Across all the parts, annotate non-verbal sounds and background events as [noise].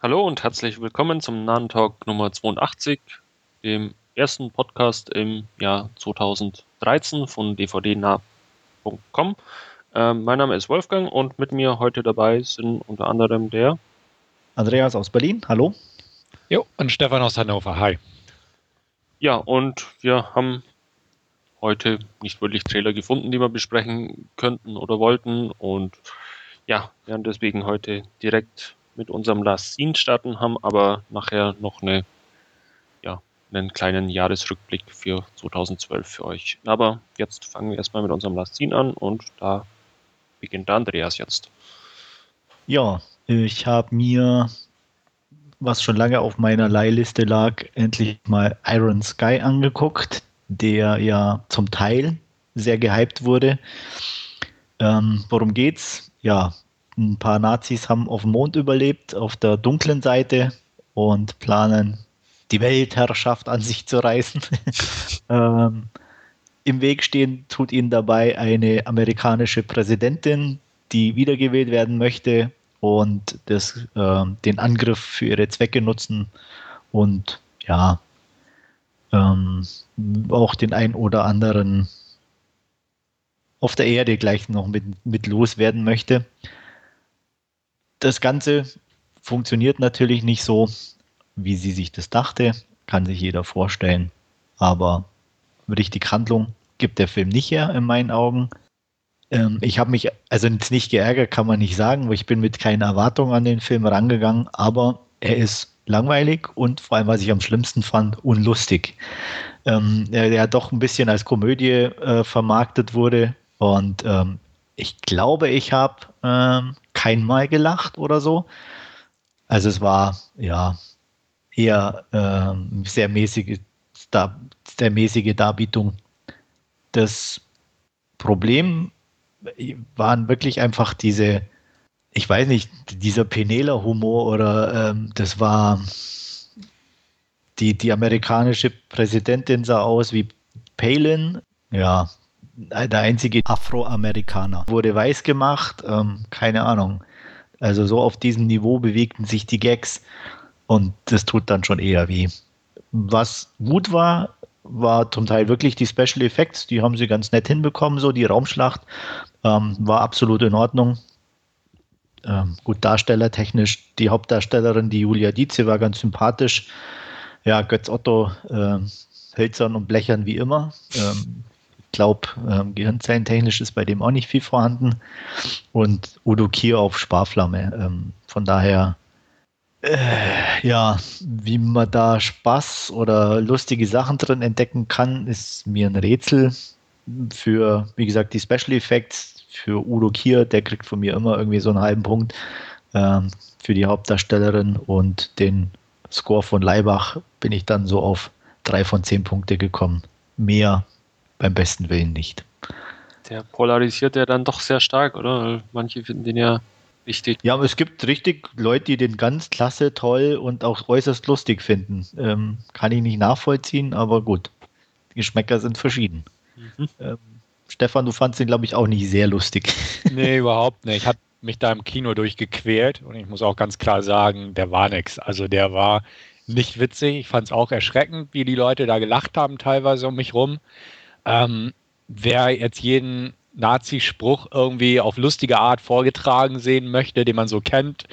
Hallo und herzlich willkommen zum Nahen Talk Nummer 82, dem ersten Podcast im Jahr 2013 von dvdnah.com. Äh, mein Name ist Wolfgang und mit mir heute dabei sind unter anderem der Andreas aus Berlin, hallo. Jo, und Stefan aus Hannover, hi. Ja, und wir haben heute nicht wirklich Trailer gefunden, die wir besprechen könnten oder wollten. Und ja, werden deswegen heute direkt mit unserem Last Scene starten, haben aber nachher noch eine, ja, einen kleinen Jahresrückblick für 2012 für euch. Aber jetzt fangen wir erstmal mit unserem Last Scene an und da beginnt der Andreas jetzt. Ja, ich habe mir, was schon lange auf meiner Leihliste lag, endlich mal Iron Sky angeguckt der ja zum Teil sehr gehypt wurde. Ähm, worum geht's? Ja, ein paar Nazis haben auf dem Mond überlebt, auf der dunklen Seite und planen, die Weltherrschaft an sich zu reißen. [laughs] ähm, Im Weg stehen tut ihnen dabei eine amerikanische Präsidentin, die wiedergewählt werden möchte und das, äh, den Angriff für ihre Zwecke nutzen und ja, ähm, auch den ein oder anderen auf der Erde gleich noch mit, mit loswerden möchte. Das Ganze funktioniert natürlich nicht so, wie sie sich das dachte, kann sich jeder vorstellen, aber richtig Handlung gibt der Film nicht her in meinen Augen. Ähm, ich habe mich also nicht geärgert, kann man nicht sagen, weil ich bin mit keinen Erwartungen an den Film rangegangen, aber er ist langweilig und vor allem, was ich am schlimmsten fand, unlustig. Ähm, der, der doch ein bisschen als Komödie äh, vermarktet wurde. Und ähm, ich glaube, ich habe ähm, kein Mal gelacht oder so. Also es war ja eher ähm, sehr mäßige, sehr mäßige Darbietung. Das Problem waren wirklich einfach diese ich weiß nicht, dieser Penela-Humor oder ähm, das war die, die amerikanische Präsidentin sah aus wie Palin, ja, der einzige Afroamerikaner. Wurde weiß gemacht, ähm, keine Ahnung. Also so auf diesem Niveau bewegten sich die Gags und das tut dann schon eher weh. Was gut war, war zum Teil wirklich die Special Effects, die haben sie ganz nett hinbekommen, so die Raumschlacht ähm, war absolut in Ordnung ähm, gut, darstellertechnisch, die Hauptdarstellerin, die Julia Dietze, war ganz sympathisch. Ja, Götz Otto, äh, hölzern und blechern wie immer. Ähm, glaube, ähm, gehirnzellentechnisch ist bei dem auch nicht viel vorhanden. Und Udo Kier auf Sparflamme. Ähm, von daher, äh, ja, wie man da Spaß oder lustige Sachen drin entdecken kann, ist mir ein Rätsel. Für, wie gesagt, die Special Effects für Udo Kier, der kriegt von mir immer irgendwie so einen halben Punkt ähm, für die Hauptdarstellerin und den Score von Leibach bin ich dann so auf drei von zehn Punkte gekommen. Mehr beim besten Willen nicht. Der polarisiert ja dann doch sehr stark, oder? Manche finden den ja richtig. Ja, aber es gibt richtig Leute, die den ganz klasse, toll und auch äußerst lustig finden. Ähm, kann ich nicht nachvollziehen, aber gut. Die Geschmäcker sind verschieden. Mhm. Ähm, Stefan, du fandest ihn, glaube ich, auch nicht sehr lustig. [laughs] Nee, überhaupt nicht. Ich habe mich da im Kino durchgequält und ich muss auch ganz klar sagen, der war nix. Also der war nicht witzig. Ich fand es auch erschreckend, wie die Leute da gelacht haben, teilweise um mich rum. Ähm, wer jetzt jeden Nazi-Spruch irgendwie auf lustige Art vorgetragen sehen möchte, den man so kennt,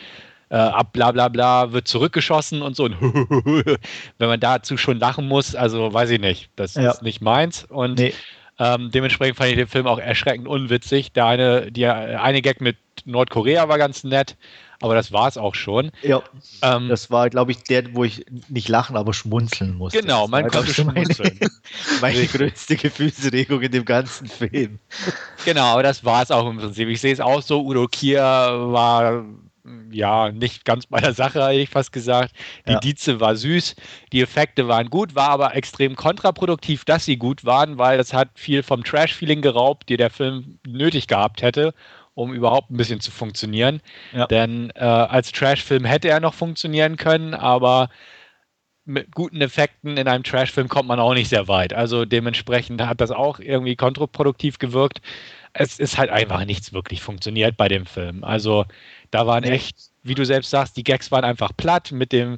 äh, ab bla bla bla wird zurückgeschossen und so. Und [laughs] wenn man dazu schon lachen muss, also weiß ich nicht, das ja. ist nicht meins. Und nee. Ähm, dementsprechend fand ich den Film auch erschreckend unwitzig. Der eine, die, eine Gag mit Nordkorea war ganz nett, aber das war es auch schon. Ja, ähm, das war, glaube ich, der, wo ich nicht lachen, aber schmunzeln musste. Genau, man konnte schmunzeln. [laughs] Meine, meine größte Gefühlsregung in dem ganzen Film. Genau, aber das war es auch im Prinzip. Ich sehe es auch so, Udo Kier war ja, nicht ganz bei der Sache, hätte ich fast gesagt. Die ja. Dieze war süß, die Effekte waren gut, war aber extrem kontraproduktiv, dass sie gut waren, weil das hat viel vom Trash-Feeling geraubt, die der Film nötig gehabt hätte, um überhaupt ein bisschen zu funktionieren. Ja. Denn äh, als Trash-Film hätte er noch funktionieren können, aber mit guten Effekten in einem Trash-Film kommt man auch nicht sehr weit. Also dementsprechend hat das auch irgendwie kontraproduktiv gewirkt. Es ist halt einfach nichts wirklich funktioniert bei dem Film. Also da waren echt wie du selbst sagst, die Gags waren einfach platt mit dem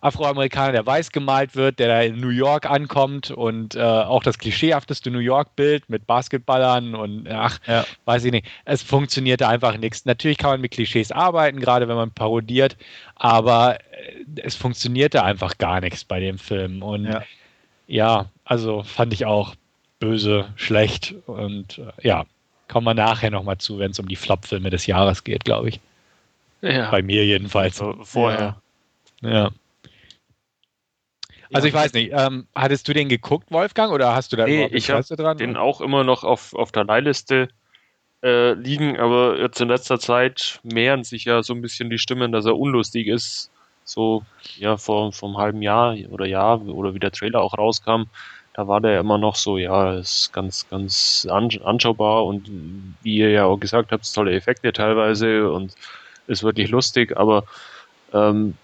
Afroamerikaner, der weiß gemalt wird, der da in New York ankommt und äh, auch das klischeehafteste New York-Bild mit Basketballern und ach, ja. weiß ich nicht. Es funktionierte einfach nichts. Natürlich kann man mit Klischees arbeiten, gerade wenn man parodiert, aber äh, es funktionierte einfach gar nichts bei dem Film. Und ja, ja also fand ich auch böse, schlecht und äh, ja, kommen wir nachher nochmal zu, wenn es um die Flop-Filme des Jahres geht, glaube ich. Ja. Bei mir jedenfalls. Also vorher. Ja. Also ich weiß nicht, ähm, hattest du den geguckt, Wolfgang, oder hast du da nee, ich Interesse dran? den auch immer noch auf, auf der Leihliste äh, liegen, aber jetzt in letzter Zeit mehren sich ja so ein bisschen die Stimmen, dass er unlustig ist. So, ja, vor, vor einem halben Jahr oder Jahr, oder wie der Trailer auch rauskam, da war der immer noch so, ja, ist ganz, ganz anschaubar und wie ihr ja auch gesagt habt, tolle Effekte teilweise und ist wirklich lustig, aber ähm,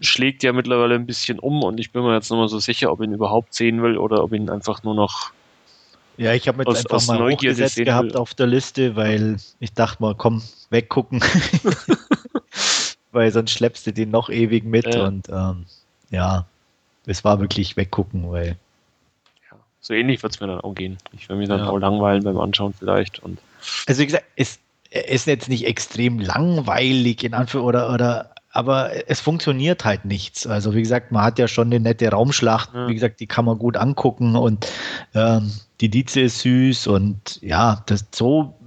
schlägt ja mittlerweile ein bisschen um und ich bin mir jetzt noch mal so sicher, ob ich ihn überhaupt sehen will oder ob ich ihn einfach nur noch ja, ich habe jetzt aus, einfach aus mal Neugier hochgesetzt gehabt will. auf der Liste, weil ich dachte mal, komm, weggucken. [laughs] weil sonst schleppst du den noch ewig mit äh. und ähm, ja, es war wirklich weggucken, weil ja, so ähnlich wird es mir dann auch gehen. Ich will mich dann ja. auch langweilen beim Anschauen vielleicht und also wie gesagt, es ist jetzt nicht extrem langweilig in Anführungszeichen oder, oder aber es funktioniert halt nichts. Also wie gesagt, man hat ja schon eine nette Raumschlacht. Ja. Wie gesagt, die kann man gut angucken und ähm, die Dieze ist süß und ja, das so.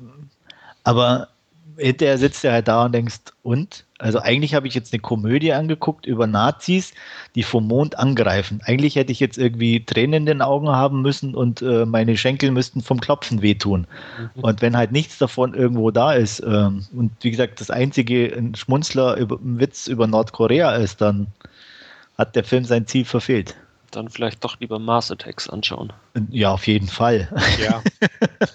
Aber hinterher sitzt er halt da und denkst, und? Also eigentlich habe ich jetzt eine Komödie angeguckt über Nazis, die vom Mond angreifen. Eigentlich hätte ich jetzt irgendwie Tränen in den Augen haben müssen und äh, meine Schenkel müssten vom Klopfen wehtun. Mhm. Und wenn halt nichts davon irgendwo da ist ähm, und wie gesagt das einzige ein Schmunzler, über, ein Witz über Nordkorea ist, dann hat der Film sein Ziel verfehlt. Dann vielleicht doch lieber Mars Attacks anschauen. Ja, auf jeden Fall. Ja.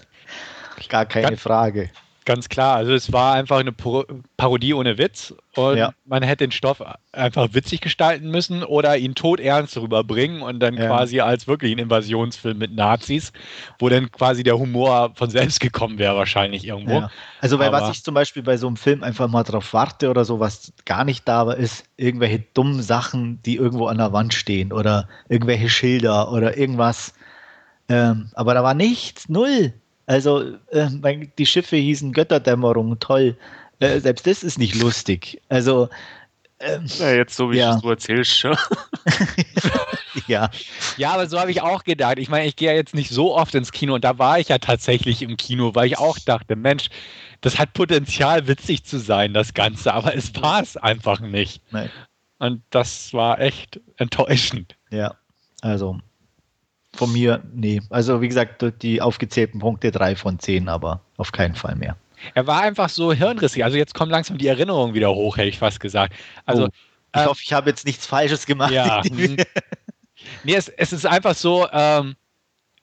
[laughs] Gar keine Frage. Ganz klar, also es war einfach eine Parodie ohne Witz und ja. man hätte den Stoff einfach witzig gestalten müssen oder ihn todernst rüberbringen und dann ja. quasi als wirklich ein Invasionsfilm mit Nazis, wo dann quasi der Humor von selbst gekommen wäre wahrscheinlich irgendwo. Ja. Also bei was ich zum Beispiel bei so einem Film einfach mal drauf warte oder so, was gar nicht da war, ist irgendwelche dummen Sachen, die irgendwo an der Wand stehen oder irgendwelche Schilder oder irgendwas. Ähm, aber da war nichts, null. Also äh, die Schiffe hießen Götterdämmerung, toll. Äh, selbst das ist nicht lustig. Also ähm, ja, jetzt so wie ja. du erzählst schon. [laughs] ja. Ja, aber so habe ich auch gedacht. Ich meine, ich gehe ja jetzt nicht so oft ins Kino und da war ich ja tatsächlich im Kino, weil ich auch dachte, Mensch, das hat Potenzial, witzig zu sein, das Ganze, aber es war es einfach nicht. Nein. Und das war echt enttäuschend. Ja, also von mir, nee. Also wie gesagt, die aufgezählten Punkte drei von zehn, aber auf keinen Fall mehr. Er war einfach so hirnrissig. Also jetzt kommen langsam die Erinnerungen wieder hoch, hätte ich fast gesagt. Also oh, ich ähm, hoffe, ich habe jetzt nichts Falsches gemacht. Ja. [laughs] Mhm. nee, es, es, ist einfach so, ähm,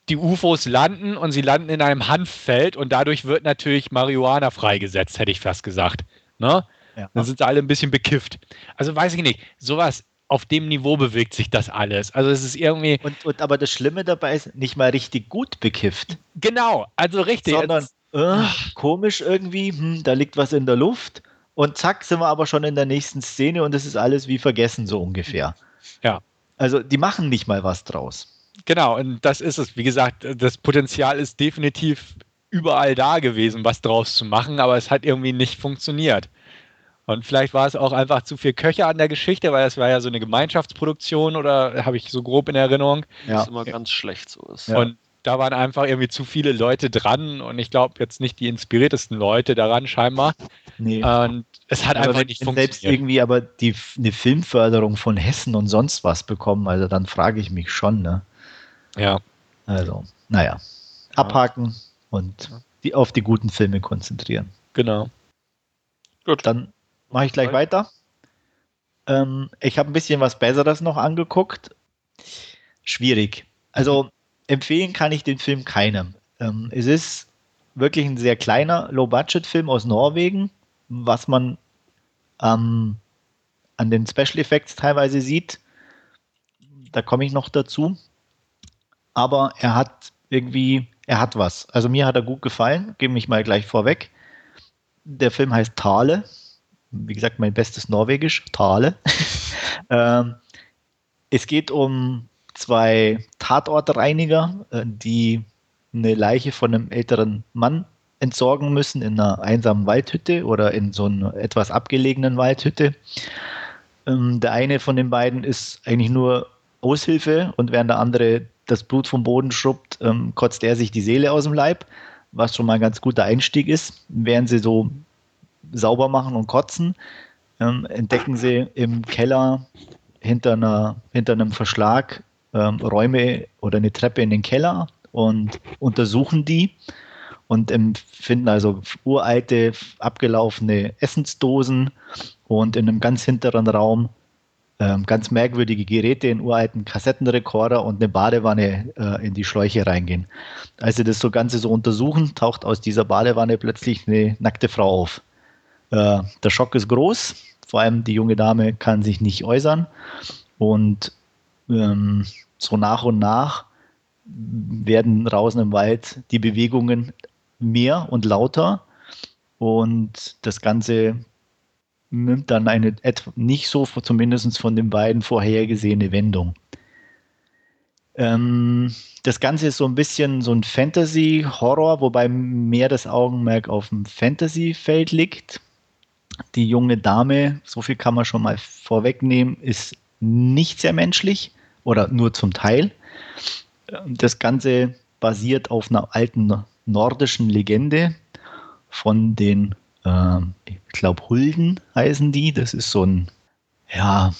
die UFOs landen und sie landen in einem Hanffeld und dadurch wird natürlich Marihuana freigesetzt, hätte ich fast gesagt. Ne? Ja. Dann sind sie alle ein bisschen bekifft. Also weiß ich nicht, sowas auf dem Niveau bewegt sich das alles. Also es ist irgendwie. Und, und aber das Schlimme dabei ist, nicht mal richtig gut bekifft. Genau, also richtig. Sondern äh, komisch irgendwie, hm, da liegt was in der Luft und zack, sind wir aber schon in der nächsten Szene und es ist alles wie vergessen, so ungefähr. Ja. Also die machen nicht mal was draus. Genau, und das ist es. Wie gesagt, das Potenzial ist definitiv überall da gewesen, was draus zu machen, aber es hat irgendwie nicht funktioniert. Und vielleicht war es auch einfach zu viel Köche an der Geschichte, weil das war ja so eine Gemeinschaftsproduktion oder habe ich so grob in Erinnerung. Ja. Das immer ganz schlecht so ist. Ja. Und da waren einfach irgendwie zu viele Leute dran und ich glaube jetzt nicht die inspiriertesten Leute daran scheinbar. Nee. Und es hat aber einfach nicht funktioniert. Selbst irgendwie aber die, eine Filmförderung von Hessen und sonst was bekommen, also dann frage ich mich schon, ne? Ja. Also, naja. Abhaken und die, auf die guten Filme konzentrieren. Genau. Gut. Dann Mache ich gleich weiter. Ähm, ich habe ein bisschen was Besseres noch angeguckt. Schwierig. Also empfehlen kann ich den Film keinem. Ähm, es ist wirklich ein sehr kleiner Low-Budget-Film aus Norwegen, was man ähm, an den Special Effects teilweise sieht. Da komme ich noch dazu. Aber er hat irgendwie, er hat was. Also mir hat er gut gefallen, gebe mich mal gleich vorweg. Der Film heißt Thale Wie gesagt, mein bestes Norwegisch, Thale. [laughs] ähm, es geht um zwei Tatortreiniger, äh, die eine Leiche von einem älteren Mann entsorgen müssen in einer einsamen Waldhütte oder in so einer etwas abgelegenen Waldhütte. Ähm, der eine von den beiden ist eigentlich nur Aushilfe und während der andere das Blut vom Boden schrubbt, ähm, kotzt er sich die Seele aus dem Leib, was schon mal ein ganz guter Einstieg ist. Während sie so sauber machen und kotzen, ähm, entdecken sie im Keller hinter, einer, hinter einem Verschlag ähm, Räume oder eine Treppe in den Keller und untersuchen die und finden also uralte, abgelaufene Essensdosen und in einem ganz hinteren Raum ähm, ganz merkwürdige Geräte, einen uralten Kassettenrekorder und eine Badewanne äh, in die Schläuche reingehen. Als sie das so Ganze so untersuchen, taucht aus dieser Badewanne plötzlich eine nackte Frau auf. Äh, der Schock ist groß, vor allem die junge Dame kann sich nicht äußern und ähm, so nach und nach werden draußen im Wald die Bewegungen mehr und lauter und das Ganze nimmt dann eine nicht so zumindest von den beiden vorhergesehene Wendung. Ähm, das Ganze ist so ein bisschen so ein Fantasy-Horror, wobei mehr das Augenmerk auf dem Fantasy-Feld liegt. Die junge Dame, so viel kann man schon mal vorwegnehmen, ist nicht sehr menschlich oder nur zum Teil. Das Ganze basiert auf einer alten nordischen Legende von den äh, ich glaube, Hulden heißen die. Das ist so ein, ja,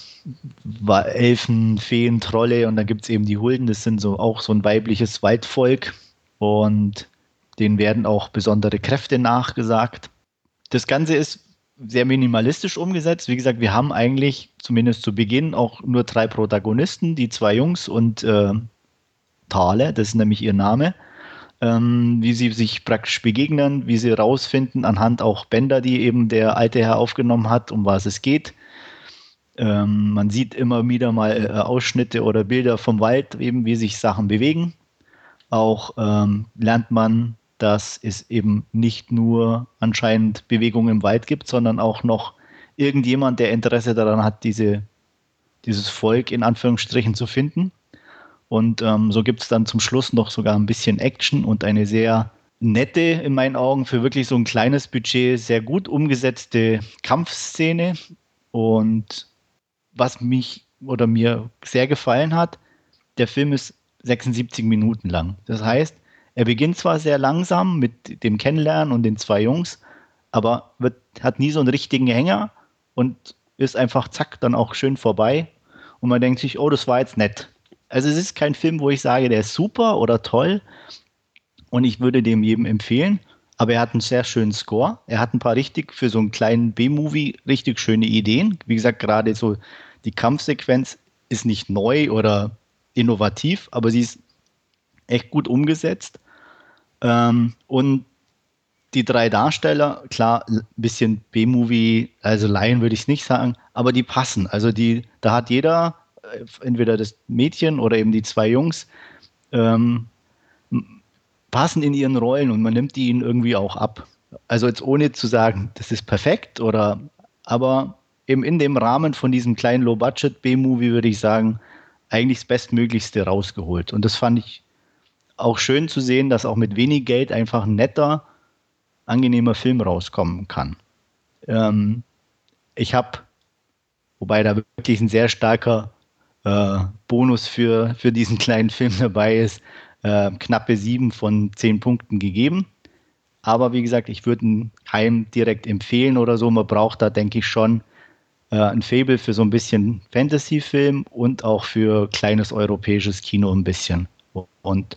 Elfen, Feen, Trolle und dann gibt es eben die Hulden. Das sind so auch so ein weibliches Waldvolk und denen werden auch besondere Kräfte nachgesagt. Das Ganze ist sehr minimalistisch umgesetzt. Wie gesagt, wir haben eigentlich zumindest zu Beginn auch nur drei Protagonisten, die zwei Jungs und äh, Thale, das ist nämlich ihr Name ähm, wie sie sich praktisch begegnen, wie sie rausfinden, anhand auch Bänder, die eben der alte Herr aufgenommen hat, um was es geht. Ähm, man sieht immer wieder mal äh, Ausschnitte oder Bilder vom Wald, eben wie sich Sachen bewegen. Auch ähm, lernt man, dass es eben nicht nur anscheinend Bewegung im Wald gibt, sondern auch noch irgendjemand, der Interesse daran hat, diese, dieses Volk in Anführungsstrichen zu finden. Und ähm, so gibt es dann zum Schluss noch sogar ein bisschen Action und eine sehr nette, in meinen Augen, für wirklich so ein kleines Budget, sehr gut umgesetzte Kampfszene. Und was mich oder mir sehr gefallen hat, der Film ist 76 Minuten lang. Das heißt, er beginnt zwar sehr langsam mit dem Kennenlernen und den zwei Jungs, aber wird, hat nie so einen richtigen Hänger und ist einfach zack dann auch schön vorbei. Und man denkt sich, oh, das war jetzt nett also es ist kein Film, wo ich sage, der ist super oder toll und ich würde dem jedem empfehlen. Aber er hat einen sehr schönen Score. Er hat ein paar richtig für so einen kleinen B-Movie richtig schöne Ideen. Wie gesagt, gerade so die Kampfsequenz ist nicht neu oder innovativ, aber sie ist echt gut umgesetzt. Ähm, und die drei Darsteller, klar, ein bisschen B-Movie, also Laien würde ich es nicht sagen, aber die passen. Also die, da hat jeder entweder das Mädchen oder eben die zwei Jungs, ähm, passen in ihren Rollen und man nimmt die ihnen irgendwie auch ab. Also jetzt ohne zu sagen, das ist perfekt oder, aber eben in dem Rahmen von diesem kleinen Low-Budget B-Movie würde ich sagen, eigentlich das Bestmöglichste rausgeholt. Und das fand ich auch schön zu sehen, dass auch mit wenig Geld einfach ein netter, angenehmer Film rauskommen kann. Ähm, ich habe, wobei da wirklich ein sehr starker äh, Bonus für, für diesen [laughs] kleinen Film dabei ist, äh, knappe sieben von zehn Punkten gegeben. Aber wie gesagt, ich würde ihn keinem direkt empfehlen oder so. Man braucht da, denke ich, schon äh, ein Fable für so ein bisschen Fantasy-Film und auch für kleines europäisches Kino ein bisschen. Und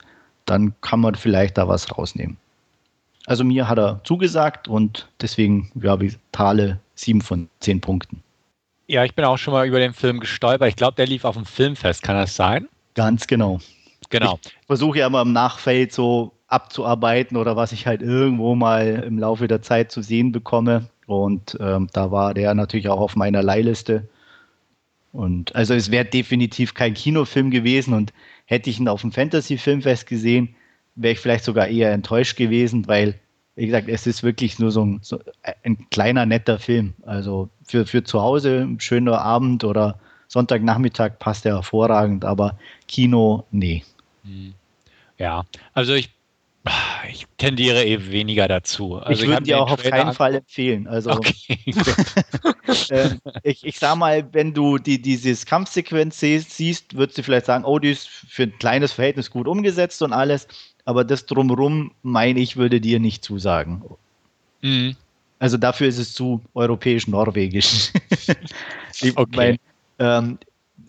dann kann man vielleicht da was rausnehmen. Also mir hat er zugesagt und deswegen ja, ich Tale sieben von zehn Punkten. Ja, ich bin auch schon mal über den Film gestolpert. Ich glaube, der lief auf dem Filmfest. Kann das sein? Ganz genau. Genau. Ich versuche ja immer im Nachfeld so abzuarbeiten oder was ich halt irgendwo mal im Laufe der Zeit zu sehen bekomme. Und ähm, da war der natürlich auch auf meiner Leihliste. Und also es wäre definitiv kein Kinofilm gewesen und hätte ich ihn auf dem Fantasy-Filmfest gesehen, wäre ich vielleicht sogar eher enttäuscht gewesen, weil wie gesagt, es ist wirklich nur so ein, so ein kleiner, netter Film. Also für, für zu Hause, ein schöner Abend oder Sonntagnachmittag passt er hervorragend, aber Kino, nee. Ja, also ich ich tendiere eben weniger dazu. Also ich würde dir auch auf keinen Fall empfehlen. Also okay, [laughs] [laughs] ähm, ich, ich sag mal, wenn du die, dieses Kampfsequenz siehst, würdest du vielleicht sagen, oh, die ist für ein kleines Verhältnis gut umgesetzt und alles, aber das drumherum, meine ich, würde dir nicht zusagen. Mhm. Also dafür ist es zu europäisch-norwegisch. [laughs] okay. Mein, ähm,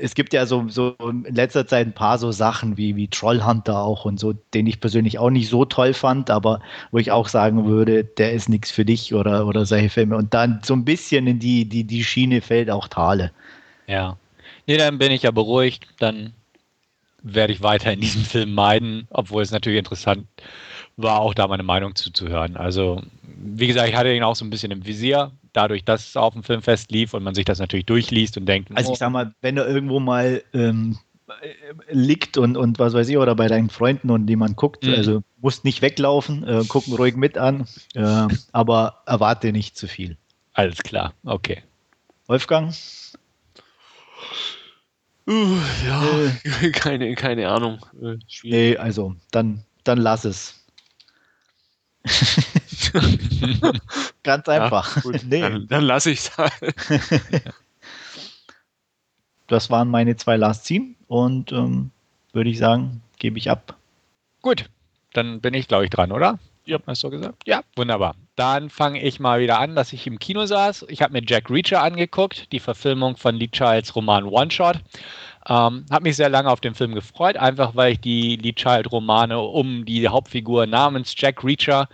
es gibt ja so, so in letzter Zeit ein paar so Sachen wie, wie Trollhunter auch und so, den ich persönlich auch nicht so toll fand, aber wo ich auch sagen würde, der ist nichts für dich oder, oder solche Filme. Und dann so ein bisschen in die, die, die Schiene fällt auch Thale. Ja. Nee, dann bin ich ja beruhigt, dann werde ich weiter in diesem Film meiden, obwohl es natürlich interessant war, auch da meine Meinung zuzuhören. Also, wie gesagt, ich hatte ihn auch so ein bisschen im Visier, dadurch, dass es auf dem Filmfest lief und man sich das natürlich durchliest und denkt. Also ich sag mal, wenn er irgendwo mal ähm, liegt und, und was weiß ich, oder bei deinen Freunden und jemand guckt, mhm. also musst nicht weglaufen, äh, gucken ruhig mit an, äh, aber erwarte nicht zu viel. Alles klar, okay. Wolfgang? Uh, ja, äh, [laughs] keine, keine Ahnung. Äh, nee, also dann, dann lass es. [laughs] [laughs] Ganz einfach. Ja, [laughs] nee. Dann, dann lasse ich es halt. [laughs] das waren meine zwei Last Scene und ähm, würde ich sagen, gebe ich ab. Gut, dann bin ich, glaube ich, dran, oder? Ja. Hast du gesagt? Ja, wunderbar. Dann fange ich mal wieder an, dass ich im Kino saß. Ich habe mir Jack Reacher angeguckt, die Verfilmung von Lee Childs Roman One Shot. Ähm, habe mich sehr lange auf den Film gefreut, einfach weil ich die Lee Child Romane um die Hauptfigur namens Jack Reacher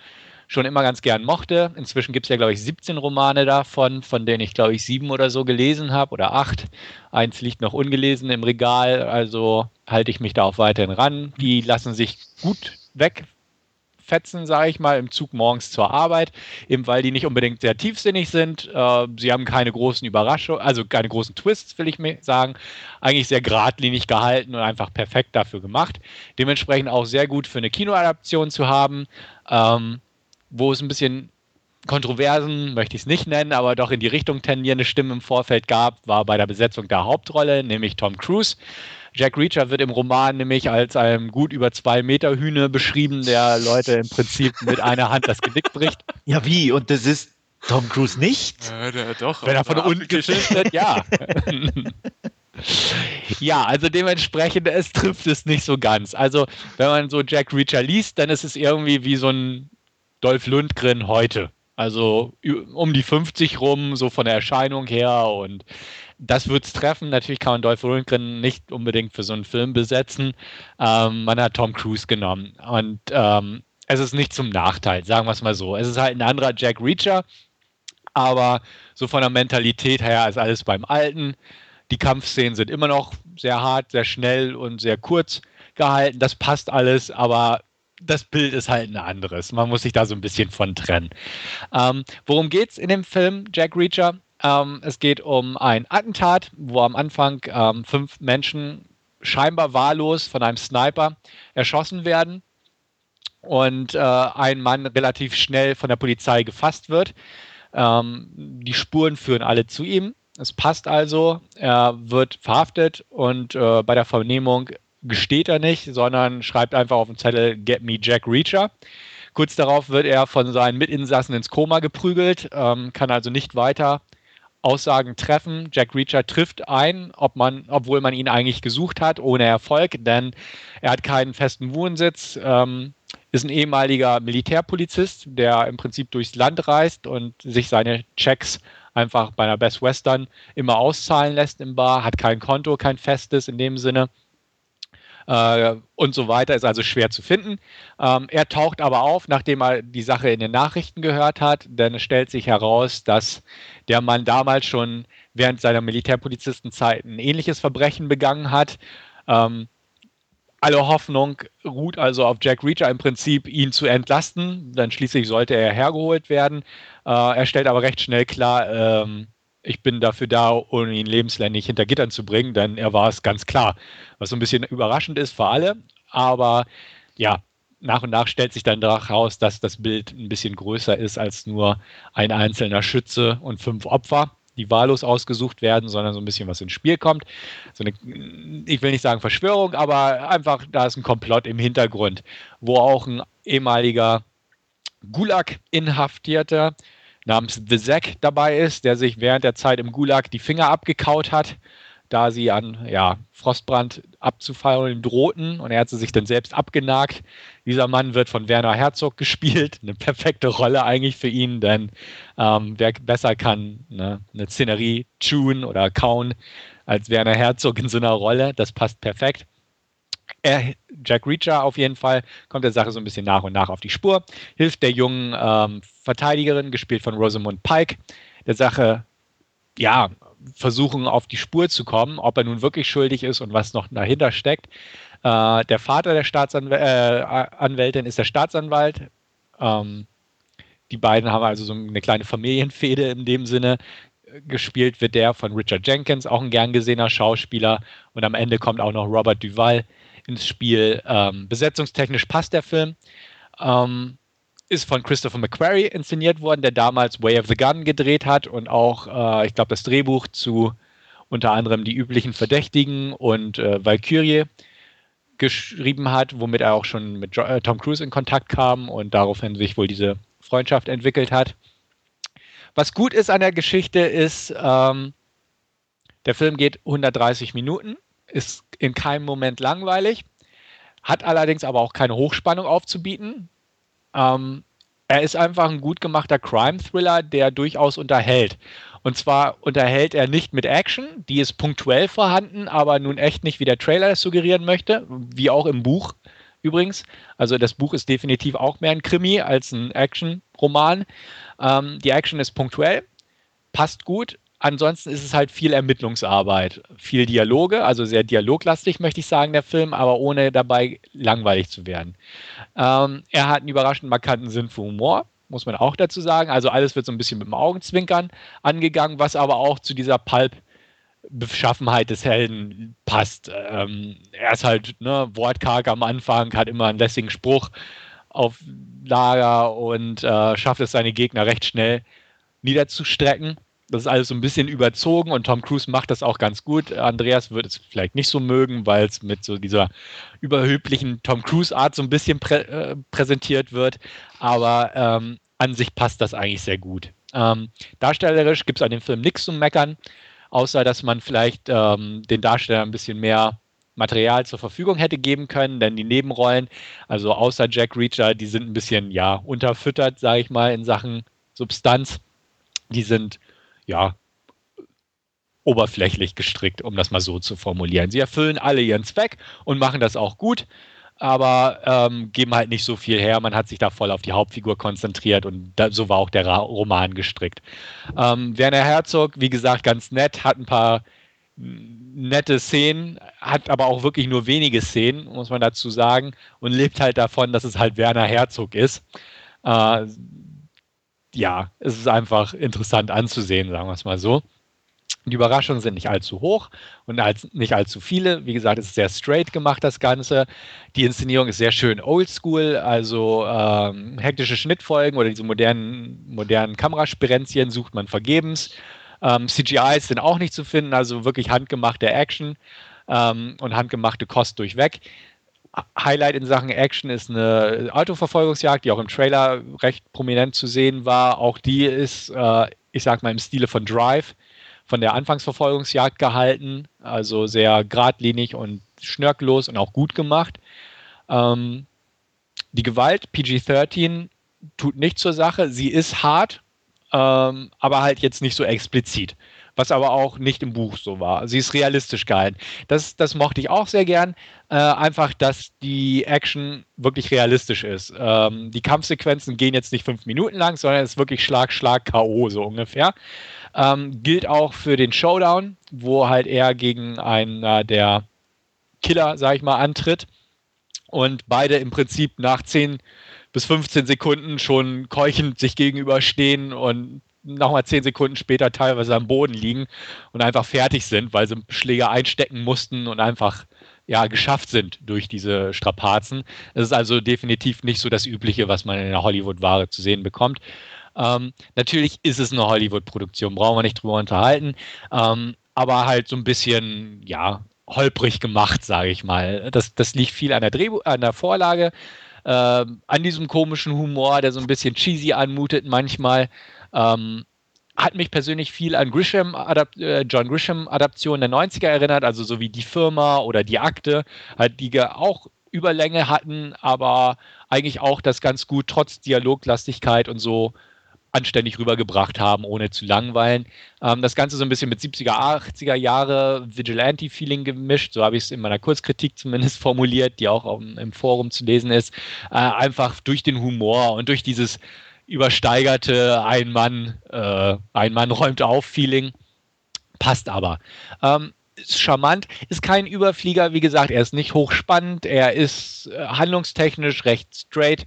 schon immer ganz gern mochte. Inzwischen gibt es ja, glaube ich, 17 Romane davon, von denen ich, glaube ich, sieben oder so gelesen habe oder acht. Eins liegt noch ungelesen im Regal, also halte ich mich da auch weiterhin ran. Die lassen sich gut wegfetzen, sage ich mal, im Zug morgens zur Arbeit, eben weil die nicht unbedingt sehr tiefsinnig sind. Äh, sie haben keine großen Überraschungen, also keine großen Twists, will ich mir sagen. Eigentlich sehr geradlinig gehalten und einfach perfekt dafür gemacht. Dementsprechend auch sehr gut für eine Kinoadaption zu haben. Ähm, wo es ein bisschen Kontroversen, möchte ich es nicht nennen, aber doch in die Richtung tendierende Stimmen im Vorfeld gab, war bei der Besetzung der Hauptrolle, nämlich Tom Cruise. Jack Reacher wird im Roman nämlich als ein gut über zwei Meter Hühne beschrieben, der Leute im Prinzip mit einer Hand das Genick bricht. Ja, wie? Und das ist Tom Cruise nicht? Ja, der, doch. Wenn er von unten gefilmt wird, ja. [laughs] ja, also dementsprechend, es trifft es nicht so ganz. Also, wenn man so Jack Reacher liest, dann ist es irgendwie wie so ein Dolph Lundgren heute. Also um die 50 rum, so von der Erscheinung her. Und das wird es treffen. Natürlich kann man Dolph Lundgren nicht unbedingt für so einen Film besetzen. Ähm, man hat Tom Cruise genommen. Und ähm, es ist nicht zum Nachteil, sagen wir es mal so. Es ist halt ein anderer Jack Reacher. Aber so von der Mentalität her ist alles beim Alten. Die Kampfszenen sind immer noch sehr hart, sehr schnell und sehr kurz gehalten. Das passt alles, aber das Bild ist halt ein anderes. Man muss sich da so ein bisschen von trennen. Ähm, worum es in dem Film Jack Reacher? Ähm, es geht um ein Attentat, wo am Anfang ähm, fünf Menschen scheinbar wahllos von einem Sniper erschossen werden und äh, ein Mann relativ schnell von der Polizei gefasst wird. Ähm, die Spuren führen alle zu ihm. Es passt also, er wird verhaftet und äh, bei der Vernehmung gesteht er nicht, sondern schreibt einfach auf dem Zettel Get me Jack Reacher. Kurz darauf wird er von seinen Mitinsassen ins Koma geprügelt, ähm, kann also nicht weiter Aussagen treffen. Jack Reacher trifft ein, ob man, obwohl man ihn eigentlich gesucht hat, ohne Erfolg, denn er hat keinen festen Wohnsitz, ähm, ist ein ehemaliger Militärpolizist, der im Prinzip durchs Land reist und sich seine Checks einfach bei einer Best Western immer auszahlen lässt im Bar, hat kein Konto, kein festes in dem Sinne äh, und so weiter, ist also schwer zu finden. Ähm, er taucht aber auf, nachdem er die Sache in den Nachrichten gehört hat, denn es stellt sich heraus, dass der Mann damals schon während seiner Militärpolizistenzeit ein ähnliches Verbrechen begangen hat. Ähm, alle Hoffnung ruht also auf Jack Reacher im Prinzip, ihn zu entlasten. Dann schließlich sollte er hergeholt werden. Äh, er stellt aber recht schnell klar, ähm, ich bin dafür da, um ihn lebenslänglich hinter Gittern zu bringen, denn er war es ganz klar. Was so ein bisschen überraschend ist für alle, aber ja, nach und nach stellt sich dann heraus, dass das Bild ein bisschen größer ist als nur ein einzelner Schütze und fünf Opfer, die wahllos ausgesucht werden, sondern so ein bisschen was ins Spiel kommt. So eine, ich will nicht sagen Verschwörung, aber einfach, da ist ein Komplott im Hintergrund, wo auch ein ehemaliger Gulag-Inhaftierter namens The Zack dabei ist, der sich während der Zeit im Gulag die Finger abgekaut hat da sie an ja, Frostbrand abzufallen drohten und er hat sie sich dann selbst abgenagt. Dieser Mann wird von Werner Herzog gespielt, eine perfekte Rolle eigentlich für ihn, denn ähm, wer besser kann ne, eine Szenerie tune oder kauen als Werner Herzog in so einer Rolle, das passt perfekt. Er, Jack Reacher auf jeden Fall kommt der Sache so ein bisschen nach und nach auf die Spur, hilft der jungen ähm, Verteidigerin, gespielt von Rosamund Pike, der Sache ja, versuchen, auf die Spur zu kommen, ob er nun wirklich schuldig ist und was noch dahinter steckt. Äh, der Vater der Staatsanwältin äh, ist der Staatsanwalt. Ähm, die beiden haben also so eine kleine Familienfehde in dem Sinne. Gespielt wird der von Richard Jenkins, auch ein gern gesehener Schauspieler. Und am Ende kommt auch noch Robert Duval ins Spiel. Ähm, besetzungstechnisch passt der Film. Ähm, ist von Christopher McQuarrie inszeniert worden, der damals Way of the Gun gedreht hat und auch, äh, ich glaube, das Drehbuch zu unter anderem die üblichen Verdächtigen und äh, Valkyrie geschrieben hat, womit er auch schon mit jo äh, Tom Cruise in Kontakt kam und daraufhin sich wohl diese Freundschaft entwickelt hat. Was gut ist an der Geschichte ist, ähm, der Film geht 130 Minuten, ist in keinem Moment langweilig, hat allerdings aber auch keine Hochspannung aufzubieten. Ähm, er ist einfach ein gut gemachter Crime-Thriller, der durchaus unterhält. Und zwar unterhält er nicht mit Action, die ist punktuell vorhanden, aber nun echt nicht, wie der Trailer es suggerieren möchte, wie auch im Buch übrigens. Also das Buch ist definitiv auch mehr ein Krimi als ein Action-Roman. Ähm, die Action ist punktuell, passt gut, ansonsten ist es halt viel Ermittlungsarbeit, viel Dialoge, also sehr dialoglastig, möchte ich sagen, der Film, aber ohne dabei langweilig zu werden. Ähm, er hat einen überraschend markanten Sinn für Humor, muss man auch dazu sagen. Also alles wird so ein bisschen mit dem Augenzwinkern angegangen, was aber auch zu dieser Pulp Beschaffenheit des Helden passt. Ähm, er ist halt ne, wortkarg am Anfang, hat immer einen lässigen Spruch auf Lager und äh, schafft es, seine Gegner recht schnell niederzustrecken das ist alles so ein bisschen überzogen und Tom Cruise macht das auch ganz gut. Andreas wird es vielleicht nicht so mögen, weil es mit so dieser überhöblichen Tom Cruise-Art so ein bisschen prä äh, präsentiert wird. Aber ähm, an sich passt das eigentlich sehr gut. Ähm, darstellerisch gibt es an dem Film nichts zu meckern, außer dass man vielleicht ähm, den Darstellern ein bisschen mehr Material zur Verfügung hätte geben können, denn die Nebenrollen, also außer Jack Reacher, die sind ein bisschen ja unterfüttert, sage ich mal, in Sachen Substanz. Die sind ja, oberflächlich gestrickt, um das mal so zu formulieren. Sie erfüllen alle ihren Zweck und machen das auch gut, aber ähm, geben halt nicht so viel her. Man hat sich da voll auf die Hauptfigur konzentriert und da, so war auch der Roman gestrickt. Ähm, Werner Herzog, wie gesagt, ganz nett, hat ein paar nette Szenen, hat aber auch wirklich nur wenige Szenen, muss man dazu sagen, und lebt halt davon, dass es halt Werner Herzog ist. Äh, ja, es ist einfach interessant anzusehen, sagen wir es mal so. Die Überraschungen sind nicht allzu hoch und als, nicht allzu viele. Wie gesagt, es ist sehr straight gemacht, das Ganze. Die Inszenierung ist sehr schön oldschool, also ähm, hektische Schnittfolgen oder diese modernen, modernen Kamerasperenzien sucht man vergebens. Ähm, CGIs sind auch nicht zu finden, also wirklich handgemachte Action ähm, und handgemachte Kost durchweg. Highlight in Sachen Action ist eine Autoverfolgungsjagd, die auch im Trailer recht prominent zu sehen war. Auch die ist, äh, ich sag mal, im Stile von Drive, von der Anfangsverfolgungsjagd gehalten. Also sehr geradlinig und schnörkellos und auch gut gemacht. Ähm, die Gewalt, PG-13, tut nicht zur Sache. Sie ist hart, ähm, aber halt jetzt nicht so explizit was aber auch nicht im Buch so war. Sie ist realistisch gehalten. Das, das mochte ich auch sehr gern. Äh, einfach, dass die Action wirklich realistisch ist. Ähm, die Kampfsequenzen gehen jetzt nicht fünf Minuten lang, sondern es ist wirklich Schlag, Schlag, K.O. so ungefähr. Ähm, gilt auch für den Showdown, wo halt er gegen einen äh, der Killer, sag ich mal, antritt. Und beide im Prinzip nach 10 bis 15 Sekunden schon keuchend sich gegenüberstehen und nochmal zehn Sekunden später teilweise am Boden liegen und einfach fertig sind, weil sie Schläger einstecken mussten und einfach ja, geschafft sind durch diese Strapazen. Es ist also definitiv nicht so das Übliche, was man in der Hollywood-Ware zu sehen bekommt. Ähm, natürlich ist es eine Hollywood-Produktion, brauchen wir nicht drüber unterhalten, ähm, aber halt so ein bisschen, ja, holprig gemacht, sage ich mal. Das, das liegt viel an der, Drehbuch, an der Vorlage, äh, an diesem komischen Humor, der so ein bisschen cheesy anmutet manchmal. Ähm, hat mich persönlich viel an Grisham äh, John Grisham Adaptionen der 90er erinnert, also so wie die Firma oder die Akte, halt, die auch Überlänge hatten, aber eigentlich auch das ganz gut trotz Dialoglastigkeit und so anständig rübergebracht haben, ohne zu langweilen. Ähm, das Ganze so ein bisschen mit 70er, 80er Jahre Vigilante-Feeling gemischt, so habe ich es in meiner Kurzkritik zumindest formuliert, die auch im Forum zu lesen ist. Äh, einfach durch den Humor und durch dieses übersteigerte Ein Mann, äh, ein Mann räumt auf Feeling. Passt aber. Ähm, ist charmant, ist kein Überflieger, wie gesagt, er ist nicht hochspannend, er ist äh, handlungstechnisch recht straight,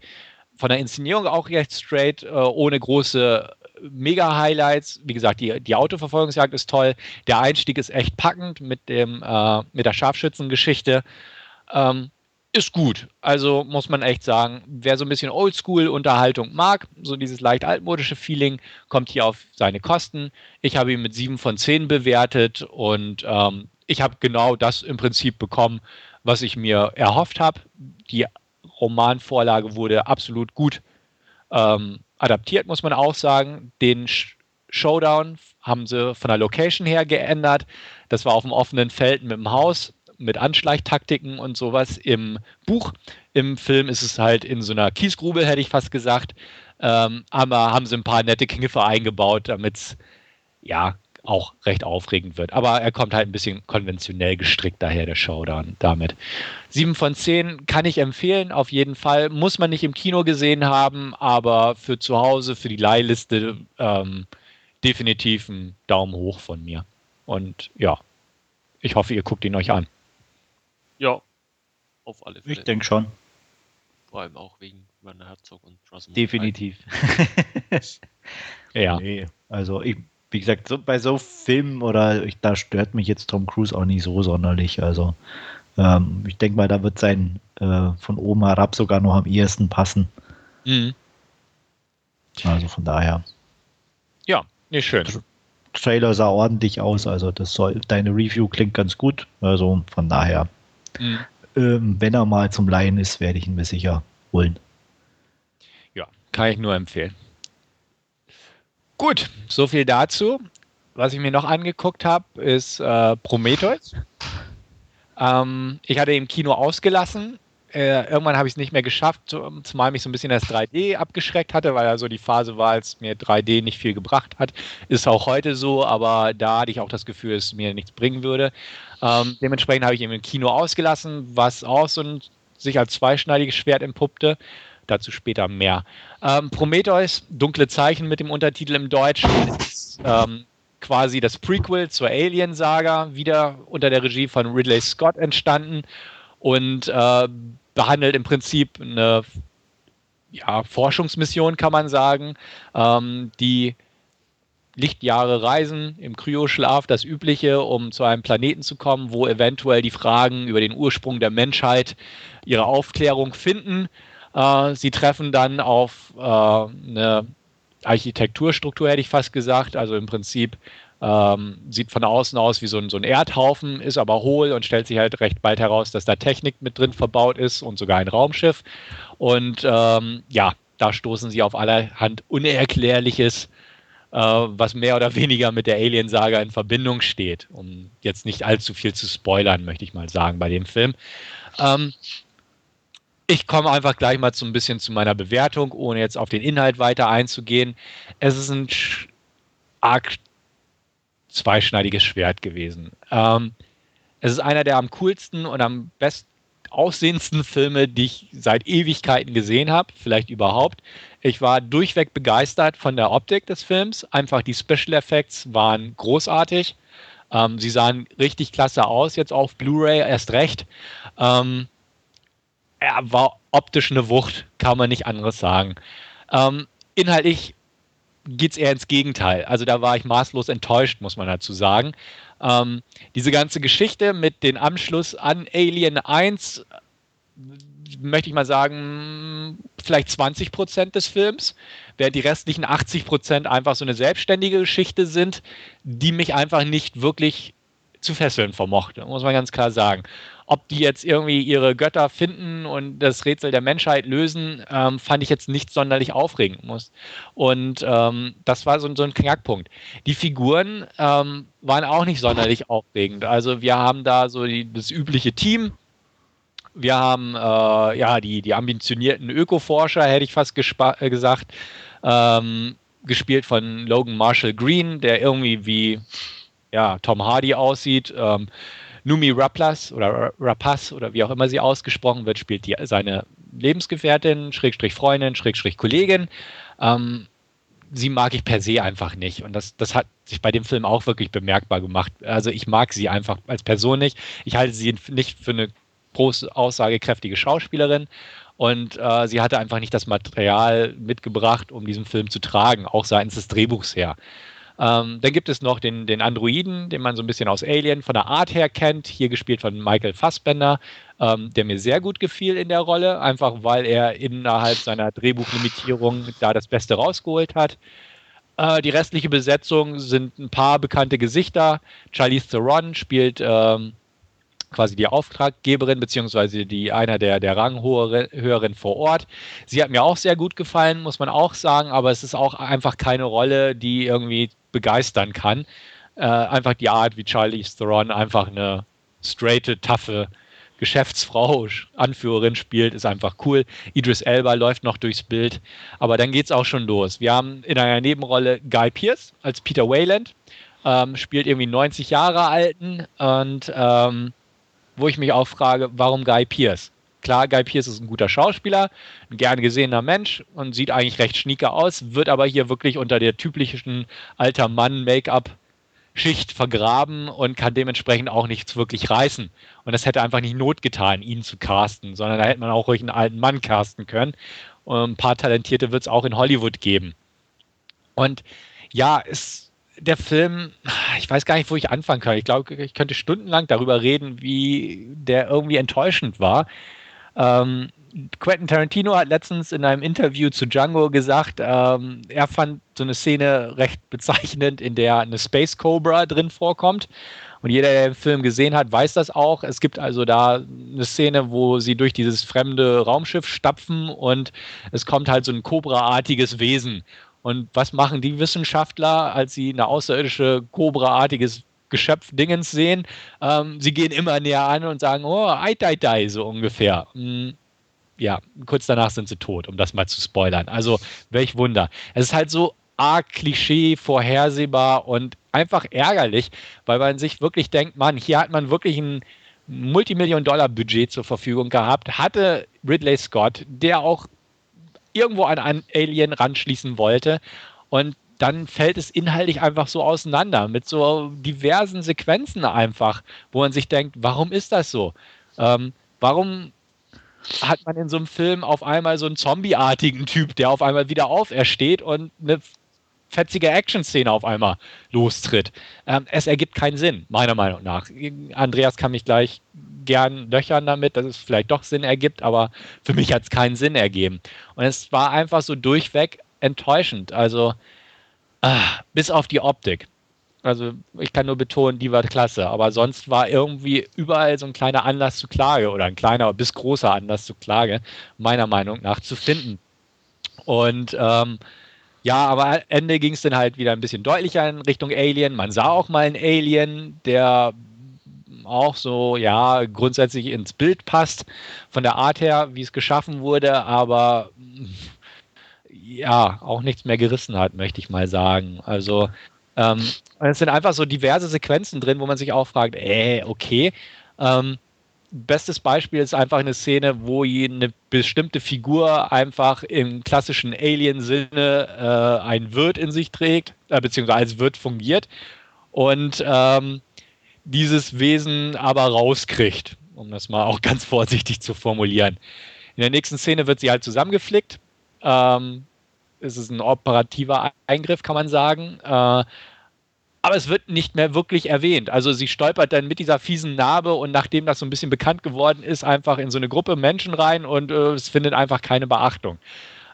von der Inszenierung auch recht straight, äh, ohne große Mega-Highlights. Wie gesagt, die, die Autoverfolgungsjagd ist toll, der Einstieg ist echt packend mit, dem, äh, mit der Scharfschützengeschichte. Ähm, ist gut. Also muss man echt sagen, wer so ein bisschen Oldschool-Unterhaltung mag, so dieses leicht altmodische Feeling, kommt hier auf seine Kosten. Ich habe ihn mit 7 von 10 bewertet und ähm, ich habe genau das im Prinzip bekommen, was ich mir erhofft habe. Die Romanvorlage wurde absolut gut ähm, adaptiert, muss man auch sagen. Den Showdown haben sie von der Location her geändert. Das war auf dem offenen Feld mit dem Haus mit Anschleichtaktiken und sowas im Buch. Im Film ist es halt in so einer Kiesgrube, hätte ich fast gesagt. Ähm, aber haben sie ein paar nette Kniffe eingebaut, damit es ja auch recht aufregend wird. Aber er kommt halt ein bisschen konventionell gestrickt daher, der Showdown damit. Sieben von zehn kann ich empfehlen, auf jeden Fall. Muss man nicht im Kino gesehen haben, aber für zu Hause, für die Leihliste ähm, definitiv ein Daumen hoch von mir. Und ja, ich hoffe, ihr guckt ihn euch an. Ja, auf alle Fälle. Ich denke schon. Vor allem auch wegen Werner Herzog und Rosamund Definitiv. [laughs] ja. Nee, also ich, wie gesagt, so, bei so Filmen oder ich, da stört mich jetzt Tom Cruise auch nicht so sonderlich. Also ähm, ich denke mal, da wird sein äh, von oben herab sogar noch am ehesten passen. Mhm. Also von daher. Ja, nicht schön. Trailer sah ordentlich aus, also das soll, deine Review klingt ganz gut. Also von daher. Mhm. Ähm, wenn er mal zum Laien ist, werde ich ihn mir sicher holen. Ja, kann ich nur empfehlen. Gut, so viel dazu. Was ich mir noch angeguckt habe, ist äh, Prometheus. Ähm, ich hatte im Kino ausgelassen, äh, irgendwann habe ich es nicht mehr geschafft, zumal mich so ein bisschen das 3D abgeschreckt hatte, weil ja so die Phase war, als mir 3D nicht viel gebracht hat. Ist auch heute so, aber da hatte ich auch das Gefühl, es mir nichts bringen würde. Ähm, dementsprechend habe ich ihn im Kino ausgelassen, was auch so ein, sich als zweischneidiges Schwert entpuppte. Dazu später mehr. Ähm, Prometheus, dunkle Zeichen mit dem Untertitel im Deutschen, ist ähm, quasi das Prequel zur Alien-Saga, wieder unter der Regie von Ridley Scott entstanden und äh, behandelt im Prinzip eine ja, Forschungsmission, kann man sagen, ähm, die Lichtjahre reisen im Kryoschlaf, das Übliche, um zu einem Planeten zu kommen, wo eventuell die Fragen über den Ursprung der Menschheit ihre Aufklärung finden. Äh, sie treffen dann auf äh, eine Architekturstruktur, hätte ich fast gesagt, also im Prinzip ähm, sieht von außen aus wie so ein, so ein Erdhaufen, ist aber hohl und stellt sich halt recht bald heraus, dass da Technik mit drin verbaut ist und sogar ein Raumschiff. Und ähm, ja, da stoßen sie auf allerhand Unerklärliches, was mehr oder weniger mit der Alien-Saga in Verbindung steht. Um jetzt nicht allzu viel zu spoilern, möchte ich mal sagen, bei dem Film. Ähm, ich komme einfach gleich mal so ein bisschen zu meiner Bewertung, ohne jetzt auf den Inhalt weiter einzugehen. Es ist ein arg zweischneidiges Schwert gewesen. Ähm, es ist einer der am coolsten und am best aussehendsten Filme, die ich seit Ewigkeiten gesehen habe, vielleicht überhaupt. Ich war durchweg begeistert von der Optik des Films. Einfach die Special Effects waren großartig. Ähm, sie sahen richtig klasse aus, jetzt auf Blu-ray erst recht. Ähm, er war optisch eine Wucht, kann man nicht anderes sagen. Ähm, inhaltlich geht es eher ins Gegenteil. Also da war ich maßlos enttäuscht, muss man dazu sagen. Ähm, diese ganze Geschichte mit dem Anschluss an Alien 1 möchte ich mal sagen, vielleicht 20 Prozent des Films, während die restlichen 80 Prozent einfach so eine selbstständige Geschichte sind, die mich einfach nicht wirklich zu fesseln vermochte, muss man ganz klar sagen. Ob die jetzt irgendwie ihre Götter finden und das Rätsel der Menschheit lösen, ähm, fand ich jetzt nicht sonderlich aufregend muss. Und ähm, das war so, so, ein Knackpunkt. Die Figuren ähm, waren auch nicht sonderlich aufregend. Also wir haben da so die, das übliche Team. Wir haben äh, ja die, die ambitionierten Ökoforscher, hätte ich fast äh, gesagt, ähm, gespielt von Logan Marshall Green, der irgendwie wie ja, Tom Hardy aussieht. Numi Raplas oder Rapace oder wie auch immer sie ausgesprochen wird, spielt die, seine Lebensgefährtin, Schrägstrich Freundin, Schrägstrich Kollegin. Ähm, sie mag ich per se einfach nicht. Und das, das hat sich bei dem Film auch wirklich bemerkbar gemacht. Also ich mag sie einfach als Person nicht. Ich halte sie nicht für eine große, aussagekräftige Schauspielerin. Und äh, sie hatte einfach nicht das Material mitgebracht, um diesen Film zu tragen, auch seitens des Drehbuchs her. Ähm, dann gibt es noch den, den Androiden, den man so ein bisschen aus Alien von der Art her kennt, hier gespielt von Michael Fassbender, ähm, der mir sehr gut gefiel in der Rolle, einfach weil er innerhalb seiner Drehbuchlimitierung da das Beste rausgeholt hat. Äh, die restliche Besetzung sind ein paar bekannte Gesichter. Charlize Theron spielt ähm, quasi die Auftraggeberin, beziehungsweise die einer der, der Ranghöheren vor Ort. Sie hat mir auch sehr gut gefallen, muss man auch sagen, aber es ist auch einfach keine Rolle, die irgendwie begeistern kann. Äh, einfach die Art, wie Charlie Theron einfach eine straighte, taffe Geschäftsfrau, Anführerin spielt, ist einfach cool. Idris Elba läuft noch durchs Bild. Aber dann geht es auch schon los. Wir haben in einer Nebenrolle Guy Pierce als Peter Wayland, ähm, spielt irgendwie 90 Jahre alten und ähm, wo ich mich auch frage, warum Guy Pierce? Klar, Guy Pierce ist ein guter Schauspieler, ein gern gesehener Mensch und sieht eigentlich recht schnieker aus, wird aber hier wirklich unter der typischen alter Mann Make-up Schicht vergraben und kann dementsprechend auch nichts wirklich reißen. Und das hätte einfach nicht Not getan, ihn zu casten, sondern da hätte man auch ruhig einen alten Mann casten können. Und ein paar Talentierte wird es auch in Hollywood geben. Und ja, es der Film, ich weiß gar nicht, wo ich anfangen kann. Ich glaube, ich könnte stundenlang darüber reden, wie der irgendwie enttäuschend war. Ähm, Quentin Tarantino hat letztens in einem Interview zu Django gesagt, ähm, er fand so eine Szene recht bezeichnend, in der eine Space Cobra drin vorkommt. Und jeder, der den Film gesehen hat, weiß das auch. Es gibt also da eine Szene, wo sie durch dieses fremde Raumschiff stapfen und es kommt halt so ein Cobra-artiges Wesen. Und was machen die Wissenschaftler, als sie eine außerirdische Cobra-artiges Geschöpf Dingens sehen? Ähm, sie gehen immer näher an und sagen, oh, ei, ei, ei, so ungefähr. Hm, ja, kurz danach sind sie tot, um das mal zu spoilern. Also, welch Wunder. Es ist halt so arg Klischee, vorhersehbar und einfach ärgerlich, weil man sich wirklich denkt, Mann, hier hat man wirklich ein Multimillion-Dollar-Budget zur Verfügung gehabt, hatte Ridley Scott, der auch irgendwo an einen Alien ranschließen wollte. Und dann fällt es inhaltlich einfach so auseinander mit so diversen Sequenzen einfach, wo man sich denkt, warum ist das so? Ähm, warum hat man in so einem Film auf einmal so einen zombieartigen Typ, der auf einmal wieder aufersteht und eine fetzige Action-Szene auf einmal lostritt. Ähm, es ergibt keinen Sinn, meiner Meinung nach. Andreas kann mich gleich gern löchern damit, dass es vielleicht doch Sinn ergibt, aber für mich hat es keinen Sinn ergeben. Und es war einfach so durchweg enttäuschend. Also ah, bis auf die Optik. Also ich kann nur betonen, die war klasse, aber sonst war irgendwie überall so ein kleiner Anlass zu Klage oder ein kleiner bis großer Anlass zu Klage, meiner Meinung nach, zu finden. Und ähm, ja, aber am Ende ging es dann halt wieder ein bisschen deutlicher in Richtung Alien. Man sah auch mal einen Alien, der auch so, ja, grundsätzlich ins Bild passt, von der Art her, wie es geschaffen wurde, aber ja, auch nichts mehr gerissen hat, möchte ich mal sagen. Also, ähm, es sind einfach so diverse Sequenzen drin, wo man sich auch fragt, äh, okay, ähm, bestes Beispiel ist einfach eine Szene, wo eine bestimmte Figur einfach im klassischen Alien-Sinne äh, ein Wirt in sich trägt, äh, beziehungsweise als Wirt fungiert und ähm, dieses Wesen aber rauskriegt, um das mal auch [laughs] ganz vorsichtig zu formulieren. In der nächsten Szene wird sie halt zusammengeflickt. Ähm, ist es ein operativer Eingriff, kann man sagen. Äh, aber es wird nicht mehr wirklich erwähnt. Also sie stolpert dann mit dieser fiesen Narbe und nachdem das so ein bisschen bekannt geworden ist, einfach in so eine Gruppe Menschen rein und äh, es findet einfach keine Beachtung.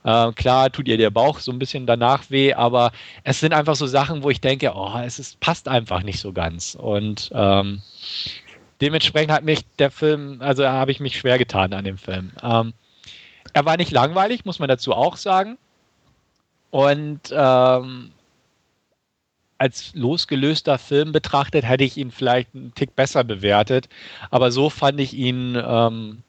Äh, klar tut ihr der Bauch so ein bisschen danach weh, aber es sind einfach so Sachen, wo ich denke, oh, es ist, passt einfach nicht so ganz. Und ähm, dementsprechend hat mich der Film, also habe ich mich schwer getan an dem Film. Ähm, er war nicht langweilig, muss man dazu auch sagen. Und ähm, als losgelöster Film betrachtet, hätte ich ihn vielleicht einen Tick besser bewertet. Aber so fand ich ihn ähm,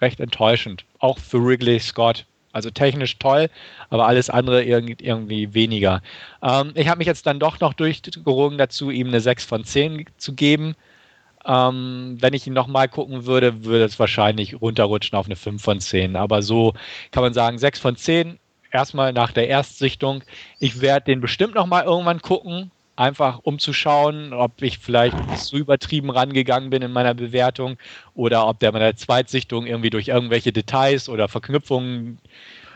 recht enttäuschend. Auch für Wrigley Scott. Also technisch toll, aber alles andere irgendwie weniger. Ähm, ich habe mich jetzt dann doch noch durchgerungen dazu, ihm eine 6 von 10 zu geben. Ähm, wenn ich ihn nochmal gucken würde, würde es wahrscheinlich runterrutschen auf eine 5 von 10. Aber so kann man sagen, 6 von 10 erstmal nach der Erstsichtung. Ich werde den bestimmt noch mal irgendwann gucken, einfach um zu schauen, ob ich vielleicht so übertrieben rangegangen bin in meiner Bewertung oder ob der bei der Zweitsichtung irgendwie durch irgendwelche Details oder Verknüpfungen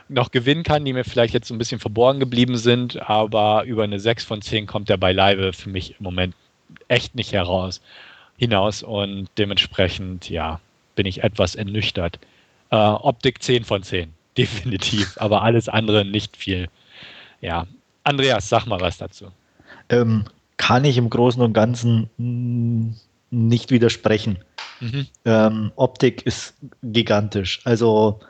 noch gewinnen kann, die mir vielleicht jetzt so ein bisschen verborgen geblieben sind, aber über eine 6 von 10 kommt der beileibe für mich im Moment echt nicht heraus hinaus und dementsprechend, ja, bin ich etwas ernüchtert. Äh, Optik 10 von 10. [laughs] definitiv, aber alles andere nicht viel. Ja, Andreas, sag mal was dazu. Ähm, kann ich im Großen und Ganzen nicht widersprechen. Mhm. Ähm, Optik ist gigantisch. Also,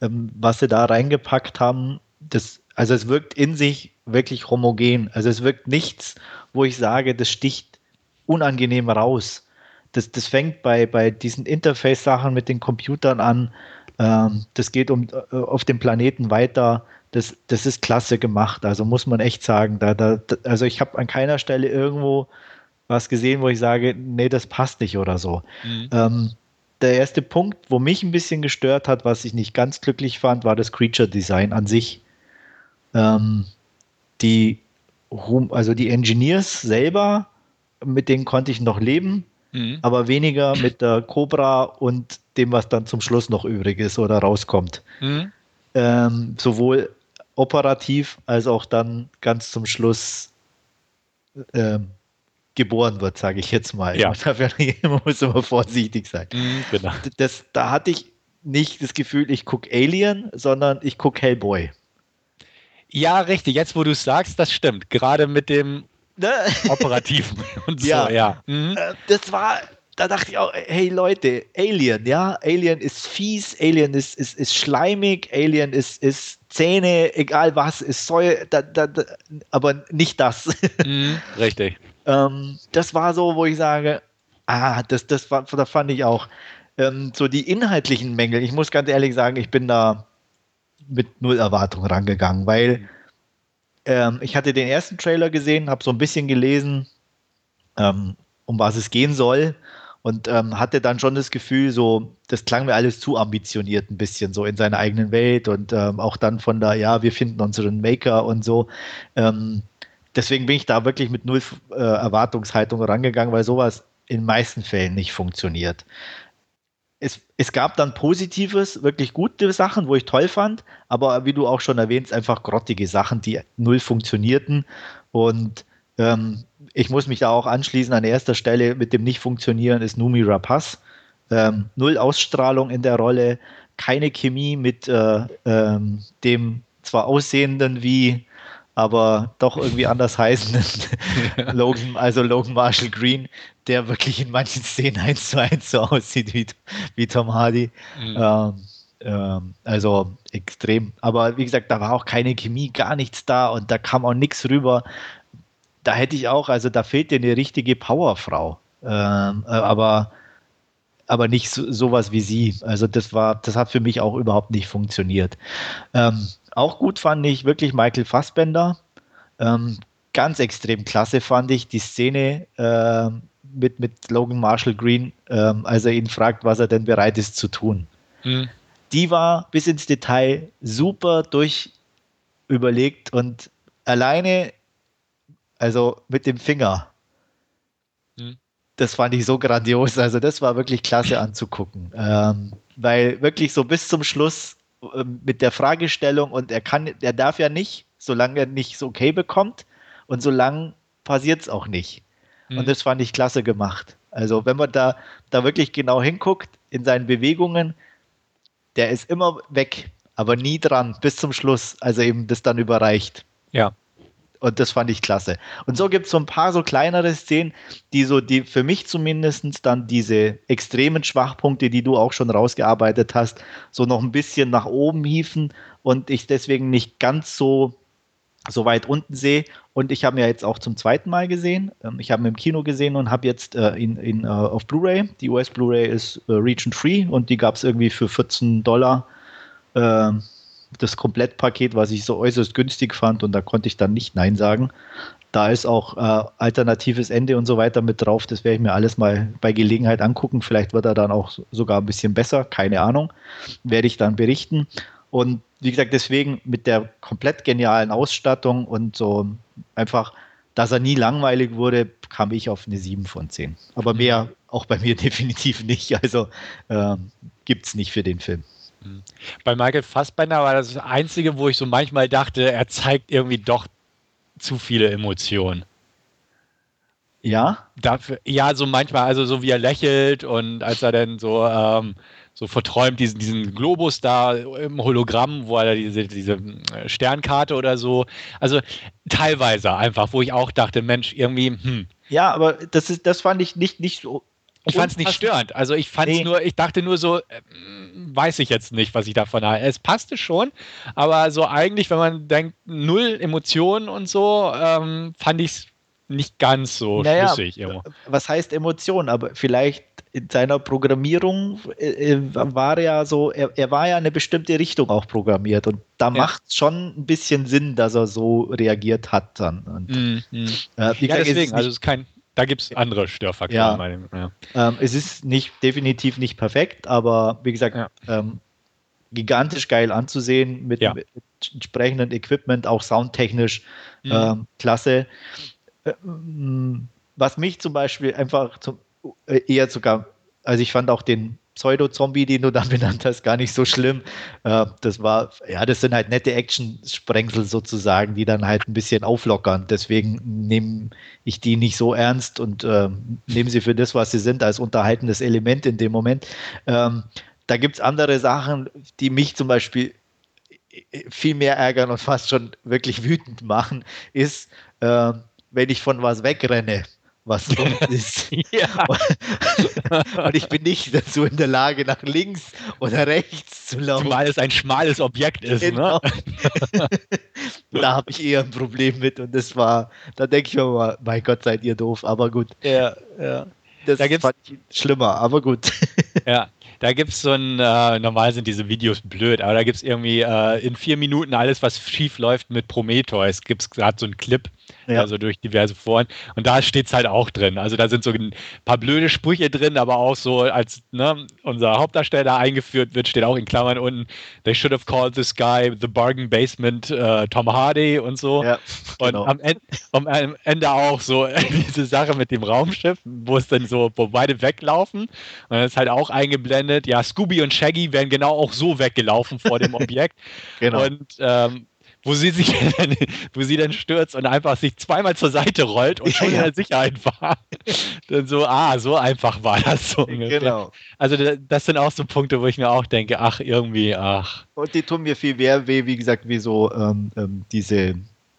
ähm, was sie da reingepackt haben, das, also es wirkt in sich wirklich homogen. Also es wirkt nichts, wo ich sage, das sticht unangenehm raus. Das, das fängt bei, bei diesen Interface-Sachen mit den Computern an. Ähm, das geht um, äh, auf dem Planeten weiter. Das, das ist klasse gemacht. Also muss man echt sagen. Da, da, also ich habe an keiner Stelle irgendwo was gesehen, wo ich sage, nee, das passt nicht oder so. Mhm. Ähm, der erste Punkt, wo mich ein bisschen gestört hat, was ich nicht ganz glücklich fand, war das Creature Design an sich. Ähm, die, also die Engineers selber, mit denen konnte ich noch leben, mhm. aber weniger mit der Cobra und dem, was dann zum Schluss noch übrig ist oder rauskommt. Mhm. Ähm, sowohl operativ als auch dann ganz zum Schluss ähm, geboren wird, sage ich jetzt mal. Ja. [laughs] Man muss immer vorsichtig sein. Mhm, genau. das, da hatte ich nicht das Gefühl, ich gucke Alien, sondern ich gucke Hellboy. Ja, richtig. Jetzt, wo du es sagst, das stimmt. Gerade mit dem ne? Operativen [laughs] und so, ja. ja. Mhm. Äh, das war da dachte ich auch, hey Leute, Alien, ja, Alien ist fies, Alien ist, ist, ist schleimig, Alien ist, ist Zähne, egal was, ist Säure, da, da, da, aber nicht das. [laughs] Mhm, richtig. ähm, das war so, wo ich sage, ah, das, das war, da fand ich auch ähm, so die inhaltlichen Mängel. Ich muss ganz ehrlich sagen, ich bin da mit null Erwartung rangegangen, weil ähm, ich hatte den ersten Trailer gesehen, habe so ein bisschen gelesen, ähm, um was es gehen soll und ähm, hatte dann schon das Gefühl, so, das klang mir alles zu ambitioniert ein bisschen, so in seiner eigenen Welt und ähm, auch dann von da, ja, wir finden unseren Maker und so. Ähm, deswegen bin ich da wirklich mit null äh, Erwartungshaltung rangegangen, weil sowas in meisten Fällen nicht funktioniert. Es, es, gab dann Positives, wirklich gute Sachen, wo ich toll fand, aber wie du auch schon erwähnst, einfach grottige Sachen, die null funktionierten und ähm, ich muss mich da auch anschließen. An erster Stelle mit dem Nicht-Funktionieren ist Numi Rapaz. Ähm, null Ausstrahlung in der Rolle, keine Chemie mit äh, ähm, dem zwar aussehenden wie, aber doch irgendwie anders heißenden [laughs] Logan, also Logan Marshall Green, der wirklich in manchen Szenen eins zu eins so aussieht wie, wie Tom Hardy. Mhm. Ähm, ähm also extrem. Aber wie gesagt, da war auch keine Chemie, gar nichts da und da kam auch nichts rüber da hätte ich auch, also da fehlt dir eine richtige Powerfrau. Ähm, äh, aber, aber nicht so, sowas wie sie. Also das war, das hat für mich auch überhaupt nicht funktioniert. Ähm, auch gut fand ich wirklich Michael Fassbender. Ähm, ganz extrem klasse fand ich die Szene äh, mit, mit Logan Marshall Green, äh, als er ihn fragt, was er denn bereit ist zu tun. Mhm. Die war bis ins Detail super durch überlegt und alleine also mit dem Finger. Hm. Das fand ich so grandios. Also das war wirklich klasse anzugucken. Ähm, weil wirklich so bis zum Schluss äh, mit der Fragestellung und er kann, er darf ja nicht, solange er nicht so okay bekommt und solange passiert es auch nicht. Mhm. Und das fand ich klasse gemacht. Also wenn man da, da wirklich genau hinguckt in seinen Bewegungen, der ist immer weg, aber nie dran bis zum Schluss, also eben das dann überreicht. Ja. Und das fand ich klasse. Und so gibt es so ein paar so kleinere Szenen, die so, die für mich zumindest dann diese extremen Schwachpunkte, die du auch schon rausgearbeitet hast, so noch ein bisschen nach oben hieven und ich deswegen nicht ganz so, so weit unten sehe. Und ich habe ihn ja jetzt auch zum zweiten Mal gesehen. Ähm, ich habe ihn im Kino gesehen und habe jetzt äh, ihn, ihn uh, auf Blu-ray. Die US Blu-ray ist uh, Region Free und die gab es irgendwie für 14 Dollar. Uh, das Komplettpaket, was ich so äußerst günstig fand und da konnte ich dann nicht Nein sagen. Da ist auch äh, alternatives Ende und so weiter mit drauf. Das werde ich mir alles mal bei Gelegenheit angucken. Vielleicht wird er dann auch sogar ein bisschen besser, keine Ahnung. Werde ich dann berichten. Und wie gesagt, deswegen mit der komplett genialen Ausstattung und so einfach, dass er nie langweilig wurde, kam ich auf eine 7 von 10. Aber mehr auch bei mir [laughs] definitiv nicht. Also äh, gibt es nicht für den Film. Bei Michael Fassbender war das das Einzige, wo ich so manchmal dachte, er zeigt irgendwie doch zu viele Emotionen. Ja? Dafür, ja, so manchmal, also so wie er lächelt und als er dann so, ähm, so verträumt diesen, diesen Globus da im Hologramm, wo er diese, diese äh, Sternkarte oder so. Also teilweise einfach, wo ich auch dachte, Mensch, irgendwie, hm. Ja, aber das ist, das fand ich nicht, nicht so ich fand es nicht störend. Also ich fand es nee. nur, ich dachte nur so, äh, weiß ich jetzt nicht, was ich davon halte. Es passte schon, aber so eigentlich, wenn man denkt, null Emotionen und so, ähm, fand ich es nicht ganz so naja, schlüssig. Irgendwo. Was heißt Emotionen? Aber vielleicht in seiner Programmierung äh, äh war ja so, er, er, war ja eine bestimmte Richtung auch programmiert und da ja. macht es schon ein bisschen Sinn, dass er so reagiert hat dann. Und, mm, mm. Äh, ja, deswegen, also es ist kein, da gibt es andere Störfaktoren. Ja. Dem, ja. Ähm, es ist nicht, definitiv nicht perfekt, aber wie gesagt, ja. ähm, gigantisch geil anzusehen mit, mit, entsprechendem Equipment, auch soundtechnisch mhm. ähm, klasse. Ähm, was mich zum Beispiel einfach zum, äh, eher sogar, also ich fand auch den Pseudo-Zombie, den du dann [laughs] benannt hast, gar nicht so schlimm. Äh, das war, ja, das sind halt nette Action-Sprengsel sozusagen, die dann halt ein bisschen auflockern. Deswegen nehme ich die nicht so ernst und äh, nehme sie für das, was sie sind, als unterhaltendes Element in dem Moment. Ähm, da gibt es andere Sachen, die mich zum Beispiel viel mehr ärgern und fast schon wirklich wütend machen, ist, äh, wenn ich von was wegrenne was rund [laughs] ist. und ich bin nicht dazu in der Lage, nach links oder rechts zu laufen. Zumal es ein schmales Objekt ist. Ne? Genau. Ne? [laughs] da habe ich eher ein Problem mit und das war, da denke ich mir mal, mein Gott, seid ihr doof, aber gut. Ja, ja. Das da fand ich schlimmer, aber gut. [laughs] ja, da gibt es so ein, äh, normal sind diese Videos blöd, aber da gibt es irgendwie äh, in vier Minuten alles, was schief läuft mit Prometheus. Gibt es gerade so einen Clip, ja. also durch diverse Foren. Und da steht es halt auch drin. Also da sind so ein paar blöde Sprüche drin, aber auch so, als ne, unser Hauptdarsteller eingeführt wird, steht auch in Klammern unten, they should have called this guy the bargain basement uh, Tom Hardy und so. Ja, genau. Und am Ende, am Ende auch so [laughs] diese Sache mit dem Raumschiff, wo es dann so, wo beide weglaufen. Und dann ist halt auch eingeblendet, ja, Scooby und Shaggy wären genau auch so weggelaufen vor dem [laughs] Objekt. genau. Und ähm, wo sie sich [laughs] dann, wo sie dann stürzt und einfach sich zweimal zur Seite rollt und schon ja, ja. in der Sicherheit war. [laughs] dann so, ah, so einfach war das so ungefähr. Genau. Also das sind auch so Punkte, wo ich mir auch denke, ach, irgendwie, ach. Und die tun mir viel mehr weh, wie gesagt, wie so ähm, ähm, diese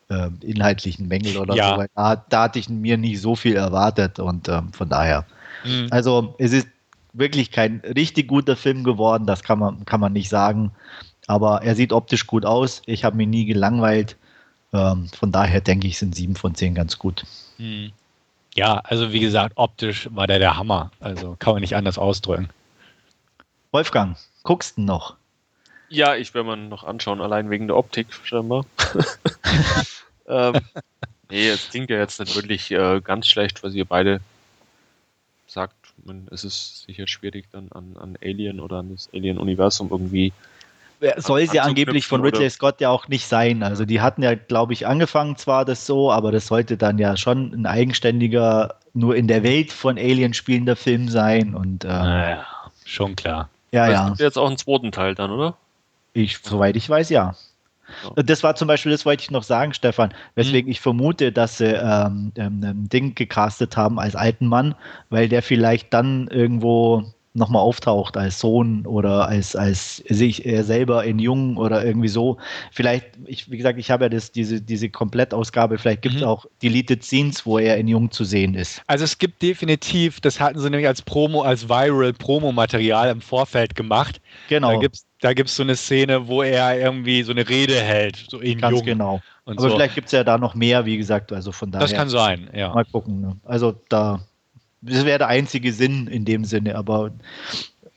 ähm, inhaltlichen Mängel oder ja. so. Da, da, hatte ich mir nicht so viel erwartet und ähm, von daher. Mhm. Also es ist wirklich kein richtig guter Film geworden, das kann man, kann man nicht sagen. Aber er sieht optisch gut aus. Ich habe mich nie gelangweilt. Ähm, von daher denke ich, sind sieben von zehn ganz gut. Hm. Ja, also wie gesagt, optisch war der der Hammer. Also kann man nicht anders ausdrücken. Wolfgang, guckst du noch? Ja, ich werde mir noch anschauen, allein wegen der Optik scheinbar. [laughs] [laughs] ähm, nee, es klingt ja jetzt nicht wirklich äh, ganz schlecht, was ihr beide sagt. Man, es ist sicher schwierig, dann an, an Alien oder an das Alien-Universum irgendwie soll es ja angeblich von Ridley Scott ja auch nicht sein. Also die hatten ja, glaube ich, angefangen zwar das so, aber das sollte dann ja schon ein eigenständiger, nur in der Welt von Alien spielender Film sein. Und, äh, naja, schon klar. Ja, ja. Es gibt jetzt auch einen zweiten Teil dann, oder? Ich, soweit ich weiß, ja. Ja. Das war zum Beispiel, das wollte ich noch sagen, Stefan, weswegen ich vermute, dass sie ähm, ähm, ein Ding gecastet haben als alten Mann, weil der vielleicht dann irgendwo nochmal auftaucht als Sohn oder als, als sich er selber in Jung oder irgendwie so. Vielleicht, ich, wie gesagt, ich habe ja das, diese, diese Komplettausgabe, vielleicht gibt es Mhm. auch Deleted Scenes, wo er in Jung zu sehen ist. Also es gibt definitiv, das hatten sie nämlich als Promo, als Viral Promomaterial im Vorfeld gemacht. Genau, Da gibt's da gibt's so eine Szene, wo er irgendwie so eine Rede hält, so in ganz Jung genau. Aber so. vielleicht gibt es ja da noch mehr, wie gesagt, also von daher. Das kann sein, ja. Mal gucken. Ne? Also da, das wäre der einzige Sinn in dem Sinne, aber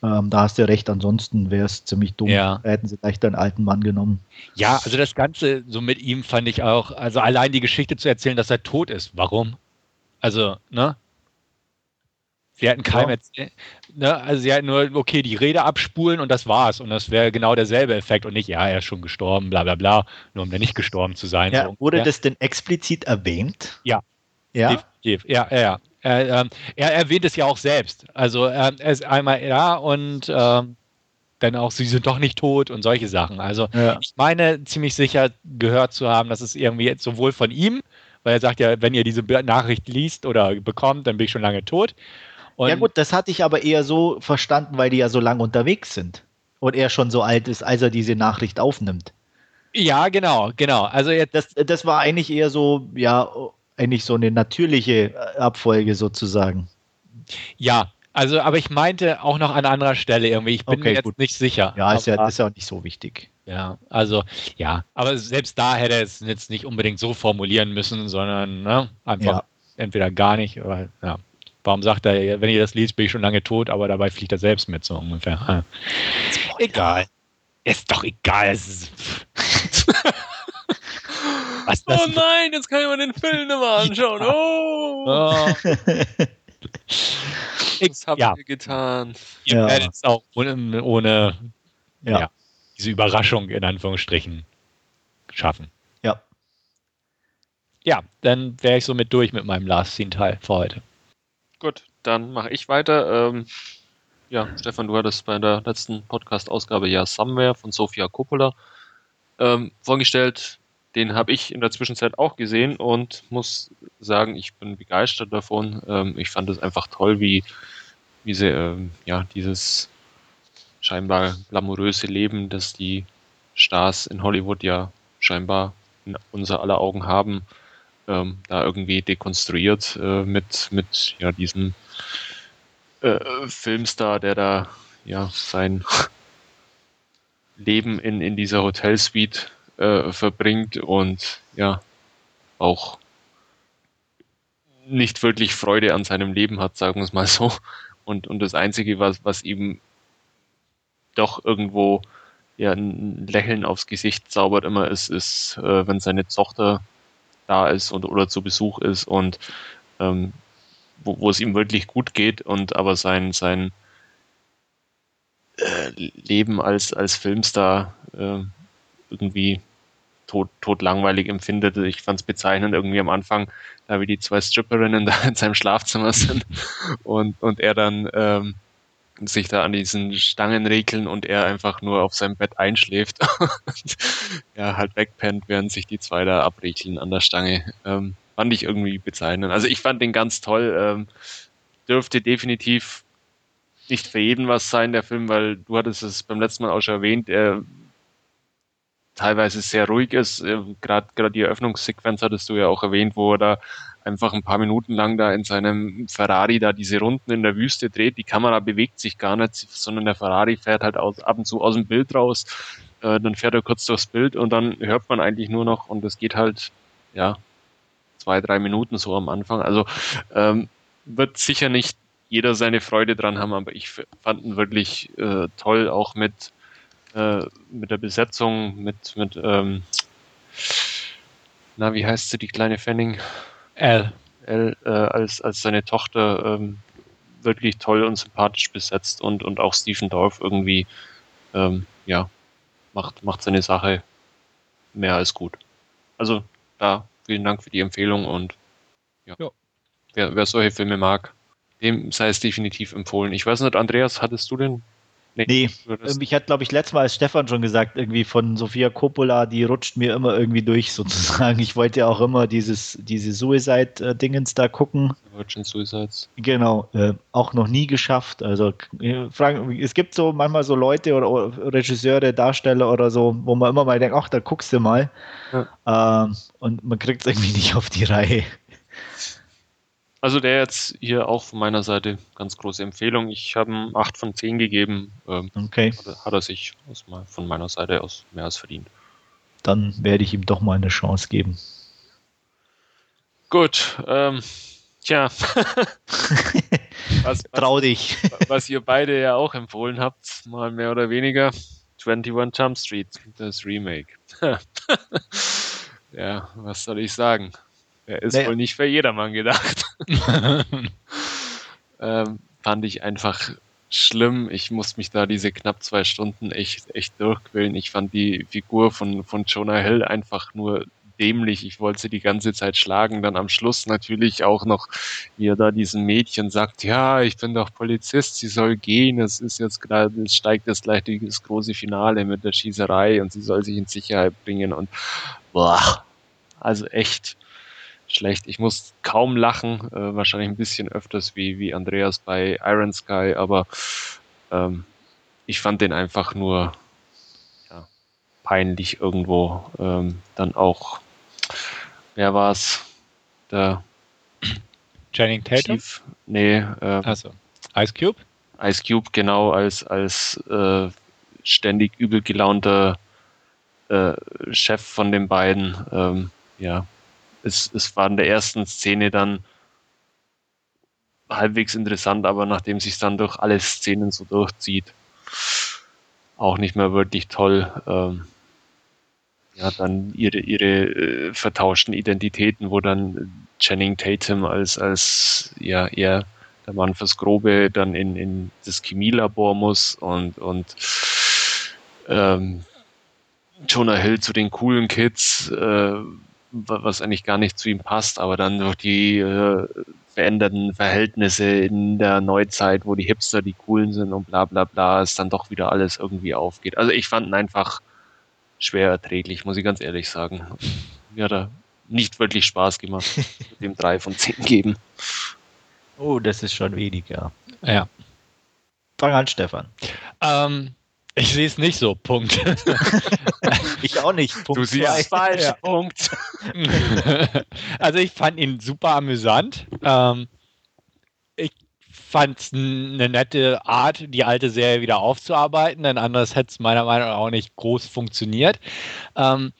ähm, da hast du recht, ansonsten wäre es ziemlich dumm. Ja. Da hätten sie gleich einen alten Mann genommen. Ja, also das Ganze so mit ihm fand ich auch, also allein die Geschichte zu erzählen, dass er tot ist. Warum? Also, ne? Sie hätten keinem Ja. erzählt, ne? Also sie hätten nur, okay, die Rede abspulen und das war's. Und das wäre genau derselbe Effekt und nicht, ja, er ist schon gestorben, bla bla bla, nur um dann nicht gestorben zu sein. Ja, so. wurde ja, das denn explizit erwähnt? Ja. Ja, Definitiv, ja, ja, ja. Er, ähm, er erwähnt es ja auch selbst. Also ähm, er ist einmal da und ähm, dann auch, sie sind doch nicht tot und solche Sachen. Also ja. ich meine ziemlich sicher gehört zu haben, dass es irgendwie jetzt sowohl von ihm, weil er sagt ja, wenn ihr diese Nachricht liest oder bekommt, dann bin ich schon lange tot. Und ja gut, das hatte ich aber eher so verstanden, weil die ja so lange unterwegs sind. Und er schon so alt ist, als er diese Nachricht aufnimmt. ja, genau, genau. Also jetzt, Das, das war eigentlich eher so, ja, eigentlich so eine natürliche äh, Abfolge sozusagen. ja, also, aber ich meinte auch noch an anderer Stelle irgendwie. Ich bin Okay, mir jetzt gut. nicht sicher. Ja, ist ja, ist ja auch nicht so wichtig. Ja, also ja, aber selbst da hätte er es jetzt nicht unbedingt so formulieren müssen, sondern ne, einfach Ja. entweder gar nicht oder ja. Warum sagt er, wenn ihr das liest, bin ich schon lange tot, aber dabei fliegt er selbst mit, so ungefähr. Ja. Egal. Ist doch egal. Was Oh nein, jetzt kann ich mir den Film nicht mehr anschauen. Oh, Oh, [laughs] was habt ja. ihr getan? ihr Ja. werdet es auch ohne, ohne Ja. Ja. diese Überraschung in Anführungsstrichen schaffen. Ja. Ja, dann wäre ich somit durch mit meinem Last Scene-Teil für heute. Gut, dann mache ich weiter. Ähm, ja, Stefan, du hattest bei der letzten Podcast-Ausgabe ja Somewhere von Sofia Coppola ähm, vorgestellt. Den habe ich in der Zwischenzeit auch gesehen und muss sagen, ich bin begeistert davon. Ähm, ich fand es einfach toll, wie, wie sie ähm, ja, dieses scheinbar glamouröse Leben, das die Stars in Hollywood ja scheinbar in unser aller Augen haben, ähm, da irgendwie dekonstruiert äh, mit, mit ja, diesem äh, Filmstar, der da ja sein [laughs] Leben in, in dieser Hotelsuite äh, verbringt und ja auch nicht wirklich Freude an seinem Leben hat, sagen wir es mal so. Und, und das Einzige, was, was ihm doch irgendwo ja, ein Lächeln aufs Gesicht zaubert immer ist, ist, äh, wenn seine Tochter da ist und oder zu Besuch ist und ähm, wo, wo es ihm wirklich gut geht und aber sein, sein äh, Leben als, als Filmstar äh, irgendwie tot, tot langweilig empfindet. Ich fand es bezeichnend irgendwie am Anfang, da wie die zwei Stripperinnen [laughs] da in seinem Schlafzimmer sind und, und er dann ähm, sich da an diesen Stangen regeln und er einfach nur auf seinem Bett einschläft [laughs] und ja, halt wegpennt, während sich die zwei da abregeln an der Stange. Ähm, fand ich irgendwie bezeichnend. Also ich fand den ganz toll. Ähm, dürfte definitiv nicht für jeden was sein, der Film, weil du hattest es beim letzten Mal auch schon erwähnt, er teilweise sehr ruhig ist. Äh, Gerade gerade die Eröffnungssequenz hattest du ja auch erwähnt, wo er da einfach ein paar Minuten lang da in seinem Ferrari da diese Runden in der Wüste dreht. Die Kamera bewegt sich gar nicht, sondern der Ferrari fährt halt aus, ab und zu aus dem Bild raus. Äh, dann fährt er kurz durchs Bild und dann hört man eigentlich nur noch und es geht halt, ja, zwei, drei Minuten so am Anfang. Also ähm, wird sicher nicht jeder seine Freude dran haben, aber ich fand ihn wirklich äh, toll, auch mit, äh, mit der Besetzung, mit, mit ähm, na, wie heißt sie, die kleine Fanning? L. Elle, äh, als, als seine Tochter ähm, wirklich toll und sympathisch besetzt und, und auch Stephen Dorff irgendwie, ähm, ja, macht, macht seine Sache mehr als gut. Also da vielen Dank für die Empfehlung und ja, Ja. Wer, wer solche Filme mag, dem sei es definitiv empfohlen. Ich weiß nicht, Andreas, hattest du den Nee, ähm, ich hatte, glaube ich, letztes Mal als Stefan schon gesagt, irgendwie von Sofia Coppola, die rutscht mir immer irgendwie durch, [laughs] sozusagen. Ich wollte ja auch immer dieses, diese Suicide-Dingens da gucken. Virgin Suicides. Genau, äh, auch noch nie geschafft. Also, äh, es gibt so manchmal so Leute oder, oder, Regisseure, Darsteller oder so, wo man immer mal denkt, ach, da guckst du mal. Ja. Äh, und man kriegt es irgendwie [laughs] nicht auf die Reihe. Also der jetzt hier auch von meiner Seite ganz große Empfehlung. Ich habe ihm 8 von 10 gegeben. Ähm, okay. Hat, hat, er sich aus, von meiner Seite aus mehr als verdient. Dann werde ich ihm doch mal eine Chance geben. Gut, ähm, tja. [laughs] [laughs] was, Trau dich. was ihr beide ja auch empfohlen habt, mal mehr oder weniger. 21 Jump Street, das Remake. [laughs] ja, was soll ich sagen? Er ist naja. wohl nicht für jedermann gedacht. [laughs] ähm, fand ich einfach schlimm. Ich muss mich da diese knapp zwei Stunden echt, echt durchquälen. Ich fand die Figur von, von Jonah Hill einfach nur dämlich. Ich wollte sie die ganze Zeit schlagen. Dann am Schluss natürlich auch noch, wie er da diesem Mädchen sagt, ja, ich bin doch Polizist, sie soll gehen. Es ist jetzt gerade, es steigt jetzt gleich das große Finale mit der Schießerei und sie soll sich in Sicherheit bringen und boah, also echt schlecht. Ich muss kaum lachen, äh, wahrscheinlich ein bisschen öfters wie, wie Andreas bei Iron Sky, aber ähm, ich fand den einfach nur ja, peinlich irgendwo. Ähm, dann auch, wer war es? Der [clears throat] Channing Tatum? Chief, nee. Äh, also, Ice Cube? Ice Cube, genau, als, als äh, ständig übel gelaunter äh, Chef von den beiden. Ähm, ja, es, es war in der ersten Szene dann halbwegs interessant, aber nachdem sich dann durch alle Szenen so durchzieht, auch nicht mehr wirklich toll. Ähm, ja, dann ihre, ihre äh, vertauschten Identitäten, wo dann Channing Tatum als, als ja, eher der Mann fürs Grobe dann in, in das Chemielabor muss und, und ähm, Jonah Hill zu den coolen Kids, äh, was eigentlich gar nicht zu ihm passt, aber dann durch die äh, veränderten Verhältnisse in der Neuzeit, wo die Hipster die coolen sind und bla bla bla, es dann doch wieder alles irgendwie aufgeht. Also ich fand ihn einfach schwer erträglich, muss ich ganz ehrlich sagen. Mir hat er nicht wirklich Spaß gemacht, mit [laughs] dem drei von zehn geben. Oh, das ist schon wenig, ja. Ja. Fang an, Stefan. Ähm, ich sehe es nicht so, Punkt. [laughs] ich auch nicht. Punkt du siehst es falsch, ja. Punkt. [laughs] also ich fand ihn super amüsant. Ähm, ich fand es eine nette Art, die alte Serie wieder aufzuarbeiten, denn anders hätte es meiner Meinung nach auch nicht groß funktioniert. Ähm,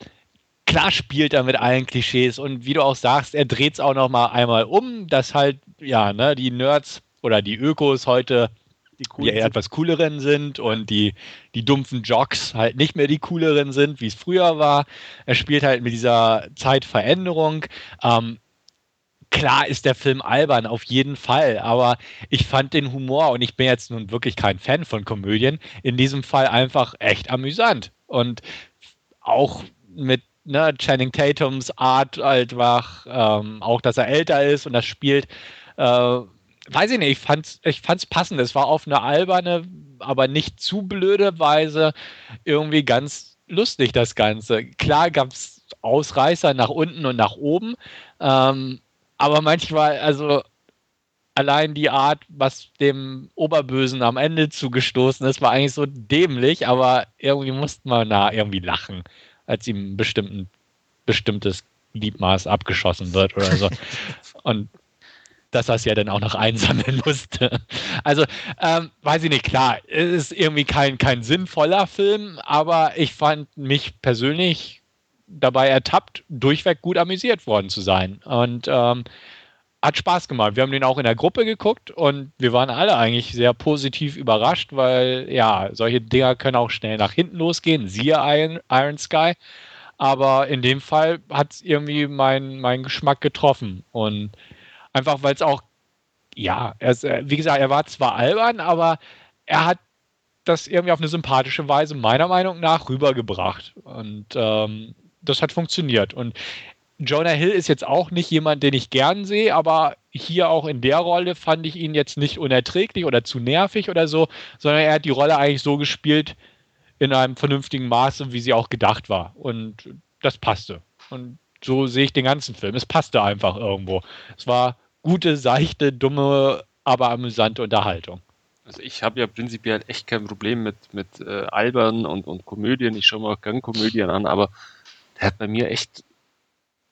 klar spielt er mit allen Klischees und wie du auch sagst, er dreht es auch noch mal einmal um, dass halt, ja, ne, die Nerds oder die Ökos heute die, die etwas cooleren sind und die, die dumpfen Jocks halt nicht mehr die cooleren sind, wie es früher war. Er spielt halt mit dieser Zeitveränderung. Ähm, klar ist der Film albern, auf jeden Fall, aber ich fand den Humor, und ich bin jetzt nun wirklich kein Fan von Komödien, in diesem Fall einfach echt amüsant. Und auch mit ne, Channing Tatums Art halt wach, ähm, auch dass er älter ist und das spielt. Äh, weiß ich nicht, ich fand's, ich fand's passend. Es war auf eine alberne, aber nicht zu blöde Weise irgendwie ganz lustig, das Ganze. Klar gab es Ausreißer nach unten und nach oben, ähm, aber manchmal, also allein die Art, was dem Oberbösen am Ende zugestoßen ist, war eigentlich so dämlich, aber irgendwie musste man da irgendwie lachen, als ihm ein bestimmten, bestimmtes Liebmaß abgeschossen wird oder so. [laughs] Und dass er es ja dann auch noch [laughs] einsammeln musste. Also, ähm, weiß ich nicht, klar, es ist irgendwie kein, kein sinnvoller Film, aber ich fand mich persönlich dabei ertappt, durchweg gut amüsiert worden zu sein. Und ähm, hat Spaß gemacht. Wir haben den auch in der Gruppe geguckt und wir waren alle eigentlich sehr positiv überrascht, weil ja, solche Dinger können auch schnell nach hinten losgehen, siehe Iron, Iron Sky. Aber in dem Fall hat es irgendwie meinen mein Geschmack getroffen. Und Einfach weil es auch, ja, ist, äh, wie gesagt, er war zwar albern, aber er hat das irgendwie auf eine sympathische Weise meiner Meinung nach rübergebracht. Und ähm, das hat funktioniert. Und Jonah Hill ist jetzt auch nicht jemand, den ich gern sehe, aber hier auch in der Rolle fand ich ihn jetzt nicht unerträglich oder zu nervig oder so, sondern er hat die Rolle eigentlich so gespielt in einem vernünftigen Maße, wie sie auch gedacht war. Und das passte. Und so sehe ich den ganzen Film. Es passte einfach irgendwo. Es war gute, seichte, dumme, aber amüsante Unterhaltung. Also ich habe ja prinzipiell echt kein Problem mit, mit äh, Albern und, und Komödien. Ich schaue mir auch gern Komödien an, aber der hat bei mir echt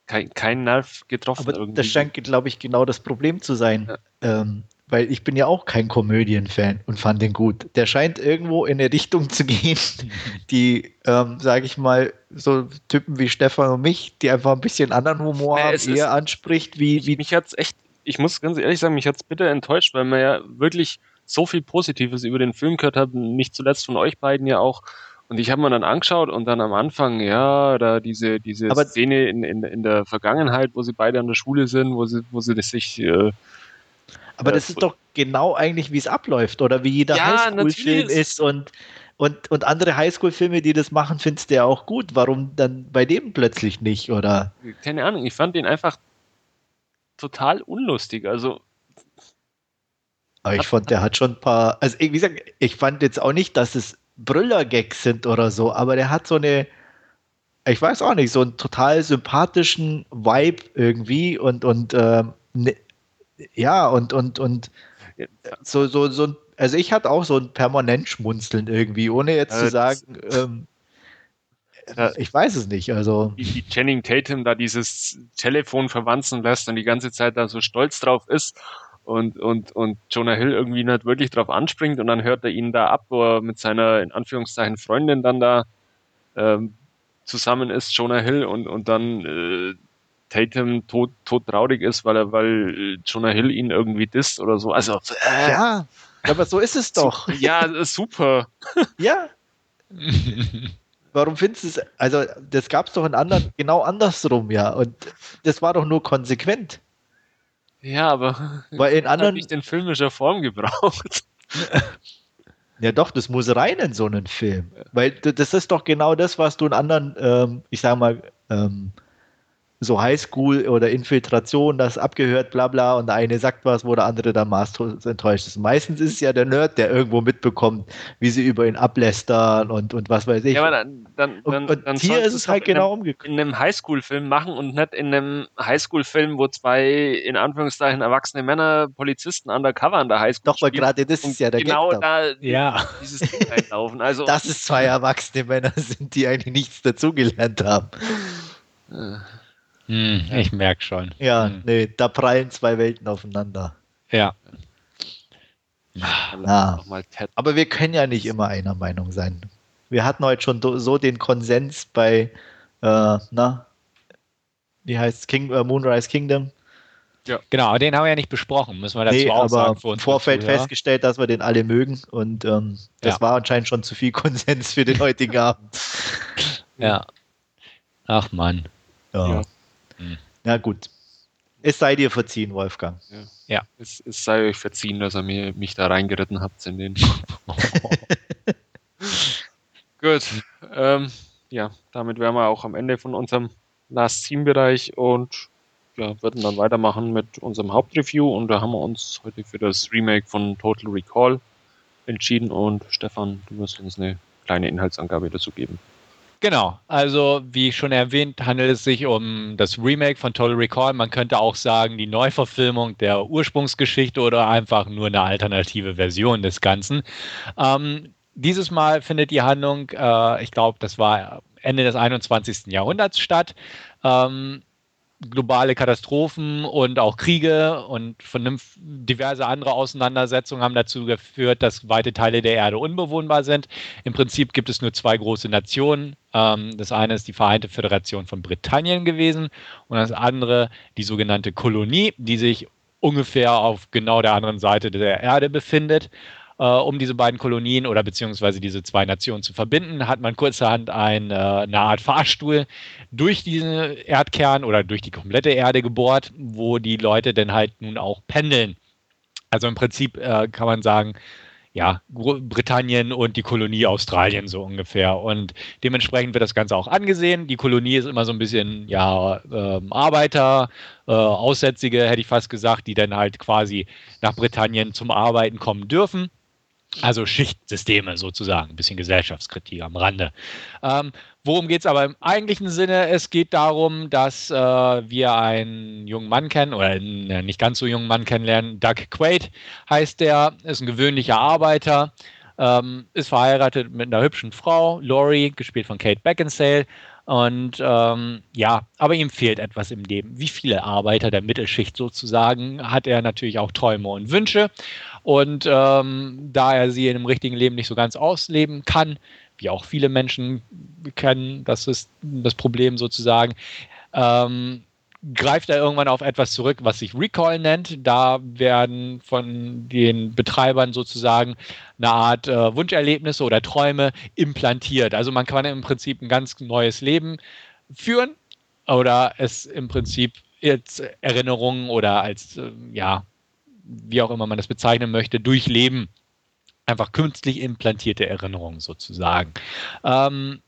kein, kein Nerv getroffen. Aber irgendwie. das scheint, glaube ich, genau das Problem zu sein. Ja. Ähm, weil ich bin ja auch kein Komödien-Fan und fand den gut. Der scheint irgendwo in eine Richtung zu gehen, [laughs] die, ähm, sage ich mal, so Typen wie Stefan und mich, die einfach ein bisschen anderen Humor haben, eher anspricht, wie, wie. Mich hat's echt, ich muss ganz ehrlich sagen, mich hat's bitter enttäuscht, weil man ja wirklich so viel Positives über den Film gehört hat, nicht zuletzt von euch beiden ja auch. Und ich habe mir dann angeschaut und dann am Anfang, ja, da diese, diese Aber Szene in, in, in der Vergangenheit, wo sie beide an der Schule sind, wo sie, wo sie das sich. Äh, aber das ist doch genau eigentlich, wie es abläuft oder wie jeder Ja, Highschool-Film ist und, und, und andere Highschool-Filme, die das machen, findest du ja auch gut. Warum dann bei dem plötzlich nicht? Oder keine Ahnung, ich fand den einfach total unlustig. Also, aber ich fand, der hat schon ein paar. Also wie gesagt, ich fand jetzt auch nicht, dass es Brüller-Gags sind oder so, aber der hat so eine, ich weiß auch nicht, so einen total sympathischen Vibe irgendwie und und ähm, ne, ja und und und so so so ein also ich hatte auch so ein permanent Schmunzeln irgendwie, ohne jetzt Äh, zu sagen, ähm, Ja. ich weiß es nicht. Also wie, wie Channing Tatum da dieses Telefon verwanzen lässt und die ganze Zeit da so stolz drauf ist und, und, und Jonah Hill irgendwie nicht wirklich drauf anspringt und dann hört er ihn da ab, wo er mit seiner, in Anführungszeichen, Freundin dann da ähm, zusammen ist, Jonah Hill, und, und dann äh, Tatum tot, tot traurig ist, weil er, weil äh, Jonah Hill ihn irgendwie disst oder so. Also, äh, ja, aber so ist es doch. ja, ist super. [laughs] Ja, warum findest du es? Also das gab es doch in anderen genau andersrum, ja. Und das war doch nur konsequent. Ja, aber Weil in [laughs] hat anderen, nicht in filmischer Form gebraucht. [laughs] ja doch, das muss rein in so einen Film. Weil das ist doch genau das, was du in anderen, ähm, ich sag mal, ähm, so Highschool oder Infiltration, das abgehört, bla bla, und der eine sagt was, wo der andere dann maßlos enttäuscht ist. Meistens ist es ja der Nerd, der irgendwo mitbekommt, wie sie über ihn ablästern und, und was weiß ich. Ja, aber dann, dann, und, und dann hier ist es halt genau umgekehrt. in einem Highschool-Film machen und nicht in einem Highschool-Film, wo zwei in Anführungszeichen erwachsene Männer Polizisten undercover an der Highschool Doch, weil gerade das ist ja der genau Gag da. ja. dieses Ding reinlaufen. Also dass es zwei erwachsene Männer [laughs] sind, die eigentlich nichts dazugelernt haben. Hm, ich merke schon. Ja, Hm. nee, da prallen zwei Welten aufeinander. Ja. dann Ah. Aber wir können ja nicht immer einer Meinung sein. Wir hatten heute schon so den Konsens bei, äh, na, wie heißt King, äh, Moonrise Kingdom? Genau, aber den haben wir ja nicht besprochen, müssen wir dazu Nee, auch aber sagen. Für im unsere Vorfeld Zuhörer. festgestellt, dass wir den alle mögen und ähm, das Ja. war anscheinend schon zu viel [laughs] Konsens für den heutigen [laughs] Abend. Ja. Ach Mann. Ja. Ja. Hm. Na gut. Es sei dir verziehen, Wolfgang. Es, es sei euch verziehen, dass ihr mir, mich da reingeritten habt in den. [laughs] Gut. Ähm, ja, damit wären wir auch am Ende von unserem Last Scene Bereich und ja, würden dann weitermachen mit unserem Hauptreview und da haben wir uns heute für das Remake von Total Recall entschieden und Stefan, du wirst uns eine kleine Inhaltsangabe dazu geben. Genau, also wie schon erwähnt, handelt es sich um das Remake von Total Recall. Man könnte auch sagen, die Neuverfilmung der Ursprungsgeschichte oder einfach nur eine alternative Version des Ganzen. Ähm, dieses Mal findet die Handlung, äh, ich glaube, das war Ende des 21. Jahrhunderts statt. Ähm, globale Katastrophen und auch Kriege und diverse andere Auseinandersetzungen haben dazu geführt, dass weite Teile der Erde unbewohnbar sind. Im Prinzip gibt es nur zwei große Nationen. Ähm, das eine ist die Vereinte Föderation von Britannien gewesen und das andere die sogenannte Kolonie, die sich ungefähr auf genau der anderen Seite der Erde befindet. Äh, um diese beiden Kolonien oder beziehungsweise diese zwei Nationen zu verbinden, hat man kurzerhand ein, äh, eine Art Fahrstuhl durch diesen Erdkern oder durch die komplette Erde gebohrt, wo die Leute dann halt nun auch pendeln. Also im Prinzip äh, kann man sagen, ja, Britannien und die Kolonie Australien so ungefähr. Und dementsprechend wird das Ganze auch angesehen. Die Kolonie ist immer so ein bisschen, ja, äh, Arbeiter, äh, Aussätzige, hätte ich fast gesagt, die dann halt quasi nach Britannien zum Arbeiten kommen dürfen. Also Schichtsysteme sozusagen, ein bisschen Gesellschaftskritik am Rande. Ähm, worum geht es aber im eigentlichen Sinne? Es geht darum, dass äh, wir einen jungen Mann kennen, oder einen äh, nicht ganz so jungen Mann kennenlernen. Doug Quaid heißt der, ist ein gewöhnlicher Arbeiter, ähm, ist verheiratet mit einer hübschen Frau, Laurie, gespielt von Kate Beckinsale. Und ähm, ja, aber ihm fehlt etwas im Leben. Wie viele Arbeiter der Mittelschicht sozusagen hat er natürlich auch Träume und Wünsche. Und ähm, da er sie in dem richtigen Leben nicht so ganz ausleben kann, wie auch viele Menschen kennen, das ist das Problem sozusagen, ähm, greift er irgendwann auf etwas zurück, was sich Recall nennt. Da werden von den Betreibern sozusagen eine Art äh, Wunscherlebnisse oder Träume implantiert. Also man kann im Prinzip ein ganz neues Leben führen oder es im Prinzip als Erinnerungen oder als, äh, ja, wie auch immer man das bezeichnen möchte, durchleben. Einfach künstlich implantierte Erinnerungen sozusagen. Ähm,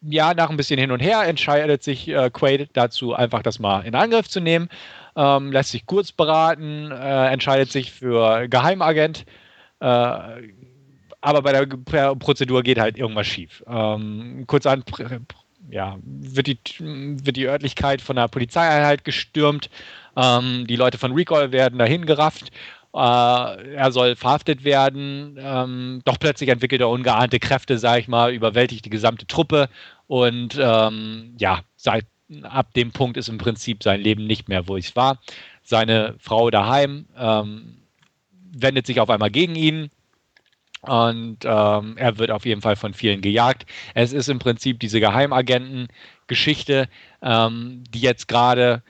ja, nach ein bisschen hin und her entscheidet sich äh, Quaid dazu, einfach das mal in Angriff zu nehmen, ähm, lässt sich kurz beraten, äh, entscheidet sich für Geheimagent, äh, aber bei der Prozedur geht halt irgendwas schief. Ähm, kurz an, ja, wird die, wird die Örtlichkeit von der Polizeieinheit gestürmt, ähm, die Leute von Recall werden dahin gerafft äh, er soll verhaftet werden. Ähm, doch plötzlich entwickelt er ungeahnte Kräfte, sage ich mal, überwältigt die gesamte Truppe und ähm, ja, seit ab dem Punkt ist im Prinzip sein Leben nicht mehr, wo es war. Seine Frau daheim ähm, wendet sich auf einmal gegen ihn. Und ähm, er wird auf jeden Fall von vielen gejagt. Es ist im Prinzip diese Geheimagenten-Geschichte, ähm, die jetzt gerade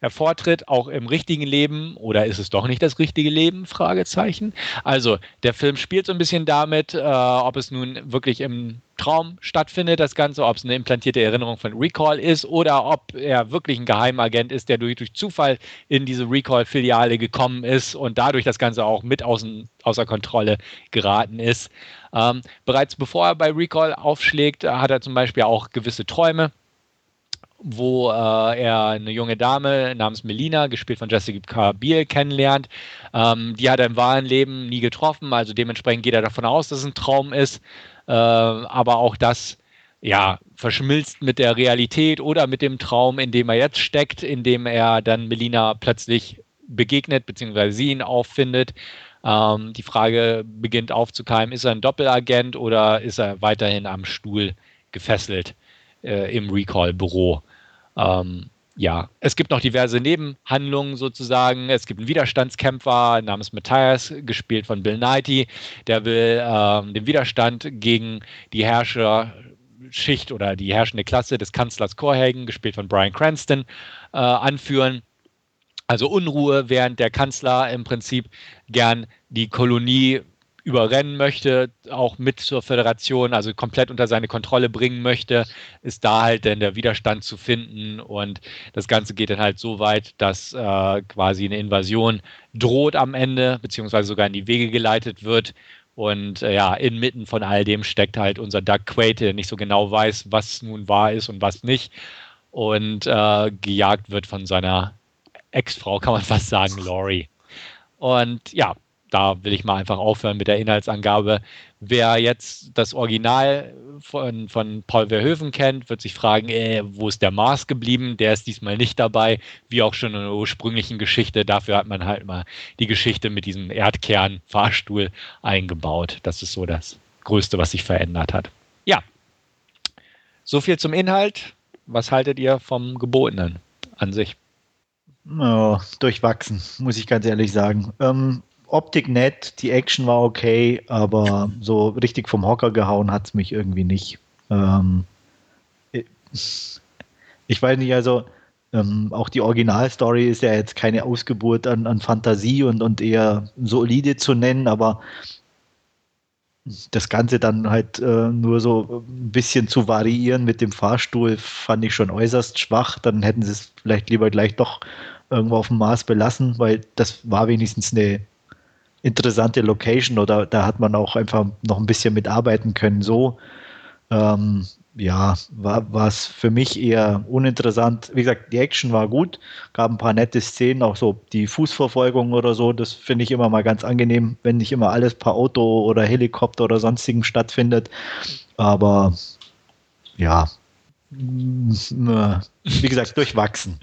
hervortritt, auch im richtigen Leben oder ist es doch nicht das richtige Leben? Fragezeichen. Also der Film spielt so ein bisschen damit, äh, ob es nun wirklich im Traum stattfindet, das Ganze, ob es eine implantierte Erinnerung von Recall ist oder ob er wirklich ein Geheimagent ist, der durch, durch Zufall in diese Recall-Filiale gekommen ist und dadurch das Ganze auch mit außen, außer Kontrolle geraten ist. Ähm, bereits bevor er bei Recall aufschlägt, hat er zum Beispiel auch gewisse Träume wo äh, er eine junge Dame namens Melina, gespielt von Jessica Biel, kennenlernt. Ähm, die hat er im wahren Leben nie getroffen, also dementsprechend geht er davon aus, dass es ein Traum ist. Äh, aber auch das ja, verschmilzt mit der Realität oder mit dem Traum, in dem er jetzt steckt, in dem er dann Melina plötzlich begegnet, beziehungsweise sie ihn auffindet. Ähm, die Frage beginnt aufzukeimen, ist er ein Doppelagent oder ist er weiterhin am Stuhl gefesselt äh, im Recall-Büro? Ähm, ja, es gibt noch diverse Nebenhandlungen sozusagen. Es gibt einen Widerstandskämpfer namens Matthias, gespielt von Bill Knighty. Der will ähm, den Widerstand gegen die Herrscherschicht oder die herrschende Klasse des Kanzlers Korhagen, gespielt von Brian Cranston, äh, anführen. Also Unruhe, während der Kanzler im Prinzip gern die Kolonie überrennen möchte, auch mit zur Föderation, also komplett unter seine Kontrolle bringen möchte, ist da halt dann der Widerstand zu finden und das Ganze geht dann halt so weit, dass äh, quasi eine Invasion droht am Ende, beziehungsweise sogar in die Wege geleitet wird. Und äh, ja, inmitten von all dem steckt halt unser Doug Quaid, der nicht so genau weiß, was nun wahr ist und was nicht. Und äh, gejagt wird von seiner Ex-Frau, kann man fast sagen, Laurie. Und ja, da will ich mal einfach aufhören mit der Inhaltsangabe. Wer jetzt das Original von, von Paul Verhoeven kennt, wird sich fragen, äh, wo ist der Mars geblieben? Der ist diesmal nicht dabei, wie auch schon in der ursprünglichen Geschichte. Dafür hat man halt mal die Geschichte mit diesem Erdkern-Fahrstuhl eingebaut. Das ist so das Größte, was sich verändert hat. Ja, so viel zum Inhalt. Was haltet ihr vom Gebotenen an sich? Oh, durchwachsen, muss ich ganz ehrlich sagen. Ähm, Optik nett, die Action war okay, aber so richtig vom Hocker gehauen hat es mich irgendwie nicht. Ähm, ich weiß nicht, also ähm, auch die Originalstory ist ja jetzt keine Ausgeburt an, an Fantasie und, und eher solide zu nennen, aber das Ganze dann halt äh, nur so ein bisschen zu variieren mit dem Fahrstuhl fand ich schon äußerst schwach. Dann hätten sie es vielleicht lieber gleich doch irgendwo auf dem Mars belassen, weil das war wenigstens eine interessante Location oder da hat man auch einfach noch ein bisschen mitarbeiten können. So, ähm, ja, war es für mich eher uninteressant. Wie gesagt, die Action war gut, gab ein paar nette Szenen, auch so die Fußverfolgung oder so, das finde ich immer mal ganz angenehm, wenn nicht immer alles per Auto oder Helikopter oder sonstigem stattfindet. Aber ja, wie gesagt, durchwachsen.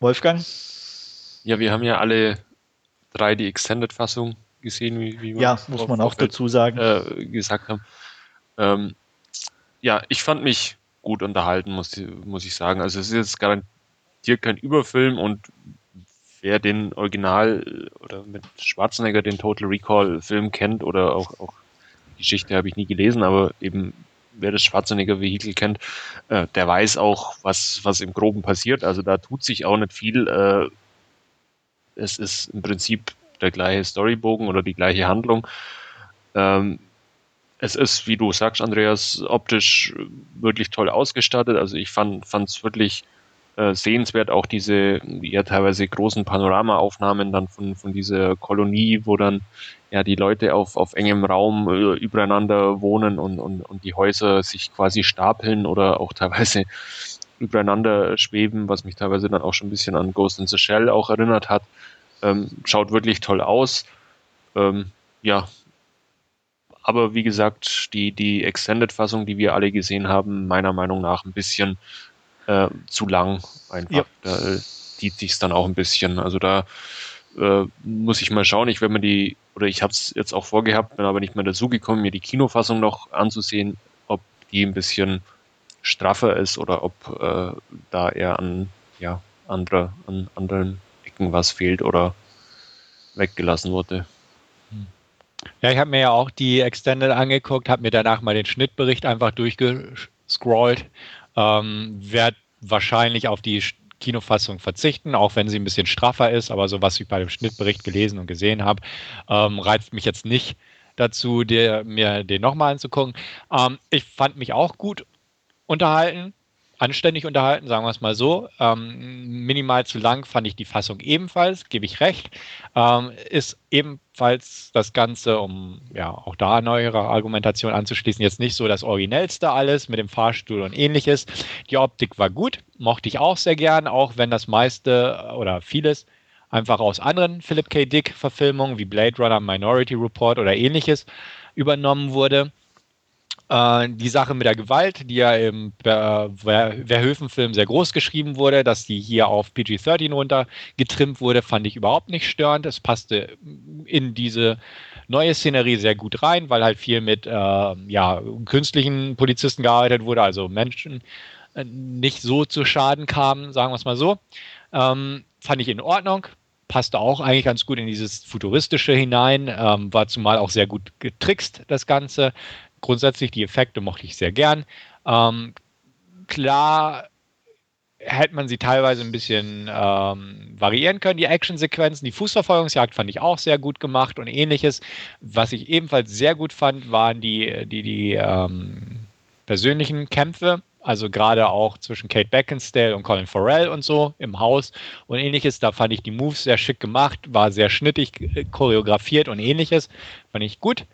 Wolfgang? Ja, wir haben ja alle drei die Extended-Fassung gesehen, wie, wie ja, muss man auch dazu sagen. Äh, gesagt haben. Ähm, ja, ich fand mich gut unterhalten, muss, muss ich sagen. Also es ist jetzt garantiert kein Überfilm und wer den Original oder mit Schwarzenegger den Total Recall Film kennt oder auch, auch die Geschichte habe ich nie gelesen, aber eben wer das Schwarzenegger Vehikel kennt, äh, der weiß auch, was, was im Groben passiert. Also da tut sich auch nicht viel. Äh, es ist im Prinzip der gleiche Storybogen oder die gleiche Handlung. Ähm, es ist, wie du sagst, Andreas, optisch wirklich toll ausgestattet. Also ich fand es wirklich äh, sehenswert, auch diese ja teilweise großen Panoramaaufnahmen dann von, von dieser Kolonie, wo dann ja die Leute auf, auf engem Raum äh, übereinander wohnen und, und, und die Häuser sich quasi stapeln oder auch teilweise übereinander schweben, was mich teilweise dann auch schon ein bisschen an Ghost in the Shell auch erinnert hat. Ähm, schaut wirklich toll aus. Ähm, ja, aber wie gesagt, die, die Extended-Fassung, die wir alle gesehen haben, meiner Meinung nach ein bisschen äh, zu lang einfach. Ja. Da äh, zieht sich dann auch ein bisschen. Also da äh, muss ich mal schauen. Ich werde mir die, oder ich habe es jetzt auch vorgehabt, bin aber nicht mehr dazu gekommen, mir die Kinofassung noch anzusehen, ob die ein bisschen straffer ist oder ob äh, da eher an ja, andere, an anderen Ecken was fehlt oder weggelassen wurde. Ja, ich habe mir ja auch die Extended angeguckt, habe mir danach mal den Schnittbericht einfach durchgescrollt ähm, werde wahrscheinlich auf die Kinofassung verzichten, auch wenn sie ein bisschen straffer ist, aber so was ich bei dem Schnittbericht gelesen und gesehen habe, ähm, reizt mich jetzt nicht dazu, der, mir den nochmal anzugucken. Ähm, ich fand mich auch gut unterhalten anständig unterhalten, sagen wir es mal so. Ähm, minimal zu lang fand ich die Fassung ebenfalls, gebe ich recht. Ähm, ist ebenfalls das Ganze, um ja auch da an eure Argumentation anzuschließen, jetzt nicht so das Originellste alles mit dem Fahrstuhl und ähnliches. Die Optik war gut, mochte ich auch sehr gern, auch wenn das meiste oder vieles einfach aus anderen Philip K. Dick-Verfilmungen wie Blade Runner, Minority Report oder ähnliches übernommen wurde. Äh, die Sache mit der Gewalt, die ja im Verhöfen-Film sehr groß geschrieben wurde, dass die hier auf PG-13 runtergetrimmt wurde, fand ich überhaupt nicht störend. Es passte in diese neue Szenerie sehr gut rein, weil halt viel mit äh, ja, künstlichen Polizisten gearbeitet wurde, also Menschen äh, nicht so zu Schaden kamen, sagen wir es mal so. Ähm, fand ich in Ordnung passte auch eigentlich ganz gut in dieses Futuristische hinein, ähm, war zumal auch sehr gut getrickst, das Ganze grundsätzlich die Effekte mochte ich sehr gern. Ähm, klar hätte man sie teilweise ein bisschen ähm, variieren können, die Actionsequenzen. Die Fußverfolgungsjagd fand ich auch sehr gut gemacht und ähnliches. Was ich ebenfalls sehr gut fand, waren die, die, die ähm, persönlichen Kämpfe. Also gerade auch zwischen Kate Beckinsale und Colin Farrell und so im Haus und ähnliches. Da fand ich die Moves sehr schick gemacht, war sehr schnittig äh, choreografiert und ähnliches. Fand ich gut.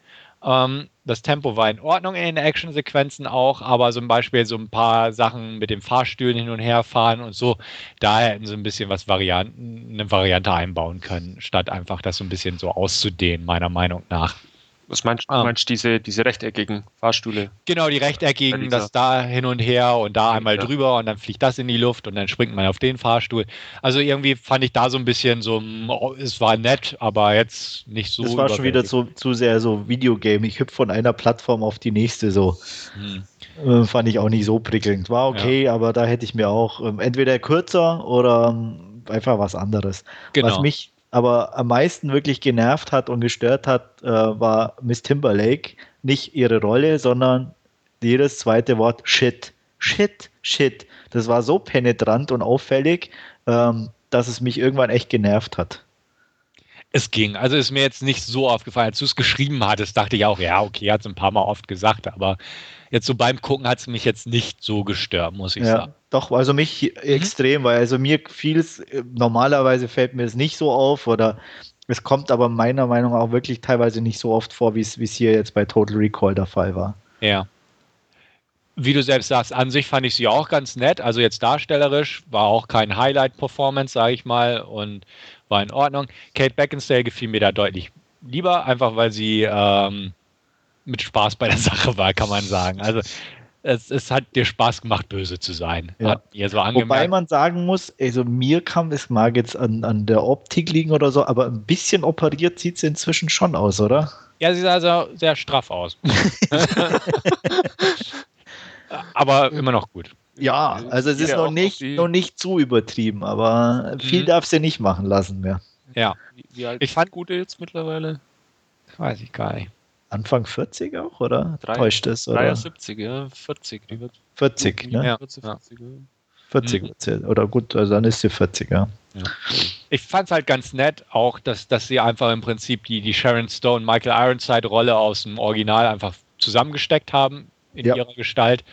Ähm, das Tempo war in Ordnung in den Actionsequenzen auch, aber zum Beispiel so ein paar Sachen mit dem Fahrstühlen hin und her fahren und so, da hätten sie ein bisschen was Varianten, eine Variante einbauen können, statt einfach das so ein bisschen so auszudehnen, meiner Meinung nach. Was meinst du? Ah. meinst diese, diese rechteckigen Fahrstühle? Genau, die rechteckigen, das da hin und her und da einmal ja. drüber und dann fliegt das in die Luft und dann springt man auf den Fahrstuhl. Also irgendwie fand ich da so ein bisschen so, oh, es war nett, aber jetzt nicht so. Es war schon wieder zu, zu sehr so Videogame. Ich hüpfe von einer Plattform auf die nächste so. Hm. Äh, fand ich auch nicht so prickelnd. War okay, ja. aber da hätte ich mir auch ähm, entweder kürzer oder ähm, einfach was anderes. Genau. Was mich aber am meisten wirklich genervt hat und gestört hat, äh, war Miss Timberlake. Nicht ihre Rolle, sondern jedes zweite Wort Shit. Shit, Shit. Das war so penetrant und auffällig, ähm, dass es mich irgendwann echt genervt hat. Es ging. Also ist mir jetzt nicht so aufgefallen. Als du es geschrieben hattest, dachte ich auch, ja, okay, hat es ein paar Mal oft gesagt, aber jetzt so beim Gucken hat es mich jetzt nicht so gestört, muss ich ja, sagen. Doch, also mich mhm. extrem, weil also mir fiel es, äh, normalerweise fällt mir es nicht so auf oder Es kommt aber meiner Meinung nach auch wirklich teilweise nicht so oft vor, wie es hier jetzt bei Total Recall der Fall war. Ja. Wie du selbst sagst, an sich fand ich sie auch ganz nett. Also jetzt darstellerisch war auch kein Highlight-Performance, sage ich mal, und war in Ordnung. Kate Beckinsale gefiel mir da deutlich lieber, einfach weil sie ähm, mit Spaß bei der [laughs] Sache war, kann man sagen. Also es, es hat dir Spaß gemacht, böse zu sein. Ja. So Wobei man sagen muss, also mir kam, es mag jetzt an, an der Optik liegen oder so, aber ein bisschen operiert sieht sie inzwischen schon aus, oder? Ja, sie sah also sehr straff aus. [laughs] aber immer noch gut. Ja, also es ist noch nicht, noch nicht zu übertrieben, aber viel mhm. darf sie nicht machen lassen mehr. Ja. Wie alt ich fand gute jetzt mittlerweile? Weiß ich gar nicht. Anfang 40 auch, oder? Drei, Täuscht es? Oder? 73, ja, 40. Die wird 40, ne? Ja. 40, 40, ja. 40 mhm. oder gut, also dann ist sie 40, ja. ja. Ich fand es halt ganz nett, auch, dass, dass sie einfach im Prinzip die, die Sharon Stone, Michael Ironside-Rolle aus dem Original einfach zusammengesteckt haben in ja. ihrer Gestalt.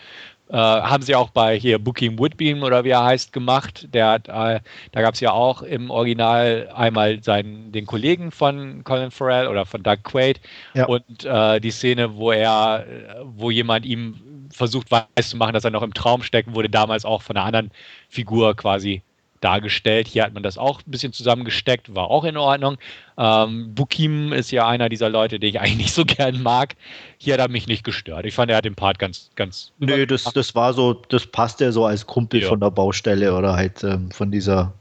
Äh, haben sie auch bei hier Booking Woodbeam oder wie er heißt gemacht. Der hat, äh, da gab es ja auch im Original einmal seinen, den Kollegen von Colin Farrell oder von Doug Quaid ja. und äh, die Szene, wo er, wo jemand ihm versucht weiß zu machen, dass er noch im Traum steckt, wurde damals auch von einer anderen Figur quasi dargestellt. Hier hat man das auch ein bisschen zusammengesteckt, war auch in Ordnung. Ähm, Bukim ist ja einer dieser Leute, die ich [laughs] eigentlich nicht so gern mag. Hier hat er mich nicht gestört. Ich fand, er hat den Part ganz, ganz. Nö, das, das war so, das passt ja so als Kumpel ja. von der Baustelle oder halt ähm, von dieser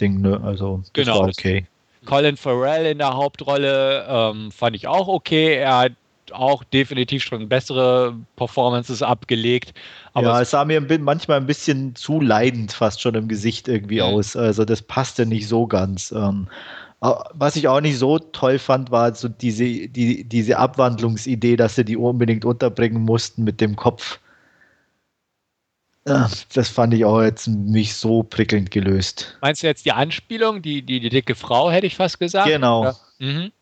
Ding, ne? Also, das genau, war okay. Colin Farrell in der Hauptrolle ähm, fand ich auch okay. Er hat auch definitiv schon bessere Performances abgelegt. Aber ja, es sah mir manchmal ein bisschen zu leidend fast schon im Gesicht irgendwie mhm. aus. Also das passte nicht so ganz. Ähm, was ich auch nicht so toll fand, war so diese, die, diese Abwandlungsidee, dass sie die unbedingt unterbringen mussten mit dem Kopf. Das fand ich auch jetzt nicht so prickelnd gelöst. Meinst du jetzt die Anspielung, die, die, die dicke Frau, hätte ich fast gesagt? Genau. Mhm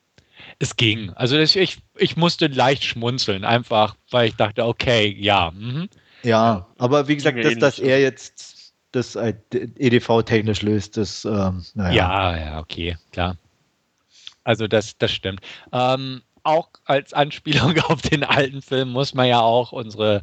es ging. Also das, ich, ich musste leicht schmunzeln, einfach, weil ich dachte, okay, ja. Mhm. Ja, aber wie gesagt, dass, dass er jetzt das äh, EDV-technisch löst, das, ähm, naja. Ja, ja, okay, klar. Also das, das stimmt. Ähm, auch als Anspielung [laughs] auf den alten Film muss man ja auch unsere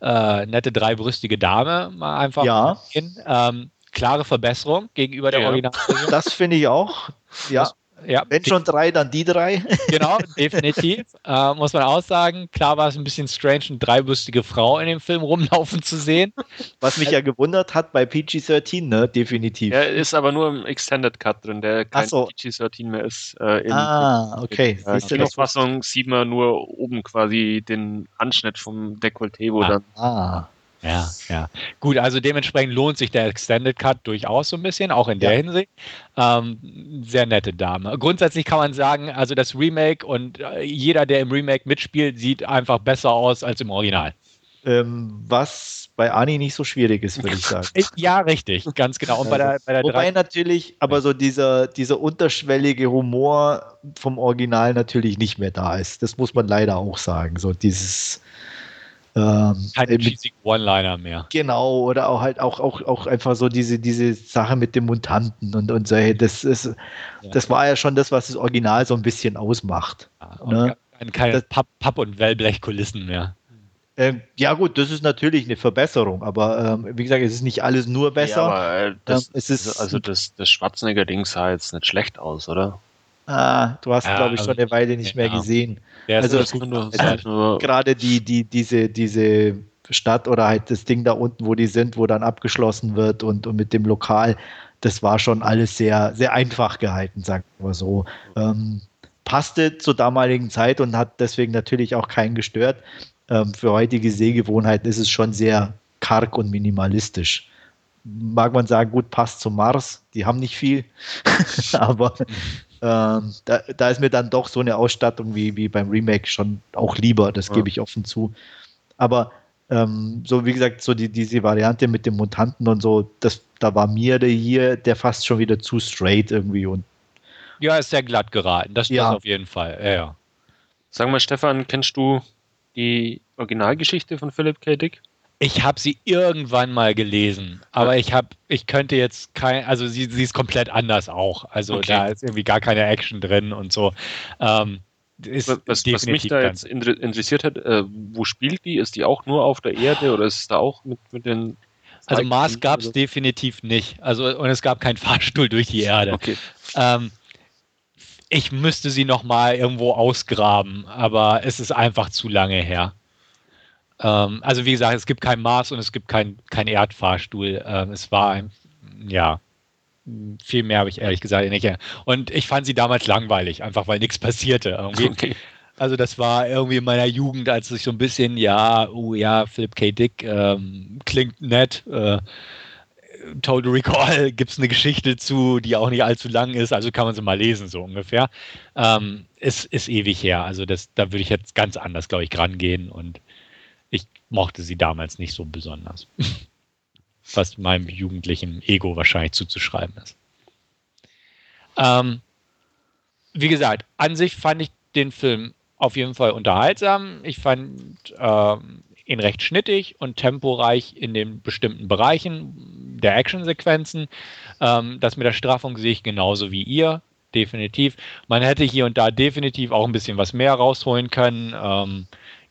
äh, nette dreibrüstige Dame mal einfach ja. Ähm, klare Verbesserung gegenüber der ja. Original. Das finde ich auch. Ja. Das ja, Wenn schon drei, dann die drei. [laughs] Genau, definitiv. äh, muss man auch sagen. Klar war es ein bisschen strange, eine dreibüstige Frau in dem Film rumlaufen zu sehen. Was mich ja gewundert hat bei PG-13, ne? Definitiv. Er ist aber nur im Extended Cut drin, der kein so. PG-13 mehr ist. Äh, in, ah, okay. In, äh, in der Fassung sieht man nur oben quasi den Anschnitt vom Dekolleté, wo ah. dann. Ah. Ja, ja. Gut, also dementsprechend lohnt sich der Extended Cut durchaus so ein bisschen, auch in der ja. Hinsicht. Ähm, sehr nette Dame. Grundsätzlich kann man sagen, also das Remake und äh, jeder, der im Remake mitspielt, sieht einfach besser aus als im Original. Ähm, was bei Ani nicht so schwierig ist, würde ich [laughs] sagen. ja, richtig, ganz genau. Und bei der, bei der Wobei natürlich, aber so dieser, dieser unterschwellige Humor vom Original natürlich nicht mehr da ist. Das muss man leider auch sagen. So dieses ähm, Keine cheesy One-Liner mehr. Genau, oder auch halt auch, auch, auch einfach so diese, diese Sache mit dem Mutanten und, und so, das ist, ja. das war ja schon das, was das Original so ein bisschen ausmacht. Ja, ne? Keine Papp-, Papp und Wellblechkulissen mehr. Ähm, ja, gut, das ist natürlich eine Verbesserung, aber ähm, wie gesagt, es ist nicht alles nur besser. Ja, aber, äh, das, ähm, es ist, also das, das Schwarzenegger-Ding sah jetzt nicht schlecht aus, oder? Ah, du hast, ja, glaube ich, schon eine Weile nicht mehr gesehen. Ja, also, also gerade die, die, diese, diese Stadt oder halt das Ding da unten, wo die sind, wo dann abgeschlossen wird und, und mit dem Lokal, das war schon alles sehr, sehr einfach gehalten, sagen wir so. Ähm, passte zur damaligen Zeit und hat deswegen natürlich auch keinen gestört. Ähm, für heutige Sehgewohnheiten ist es schon sehr karg und minimalistisch. Mag man sagen, gut, passt zum Mars, die haben nicht viel, [laughs] aber ähm, da, da, ist mir dann doch so eine Ausstattung wie, wie beim Remake schon auch lieber, das ja. gebe ich offen zu. Aber ähm, so wie gesagt, so die, diese Variante mit dem Mutanten und so, das, da war mir der hier der fast schon wieder zu straight irgendwie und ja, ist sehr glatt geraten, das, ja. das auf jeden Fall. Ja, ja. Sag mal, Stefan, kennst du die Originalgeschichte von Philip K. Dick? Ich habe sie irgendwann mal gelesen, aber ich habe, ich könnte jetzt kein, also sie, sie ist komplett anders auch. Also okay. da ist irgendwie gar keine Action drin und so. Ähm, was, was mich da jetzt interessiert hat, äh, wo spielt die? Ist die auch nur auf der Erde oder ist es da auch mit, mit den also Mars gab es definitiv nicht. Also und es gab keinen Fahrstuhl durch die Erde. Okay. Ähm, ich müsste sie noch mal irgendwo ausgraben, aber es ist einfach zu lange her. Ähm, also wie gesagt, es gibt kein Mars und es gibt kein, kein Erdfahrstuhl. Ähm, es war ein, ja, viel mehr habe ich ehrlich gesagt nicht. Und ich fand sie damals langweilig, einfach weil nichts passierte irgendwie. [laughs] Okay. Also das war irgendwie in meiner Jugend, als ich so ein bisschen, ja, oh ja, Philip K. Dick ähm, klingt nett. Äh, Total Recall [laughs] gibt es eine Geschichte zu, die auch nicht allzu lang ist, also kann man sie mal lesen, so ungefähr. Ähm, ist, ist ewig her, also das, da würde ich jetzt ganz anders, glaube ich, rangehen und mochte sie damals nicht so besonders. [laughs] Was meinem jugendlichen Ego wahrscheinlich zuzuschreiben ist. Ähm, wie gesagt, an sich fand ich den Film auf jeden Fall unterhaltsam. Ich fand ähm, ihn recht schnittig und temporeich in den bestimmten Bereichen der Actionsequenzen. Ähm, das mit der Straffung sehe ich genauso wie ihr, definitiv. Man hätte hier und da definitiv auch ein bisschen was mehr rausholen können. Ähm,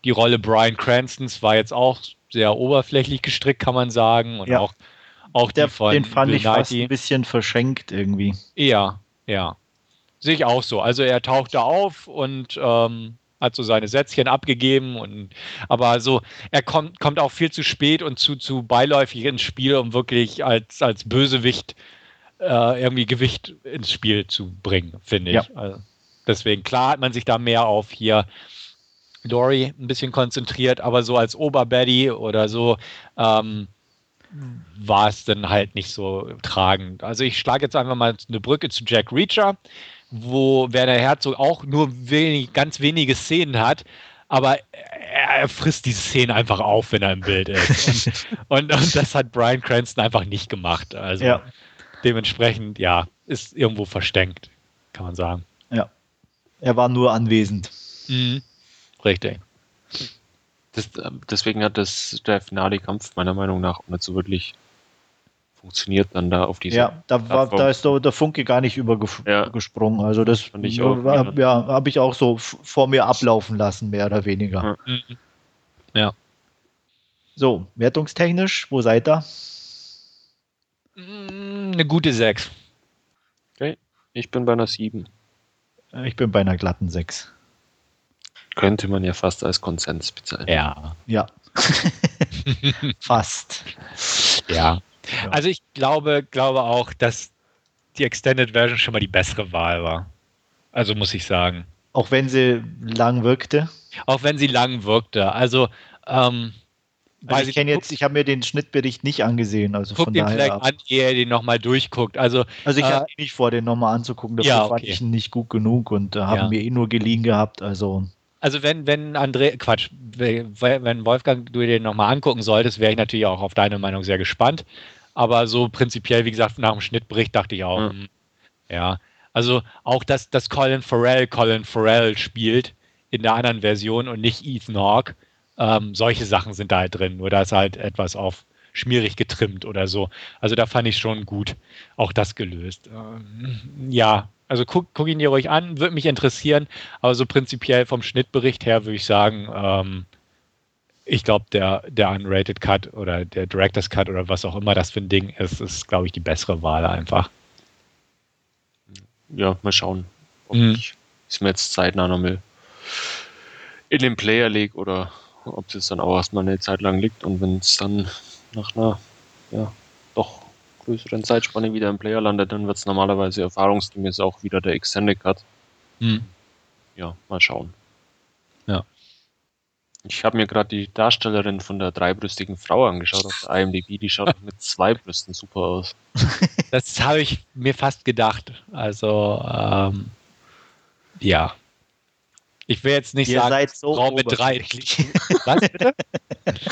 die Rolle Brian Cranstons war jetzt auch sehr oberflächlich gestrickt, kann man sagen. Und ja. auch, auch der, von den fand Bill ich fast ein bisschen verschenkt irgendwie. Ja, ja. Sehe ich auch so. Also er tauchte auf und ähm, hat so seine Sätzchen abgegeben und aber so, er kommt, kommt auch viel zu spät und zu, zu beiläufig ins Spiel, um wirklich als, als Bösewicht äh, irgendwie Gewicht ins Spiel zu bringen, finde ich. Ja. Also deswegen, klar hat man sich da mehr auf hier Dory ein bisschen konzentriert, aber so als Oberbaddy oder so ähm, war es dann halt nicht so tragend. Also ich schlage jetzt einfach mal eine Brücke zu Jack Reacher wo Werner Herzog auch nur wenig, ganz wenige Szenen hat, aber er frisst diese Szenen einfach auf, wenn er im Bild ist. [laughs] Und, und, und das hat Brian Cranston einfach nicht gemacht. Also ja. dementsprechend, ja, ist irgendwo versteckt, kann man sagen. Ja. Er war nur anwesend. Mhm. Richtig. Das, deswegen hat das der finale Kampf meiner Meinung nach nicht so wirklich funktioniert dann da auf diese. Ja, da, war, da ist der, der Funke gar nicht übergesprungen. Ja. Also das Fand ich auch, ja, habe ich auch so vor mir ablaufen lassen, mehr oder weniger. Ja. ja. So, wertungstechnisch, wo seid ihr? Mm, eine gute 6. Okay, ich bin bei einer 7. Ich bin bei einer glatten 6. Könnte man ja fast als Konsens bezeichnen. Ja. Ja. [laughs] fast. Ja. Also ich glaube, glaube auch, dass die Extended Version schon mal die bessere Wahl war. Also muss ich sagen. Auch wenn sie lang wirkte? Auch wenn sie lang wirkte. Also, ähm, also ich kenne jetzt, ich habe mir den Schnittbericht nicht angesehen. Also guck von den vielleicht an, ehe er den nochmal durchguckt. Also, also ich äh, habe nicht vor, den nochmal anzugucken. Dafür ja, okay. fand ich ihn nicht gut genug und äh, haben ja. mir eh nur geliehen gehabt. Also also wenn, wenn André, Quatsch, wenn Wolfgang du den nochmal angucken solltest, wäre ich natürlich auch auf deine Meinung sehr gespannt. Aber so prinzipiell, wie gesagt, nach dem Schnittbericht dachte ich auch, ja, hm, ja. also auch, dass, dass Colin Farrell Colin Farrell spielt in der anderen Version und nicht Ethan Hawke. Ähm, solche Sachen sind da halt drin, nur da ist halt etwas auf schmierig getrimmt oder so. Also da fand ich schon gut auch das gelöst. Ähm, ja, also guck, guck ihn dir ruhig an, würde mich interessieren, aber so prinzipiell vom Schnittbericht her würde ich sagen, ähm, ich glaube, der, der Unrated Cut oder der Director's Cut oder was auch immer das für ein Ding ist, ist, glaube ich, die bessere Wahl einfach. Ja, mal schauen, ob mhm. ich es mir jetzt zeitnah nochmal in den Player lege oder ob es dann auch erstmal eine Zeit lang liegt und wenn es dann nach einer ja, größeren Zeitspanne wieder im Player landet, dann wird es normalerweise erfahrungsgemäß auch wieder der Extended Cut. Mhm. Ja, mal schauen. Ich habe mir gerade die Darstellerin von der dreibrüstigen Frau angeschaut auf der IMDb. Die schaut mit zwei Brüsten super aus. [laughs] Das habe ich mir fast gedacht. Also, ähm, ja. Ich will jetzt nicht Ihr sagen, seid so Frau mit drei. Was bitte? [laughs]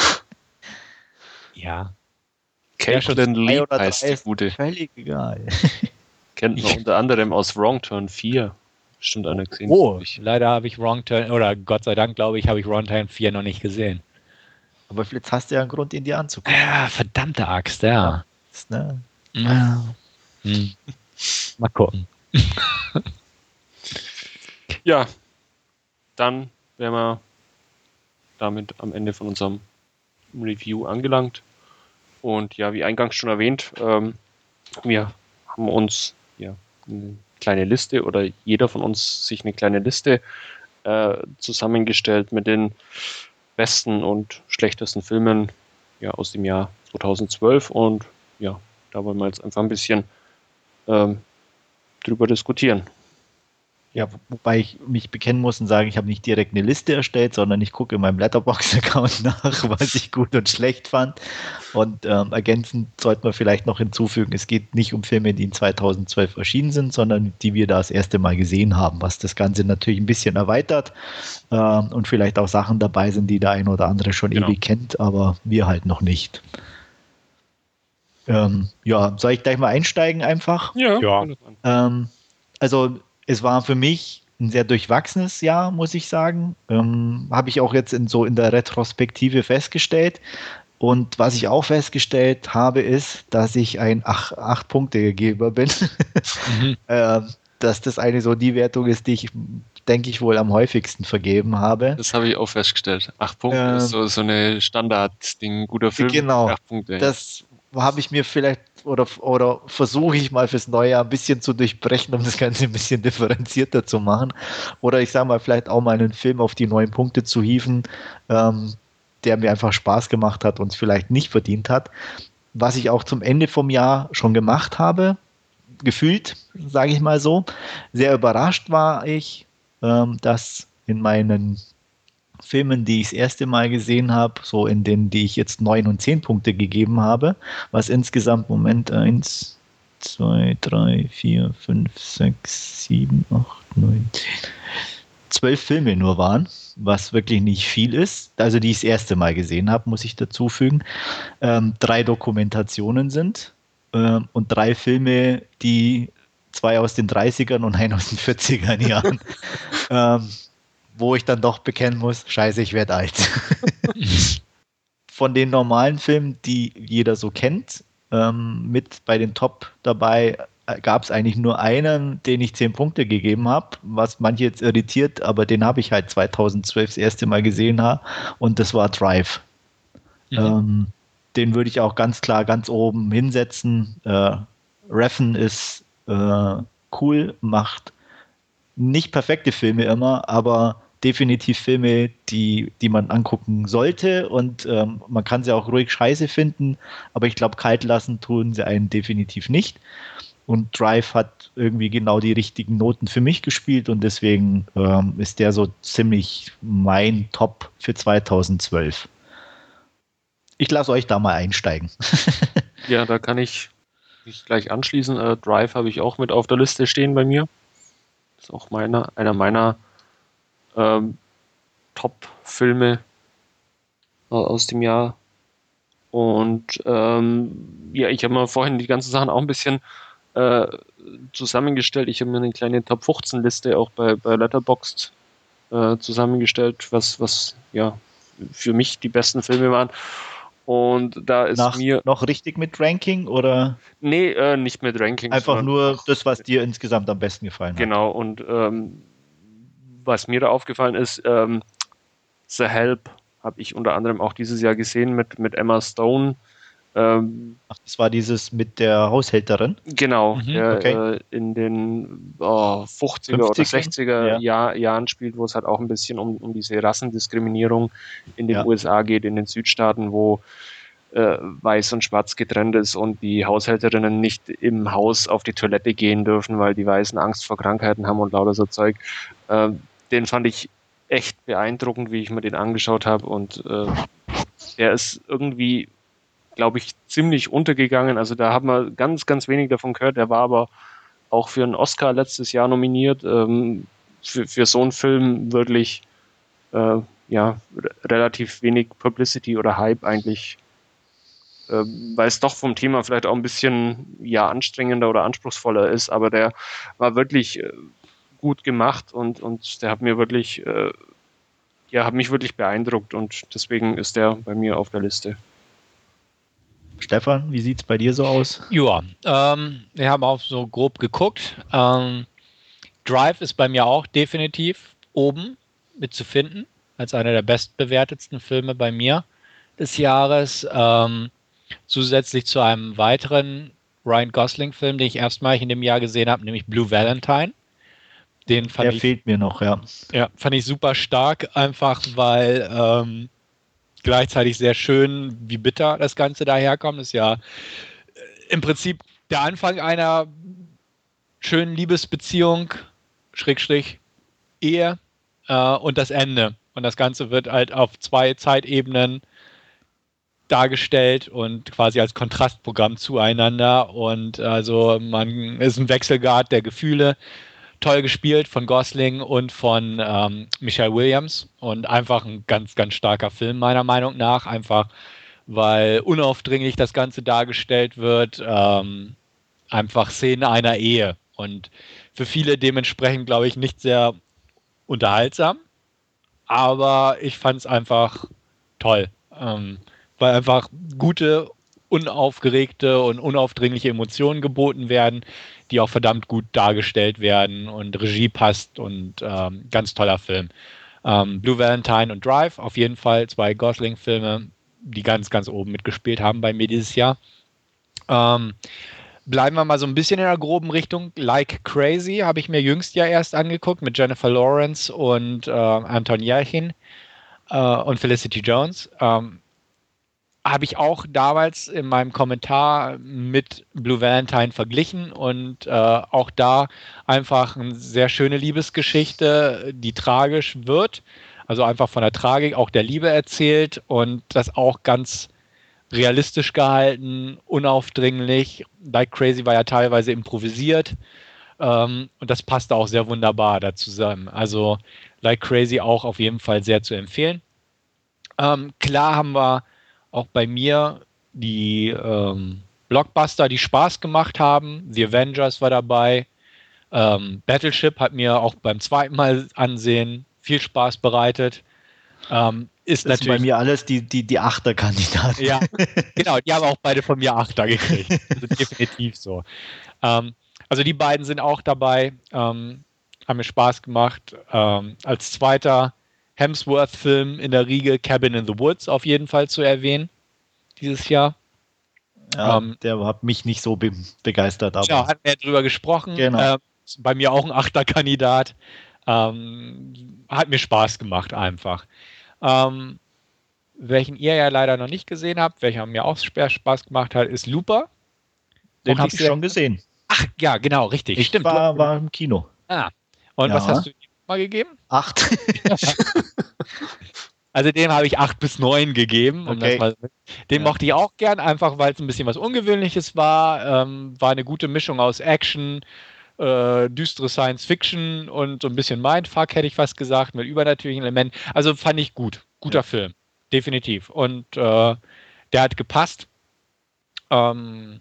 ja. Caitlin Lee heißt die gute. Völlig egal. [laughs] Kennt man unter anderem aus Wrong Turn 4 bestimmt einer gesehen. Oh, leider habe ich Wrong Turn, oder Gott sei Dank, glaube ich, habe ich Wrong Turn 4 noch nicht gesehen. Aber jetzt hast du ja einen Grund, ihn dir anzugucken. Ja, verdammte Axt, ja. Das, ne? ja. Hm. Mal gucken. [laughs] Ja, dann wären wir damit am Ende von unserem Review angelangt. Und ja, wie eingangs schon erwähnt, ähm, wir haben uns ja eine kleine Liste oder jeder von uns sich eine kleine Liste äh, zusammengestellt mit den besten und schlechtesten Filmen ja, aus dem Jahr 2012. Und ja, da wollen wir jetzt einfach ein bisschen ähm, drüber diskutieren. Ja, wobei ich mich bekennen muss und sagen, ich habe nicht direkt eine Liste erstellt, sondern ich gucke in meinem Letterbox-Account [laughs] nach, was ich gut und schlecht fand. Und ähm, ergänzend sollte man vielleicht noch hinzufügen, es geht nicht um Filme, die in 2012 erschienen sind, sondern die wir da das erste Mal gesehen haben, was das Ganze natürlich ein bisschen erweitert ähm, und vielleicht auch Sachen dabei sind, die der ein oder andere schon genau. ewig kennt, aber wir halt noch nicht. Ähm, ja, soll ich gleich mal einsteigen einfach? Ja. ja. Ähm, also es war für mich ein sehr durchwachsenes Jahr, muss ich sagen. Ähm, Habe ich auch jetzt in, so in der Retrospektive festgestellt. Und was ich auch festgestellt habe, ist, dass ich ein ach, acht Punkte Geber bin. Mhm. [laughs] äh, dass das eine so die Wertung ist, die ich, denke ich, wohl am häufigsten vergeben habe. Das habe ich auch festgestellt. Acht Punkte ähm, ist so, so eine Standard-Ding, guter Film. Genau. Acht Punkte, das habe ich mir vielleicht oder, oder versuche ich mal fürs neue Jahr ein bisschen zu durchbrechen, um das Ganze ein bisschen differenzierter zu machen. Oder ich sage mal, vielleicht auch mal einen Film auf die neuen Punkte zu hieven, ähm, der mir einfach Spaß gemacht hat und es vielleicht nicht verdient hat. Was ich auch zum Ende vom Jahr schon gemacht habe, gefühlt, sage ich mal so. Sehr überrascht war ich, ähm, dass in meinen Filmen, die ich das erste Mal gesehen habe, so in denen, die ich jetzt neun und zehn Punkte gegeben habe, was insgesamt Moment eins, zwei, drei, vier, fünf, sechs, sieben, acht, neun, zehn, zwölf Filme nur waren, was wirklich nicht viel ist. Also die ich das erste Mal gesehen habe, muss ich dazu fügen. Ähm, drei Dokumentationen sind ähm, und drei Filme, die zwei aus den 30ern und ein aus den 40er Jahren. [laughs] ähm, wo ich dann doch bekennen muss, scheiße, ich werde alt. [laughs] Von den normalen Filmen, die jeder so kennt, ähm, mit bei den Top dabei äh, gab es eigentlich nur einen, den ich zehn Punkte gegeben habe, was manche jetzt irritiert, aber den habe ich halt 2012 das erste Mal gesehen ha, und das war Drive. Mhm. Ähm, den würde ich auch ganz klar ganz oben hinsetzen. Äh, Reffen ist äh, cool, macht nicht perfekte Filme immer, aber definitiv Filme, die, die man angucken sollte und ähm, man kann sie auch ruhig scheiße finden, aber ich glaube, kalt lassen tun sie einen definitiv nicht. Und Drive hat irgendwie genau die richtigen Noten für mich gespielt und deswegen ähm, ist der so ziemlich mein Top für 2012. Ich lasse euch da mal einsteigen. [laughs] ja, da kann ich mich gleich anschließen. Äh, Drive habe ich auch mit auf der Liste stehen bei mir. Ist auch meiner, einer meiner ähm, Top-Filme aus dem Jahr. Und ähm, ja, ich habe mir vorhin die ganzen Sachen auch ein bisschen äh, zusammengestellt. Ich habe mir eine kleine Top 15 Liste auch bei, bei Letterboxd äh, zusammengestellt, was, was ja für mich die besten Filme waren. Und da ist Nach, mir. Noch richtig mit Ranking oder? Nee, äh, nicht mit Ranking. Einfach nur das, was dir insgesamt am besten gefallen genau, hat. Genau, und ähm, was mir da aufgefallen ist, ähm, The Help habe ich unter anderem auch dieses Jahr gesehen mit, mit Emma Stone. Ähm, Ach, das war dieses mit der Haushälterin? Genau, mhm, der okay. äh, in den oh, 50er 50er? oder 60er ja. Jahr, Jahren spielt, wo es halt auch ein bisschen um, um diese Rassendiskriminierung in den ja. USA geht, in den Südstaaten, wo äh, weiß und schwarz getrennt ist und die Haushälterinnen nicht im Haus auf die Toilette gehen dürfen, weil die Weißen Angst vor Krankheiten haben und lauter so Zeug. Äh, den fand ich echt beeindruckend, wie ich mir den angeschaut habe. Und äh, der ist irgendwie, glaube ich, ziemlich untergegangen. Also da haben wir ganz, ganz wenig davon gehört. Der war aber auch für einen Oscar letztes Jahr nominiert. Ähm, für, für so einen Film wirklich äh, ja, relativ wenig Publicity oder Hype eigentlich, äh, weil es doch vom Thema vielleicht auch ein bisschen ja anstrengender oder anspruchsvoller ist, aber der war wirklich äh, gut gemacht und, und der hat mir wirklich äh, ja, hat mich wirklich beeindruckt und deswegen ist der bei mir auf der Liste. Stefan, wie sieht es bei dir so aus? Ja, ähm, wir haben auch so grob geguckt. Ähm, Drive ist bei mir auch definitiv oben mit zu finden, als einer der bestbewertetsten Filme bei mir des Jahres. Ähm, zusätzlich zu einem weiteren Ryan Gosling-Film, den ich erstmalig in dem Jahr gesehen habe, nämlich Blue Valentine. Den fand Der ich, fehlt mir noch, ja. ja, fand ich super stark, einfach weil ähm, gleichzeitig sehr schön, wie bitter das Ganze daherkommt. Das ist ja äh, im Prinzip der Anfang einer schönen Liebesbeziehung, Schrägstrich, Ehe äh, und das Ende. Und das Ganze wird halt auf zwei Zeitebenen dargestellt und quasi als Kontrastprogramm zueinander. Und also man ist ein Wechselgrad der Gefühle. Toll gespielt von Gosling und von ähm, Michelle Williams. Und einfach ein ganz, ganz starker Film, meiner Meinung nach. Einfach, weil unaufdringlich das Ganze dargestellt wird. Ähm, einfach Szene einer Ehe. Und für viele dementsprechend, glaube ich, nicht sehr unterhaltsam. Aber ich fand es einfach toll. Ähm, weil einfach gute, unaufgeregte und unaufdringliche Emotionen geboten werden, die auch verdammt gut dargestellt werden und Regie passt und ähm, ganz toller Film. Ähm, Blue Valentine und Drive, auf jeden Fall zwei Gosling-Filme, die ganz, ganz oben mitgespielt haben bei mir dieses Jahr. Ähm, bleiben wir mal so ein bisschen in der groben Richtung. Like Crazy habe ich mir jüngst ja erst angeguckt mit Jennifer Lawrence und äh, Anton Yelchin äh, und Felicity Jones. Ähm, habe ich auch damals in meinem Kommentar mit Blue Valentine verglichen und äh, auch da einfach eine sehr schöne Liebesgeschichte, die tragisch wird, also einfach von der Tragik auch der Liebe erzählt und das auch ganz realistisch gehalten, unaufdringlich. Like Crazy war ja teilweise improvisiert ähm, und das passte auch sehr wunderbar da zusammen. Also Like Crazy auch auf jeden Fall sehr zu empfehlen. Ähm, klar haben wir auch bei mir die ähm, Blockbuster, die Spaß gemacht haben. The Avengers war dabei. Ähm, Battleship hat mir auch beim zweiten Mal ansehen viel Spaß bereitet. Ähm, ist Das sind bei natürlich mir alles die, die, die Achterkandidaten. ja, [laughs] genau, die haben auch beide von mir Achter gekriegt. Also definitiv so. Ähm, also die beiden sind auch dabei, ähm, haben mir Spaß gemacht. Ähm, als zweiter Hemsworth-Film in der Riege Cabin in the Woods auf jeden Fall zu erwähnen, dieses Jahr. Ja, Ähm, der hat mich nicht so be begeistert, aber Ja, hatten wir drüber gesprochen. Genau. Ähm, bei mir auch ein Achterkandidat. Ähm, hat mir Spaß gemacht einfach. Ähm, welchen ihr ja leider noch nicht gesehen habt, welcher mir auch spa- Spaß gemacht hat, ist Looper. den habe ich schon gesehen. Ach ja, genau, richtig. Ich Stimmt. war, war im Kino. Ah. Und Ja. was hast du mal gegeben? Acht. [laughs] Also dem habe ich acht bis neun gegeben. Um Okay. mal, den Ja. mochte ich auch gern, einfach weil es ein bisschen was Ungewöhnliches war. Ähm, war eine gute Mischung aus Action, äh, düstere Science Fiction und so ein bisschen Mindfuck, hätte ich fast gesagt, mit übernatürlichen Elementen. Also fand ich gut. Guter Ja. Film. Definitiv. Und äh, der hat gepasst. Ähm,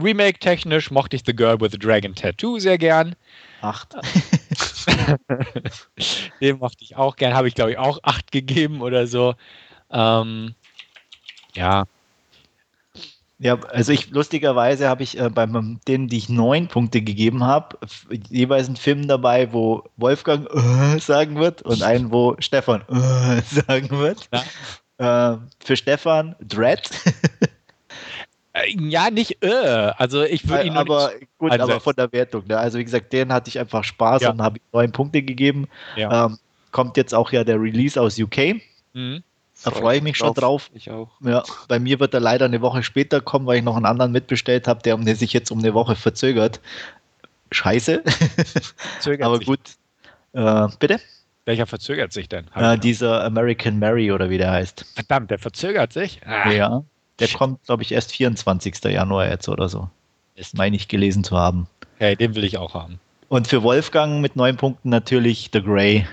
Remake-technisch mochte ich The Girl with the Dragon Tattoo sehr gern. Acht. [laughs] Den mochte ich auch gern. Habe ich, glaube ich, auch acht gegeben oder so. Ähm, ja, Ja, also ich lustigerweise habe ich äh, beim denen, die ich neun Punkte gegeben habe, jeweils einen Film dabei, wo Wolfgang äh, sagen wird und einen, wo Stefan äh, [laughs] sagen wird. Äh, für Stefan Dread, [laughs] ja, nicht äh. Also ich würde ihn nur aber nicht, gut, einsetzen. aber von der Wertung. Ne? Also wie gesagt, den hatte ich einfach Spaß Ja. und habe ich neun Punkte gegeben. Ja. Ähm, kommt jetzt auch ja der Release aus UK. Mhm. Da freue ich mich schon drauf. Ich auch. Ja, bei mir wird er leider eine Woche später kommen, weil ich noch einen anderen mitbestellt habe, der der sich jetzt um eine Woche verzögert. Scheiße. [laughs] Verzögert Aber sich. gut. Äh, bitte? Welcher verzögert sich denn? Äh, dieser American Mary oder wie der heißt. Verdammt, der verzögert sich. Ah, Ja. Der kommt, glaube ich, erst 24. Januar jetzt oder so. Mist. Meine ich gelesen zu haben. Okay, den will ich auch haben. Und für Wolfgang mit neun Punkten natürlich The Grey.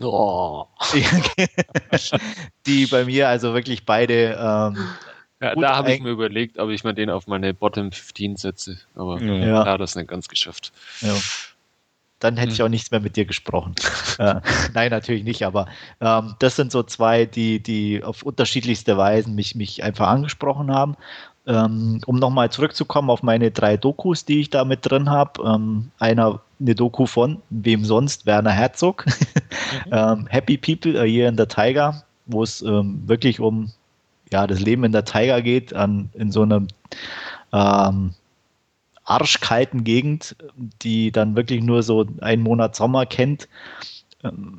Oh. [laughs] Die bei mir also wirklich beide. Ähm, Ja, da habe ich mir überlegt, ob ich mir den auf meine Bottom 15 setze. Aber Ja. Ja. da hat das nicht ganz geschafft. ja. Dann hätte ich mhm. auch nichts mehr mit dir gesprochen. [laughs] äh, nein, natürlich nicht, aber ähm, das sind so zwei, die, die auf unterschiedlichste Weisen mich, mich einfach angesprochen haben. Ähm, um nochmal zurückzukommen auf meine drei Dokus, die ich da mit drin habe. Ähm, einer, eine Doku von, wem sonst, Werner Herzog. [laughs] mhm. Ähm, Happy People, A Year in the Tiger, wo es ähm, wirklich um ja, das Leben in der Tiger geht, an, in so einem ähm, arschkalten Gegend, die dann wirklich nur so einen Monat Sommer kennt. Ähm,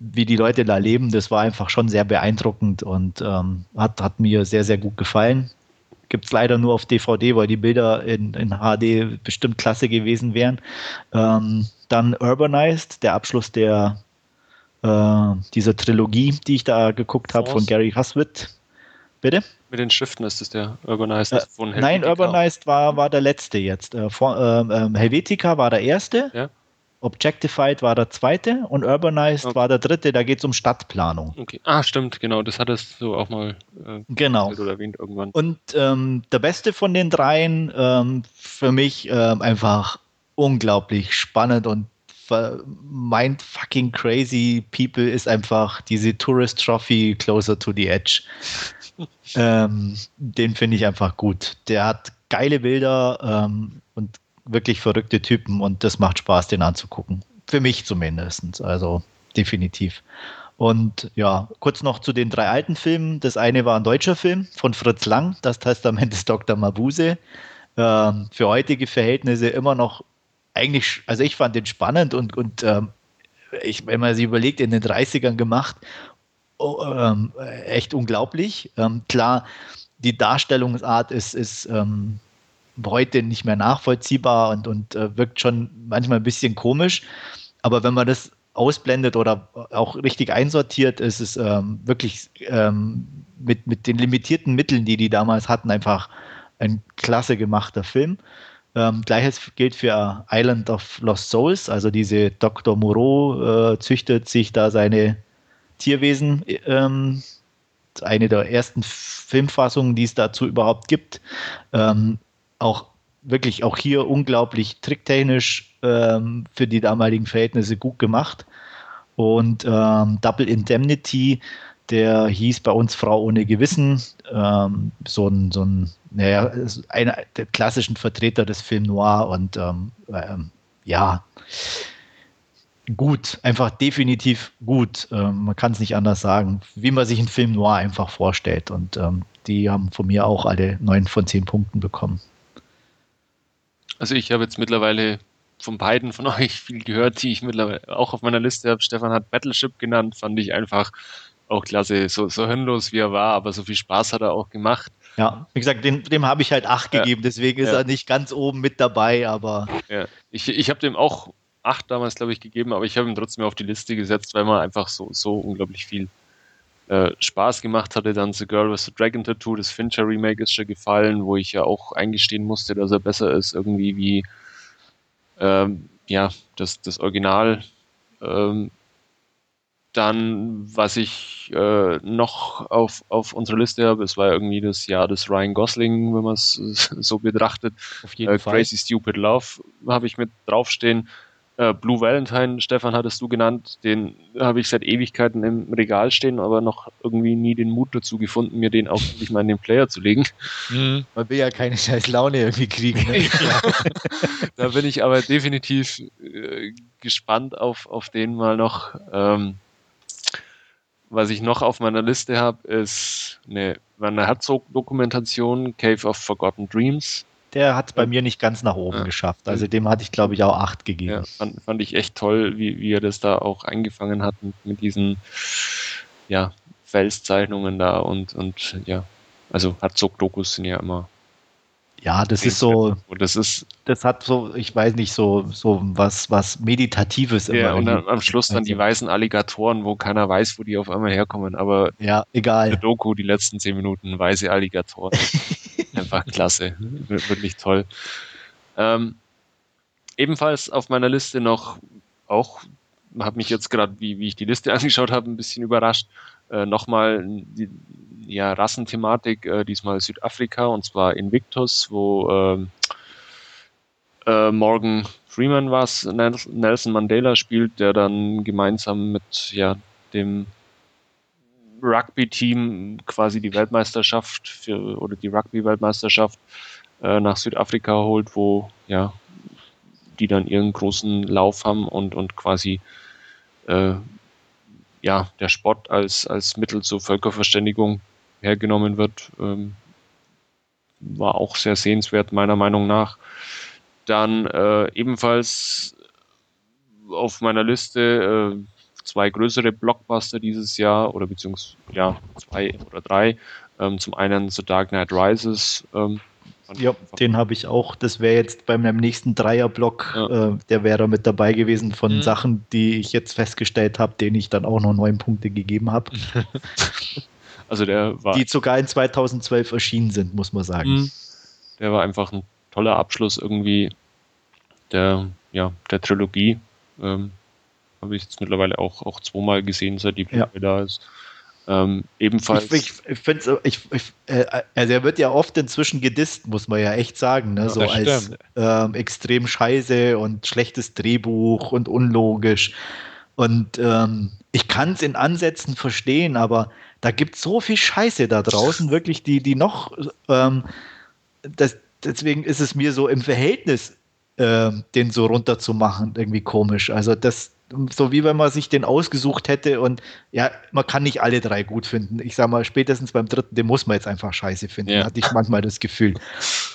wie die Leute da leben, das war einfach schon sehr beeindruckend und ähm, hat, hat mir sehr, sehr gut gefallen. Gibt es leider nur auf DVD, weil die Bilder in, in HD bestimmt klasse gewesen wären. Ähm, dann Urbanized, der Abschluss der äh, dieser Trilogie, die ich da geguckt habe von Gary Huswitt. Bitte? Mit den Schriften ist es der Urbanized äh, von Helvetica. Nein, Urbanized war, war der letzte jetzt. Äh, vor, äh, Helvetica war der erste. Ja. Objectified war der zweite und Urbanized okay. war der dritte, da geht es um Stadtplanung. Okay. Ah, stimmt, genau, das hattest du auch mal äh, genau. erwähnt irgendwann. Und ähm, der beste von den dreien, ähm, für mich ähm, einfach unglaublich spannend und mind fucking crazy people ist einfach diese Tourist Trophy Closer to the Edge. Ähm, den finde ich einfach gut. Der hat geile Bilder ähm, und wirklich verrückte Typen und das macht Spaß, den anzugucken. Für mich zumindest. Also definitiv. Und ja, kurz noch zu den drei alten Filmen. Das eine war ein deutscher Film von Fritz Lang, Das Testament des Dr. Mabuse. Ähm, für heutige Verhältnisse immer noch eigentlich, also ich fand den spannend und, und ähm, ich, wenn man sich überlegt, in den 30ern gemacht, ähm, echt unglaublich. Ähm, klar, die Darstellungsart ist, ist ähm, heute nicht mehr nachvollziehbar und, und äh, wirkt schon manchmal ein bisschen komisch. Aber wenn man das ausblendet oder auch richtig einsortiert, ist es ähm, wirklich ähm, mit, mit den limitierten Mitteln, die die damals hatten, einfach ein klasse gemachter Film. Ähm, Gleiches gilt für Island of Lost Souls, also diese Dr. Moreau äh, züchtet sich da seine Tierwesen. Ähm, eine der ersten Filmfassungen, die es dazu überhaupt gibt. Ähm, auch wirklich auch hier unglaublich tricktechnisch ähm, für die damaligen Verhältnisse gut gemacht. Und ähm, Double Indemnity, der hieß bei uns Frau ohne Gewissen, ähm, so ein, so ein, naja, einer der klassischen Vertreter des Film Noir und ähm, ähm, ja, gut, einfach definitiv gut. Ähm, man kann es nicht anders sagen, wie man sich einen Film Noir einfach vorstellt. Und ähm, die haben von mir auch alle neun von zehn Punkten bekommen. Also ich habe jetzt mittlerweile von beiden von [laughs] euch viel gehört, die ich mittlerweile auch auf meiner Liste habe. Stefan hat Battleship genannt, fand ich einfach auch klasse, so, so hirnlos wie er war, aber so viel Spaß hat er auch gemacht. Ja, wie gesagt, dem, dem habe ich halt acht ja. gegeben, deswegen ist ja. er nicht ganz oben mit dabei, aber. Ja, ich, ich habe dem auch acht damals, glaube ich, gegeben, aber ich habe ihn trotzdem auf die Liste gesetzt, weil man einfach so, so unglaublich viel äh, Spaß gemacht hatte. Dann The Girl with the Dragon Tattoo, das Fincher Remake ist schon gefallen, wo ich ja auch eingestehen musste, dass er besser ist, irgendwie wie ähm, ja, das, das Original. Ähm, dann, was ich äh, noch auf, auf unserer Liste habe, es war irgendwie das Jahr des Ryan Gosling, wenn man es [laughs] so betrachtet. Auf jeden äh, Fall. Crazy Stupid Love habe ich mit draufstehen. Äh, Blue Valentine, Stefan, hattest du genannt, den habe ich seit Ewigkeiten im Regal stehen, aber noch irgendwie nie den Mut dazu gefunden, mir den auch wirklich mal in den Player zu legen. Mhm. Man will ja keine scheiß Laune irgendwie kriegen. [laughs] Ne? [laughs] da bin ich aber definitiv äh, gespannt auf, auf den mal noch. Ähm, was ich noch auf meiner Liste habe, ist eine Werner Herzog-Dokumentation, Cave of Forgotten Dreams. Der hat es bei mir nicht ganz nach oben ja. geschafft. Also dem hatte ich, glaube ich, auch acht gegeben. Ja, fand, fand ich echt toll, wie, wie er das da auch eingefangen hat mit, mit diesen ja, Felszeichnungen da und, und ja, also Herzog-Dokus sind ja immer ja, das ist so. Das ist. Das hat so, ich weiß nicht, so, so was, was Meditatives ja, und dann am Schluss dann die weißen Alligatoren, wo keiner weiß, wo die auf einmal herkommen, aber. Ja, egal. Der Doku, die letzten zehn Minuten, weiße Alligatoren. [laughs] Einfach klasse. Wirklich toll. Ähm, ebenfalls auf meiner Liste noch, auch, habe mich jetzt gerade, wie, wie ich die Liste [laughs] angeschaut habe, ein bisschen überrascht, äh, nochmal die ja, Rassenthematik, äh, diesmal Südafrika und zwar Invictus, wo ähm, äh, Morgan Freeman war es, Nelson Mandela spielt, der dann gemeinsam mit ja, dem Rugby-Team quasi die Weltmeisterschaft für, oder die Rugby-Weltmeisterschaft äh, nach Südafrika holt, wo ja die dann ihren großen Lauf haben und, und quasi äh, ja, der Sport als, als Mittel zur Völkerverständigung hergenommen wird, ähm, war auch sehr sehenswert, meiner Meinung nach. Dann äh, ebenfalls auf meiner Liste äh, zwei größere Blockbuster dieses Jahr oder beziehungsweise ja, zwei oder drei. Ähm, zum einen The Dark Knight Rises. Ähm, ja, den habe ich auch. Das wäre jetzt bei meinem nächsten Dreierblock, ja. äh, der wäre mit dabei gewesen von mhm. Sachen, die ich jetzt festgestellt habe, denen ich dann auch noch neun Punkte gegeben habe. [laughs] also der war. Die sogar in 2012 erschienen sind, muss man sagen. Mhm. Der war einfach ein toller Abschluss irgendwie der, ja, der Trilogie. Ähm, habe ich jetzt mittlerweile auch, auch zweimal gesehen, seit die Blu-ray ja. da ist. Ähm, ebenfalls. Ich, ich, finde ich, ich, äh, also er wird ja oft inzwischen gedisst, muss man ja echt sagen, ne? so als ähm, extrem scheiße und schlechtes Drehbuch und unlogisch. Und ähm, ich kann es in Ansätzen verstehen, aber da gibt es so viel Scheiße da draußen, wirklich, die, die noch, ähm, das, deswegen ist es mir so im Verhältnis, äh, den so runterzumachen, irgendwie komisch. Also das, so wie wenn man sich den ausgesucht hätte und ja, man kann nicht alle drei gut finden. Ich sag mal, spätestens beim dritten, den muss man jetzt einfach scheiße finden, ja. hatte ich manchmal das Gefühl.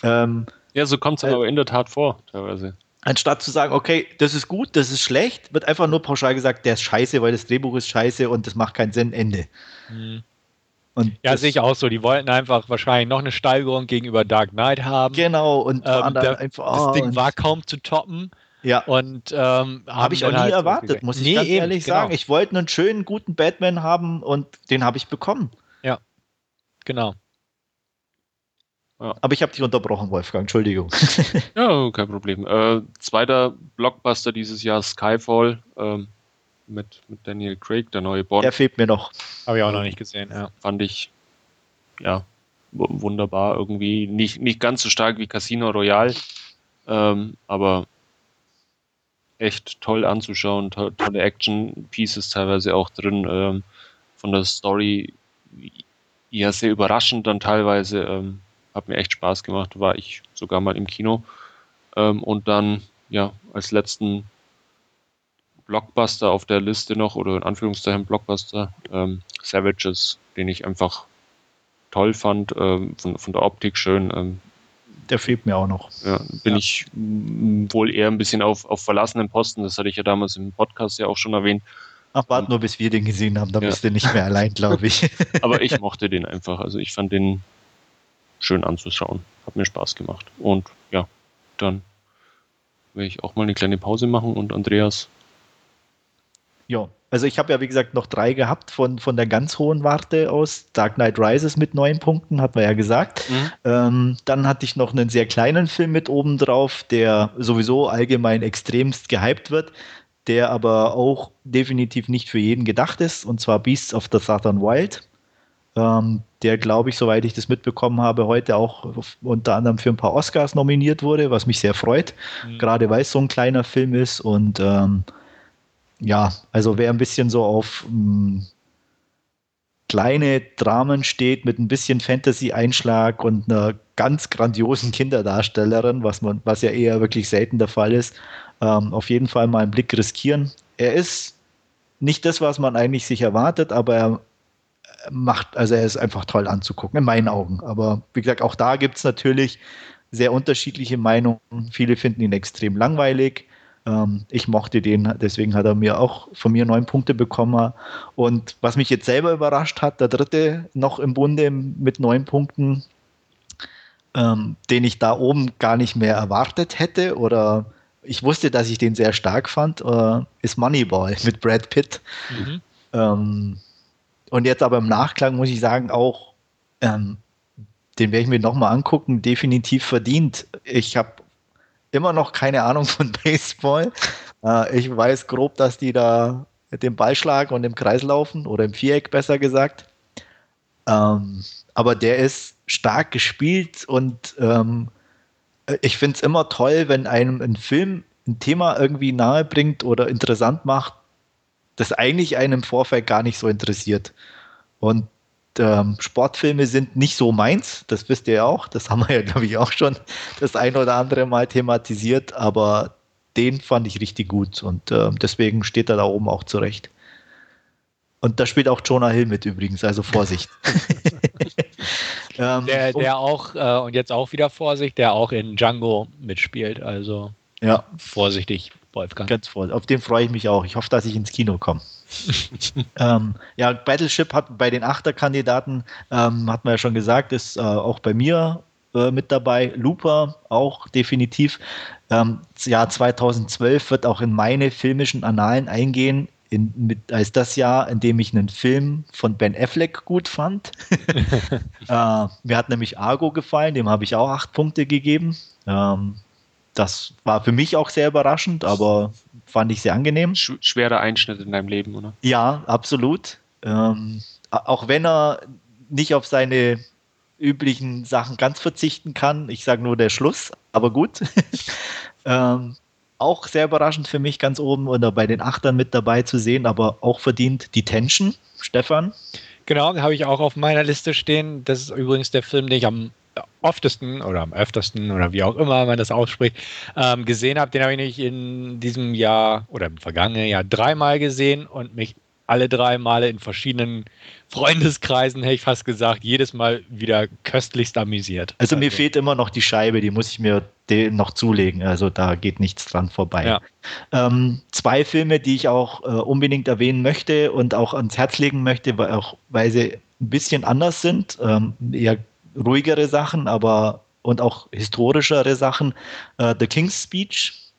Ähm, ja, so kommt es äh, aber in der Tat vor, teilweise. Anstatt zu sagen, okay, das ist gut, das ist schlecht, wird einfach nur pauschal gesagt, der ist scheiße, weil das Drehbuch ist scheiße und das macht keinen Sinn, Ende. Mhm. Und ja, sehe ich auch so. Die wollten einfach wahrscheinlich noch eine Steigerung gegenüber Dark Knight haben. Genau, und ähm, der, einfach, oh, das Ding war kaum zu toppen. Ja. Und ähm, habe ich auch nie halt erwartet, muss ich nee, ganz ehrlich genau. sagen. Ich wollte einen schönen, guten Batman haben und den habe ich bekommen. Ja, genau. Ja. Aber ich habe dich unterbrochen, Wolfgang, Entschuldigung. [laughs] ja, kein Problem. Äh, zweiter Blockbuster dieses Jahr, Skyfall, ähm, mit, mit Daniel Craig, der neue Bond. Der fehlt mir noch. Habe ich auch noch nicht gesehen, ja. Fand ich, ja, wunderbar irgendwie. Nicht, nicht ganz so stark wie Casino Royale, ähm, aber echt toll anzuschauen, to tolle Action-Pieces teilweise auch drin, ähm, von der Story ja sehr überraschend dann teilweise, ähm, hat mir echt Spaß gemacht, war ich sogar mal im Kino. Ähm, und dann ja als letzten Blockbuster auf der Liste noch oder in Anführungszeichen Blockbuster ähm, Savages, den ich einfach toll fand, ähm, von, von der Optik schön, ähm, der fehlt mir auch noch. Ja, bin ja. ich wohl eher ein bisschen auf, auf verlassenen Posten. Das hatte ich ja damals im Podcast ja auch schon erwähnt. Ach, warte nur, bis wir den gesehen haben, dann ja. bist du nicht mehr allein, glaube ich. [laughs] Aber ich [laughs] mochte den einfach. Also ich fand den schön anzuschauen. Hat mir Spaß gemacht. Und ja, dann werde ich auch mal eine kleine Pause machen und Andreas. Ja, also ich habe ja, wie gesagt, noch drei gehabt von, von der ganz hohen Warte aus. Dark Knight Rises mit neun Punkten, hat man ja gesagt. Mhm. Ähm, dann hatte ich noch einen sehr kleinen Film mit oben drauf, der sowieso allgemein extremst gehypt wird, der aber auch definitiv nicht für jeden gedacht ist, und zwar Beasts of the Southern Wild. Ähm, der, glaube ich, soweit ich das mitbekommen habe, heute auch unter anderem für ein paar Oscars nominiert wurde, was mich sehr freut, mhm. gerade weil es so ein kleiner Film ist und ähm, ja, also wer ein bisschen so auf mh, hm, kleine Dramen steht mit ein bisschen Fantasy-Einschlag und einer ganz grandiosen Kinderdarstellerin, was man, was ja eher wirklich selten der Fall ist, ähm, auf jeden Fall mal einen Blick riskieren. Er ist nicht das, was man eigentlich sich erwartet, aber er macht, also er ist einfach toll anzugucken, in meinen Augen. Aber wie gesagt, auch da gibt es natürlich sehr unterschiedliche Meinungen. Viele finden ihn extrem langweilig. Ähm, ich mochte den, deswegen hat er mir auch von mir neun Punkte bekommen. Und was mich jetzt selber überrascht hat, der dritte noch im Bunde mit neun Punkten, ähm, den ich da oben gar nicht mehr erwartet hätte oder ich wusste, dass ich den sehr stark fand, äh, ist Moneyball mit Brad Pitt. Mhm. Ähm, und jetzt aber im Nachklang muss ich sagen, auch ähm, den werde ich mir nochmal angucken, definitiv verdient. Ich habe immer noch keine Ahnung von [laughs] Baseball. Äh, ich weiß grob, dass die da mit dem Ball schlagen und im Kreis laufen oder im Viereck besser gesagt. Ähm, aber der ist stark gespielt und ähm, ich finde es immer toll, wenn einem ein Film ein Thema irgendwie nahe bringt oder interessant macht, das eigentlich einen im Vorfeld gar nicht so interessiert. Und ähm, Sportfilme sind nicht so meins, das wisst ihr ja auch, das haben wir ja, glaube ich, auch schon das ein oder andere Mal thematisiert, aber den fand ich richtig gut und äh, deswegen steht er da oben auch zurecht. Und da spielt auch Jonah Hill mit übrigens, also Vorsicht. [laughs] ähm, der, der auch, äh, und jetzt auch wieder Vorsicht, der auch in Django mitspielt, also ja. vorsichtig, Wolfgang. Ganz vorsichtig. Auf den freue ich mich auch. Ich hoffe, dass ich ins Kino komme. Ähm, ja, Battleship hat bei den Achterkandidaten, ähm, hat man ja schon gesagt, ist äh, auch bei mir äh, mit dabei. Looper auch definitiv. Ähm, Jahr 2012 wird auch in meine filmischen Annalen eingehen. In, mit, als das Jahr, in dem ich einen Film von Ben Affleck gut fand. [laughs] äh, mir hat nämlich Argo gefallen, dem habe ich auch acht Punkte gegeben. Ähm, das war für mich auch sehr überraschend, aber fand ich sehr angenehm. Schwerer Einschnitt in deinem Leben, oder? Ja, absolut. Ähm, auch wenn er nicht auf seine üblichen Sachen ganz verzichten kann. Ich sage nur der Schluss, aber gut. [laughs] ähm, auch sehr überraschend für mich ganz oben oder bei den Achtern mit dabei zu sehen, aber auch verdient die Tension. Stefan? Genau, habe ich auch auf meiner Liste stehen. Das ist übrigens der Film, den ich am oftesten oder am öftesten oder wie auch immer man das ausspricht, ähm, gesehen habe. Den habe ich nicht in diesem Jahr oder im vergangenen Jahr dreimal gesehen und mich alle drei Male in verschiedenen Freundeskreisen, hätte ich fast gesagt, jedes Mal wieder köstlichst amüsiert. Also, also mir fehlt immer noch die Scheibe, die muss ich mir noch zulegen. Also da geht nichts dran vorbei. Ja. Ähm, zwei Filme, die ich auch äh, unbedingt erwähnen möchte und auch ans Herz legen möchte, weil, auch, weil sie ein bisschen anders sind. Ähm, eher ruhigere Sachen, aber und auch historischere Sachen. Uh, The King's Speech,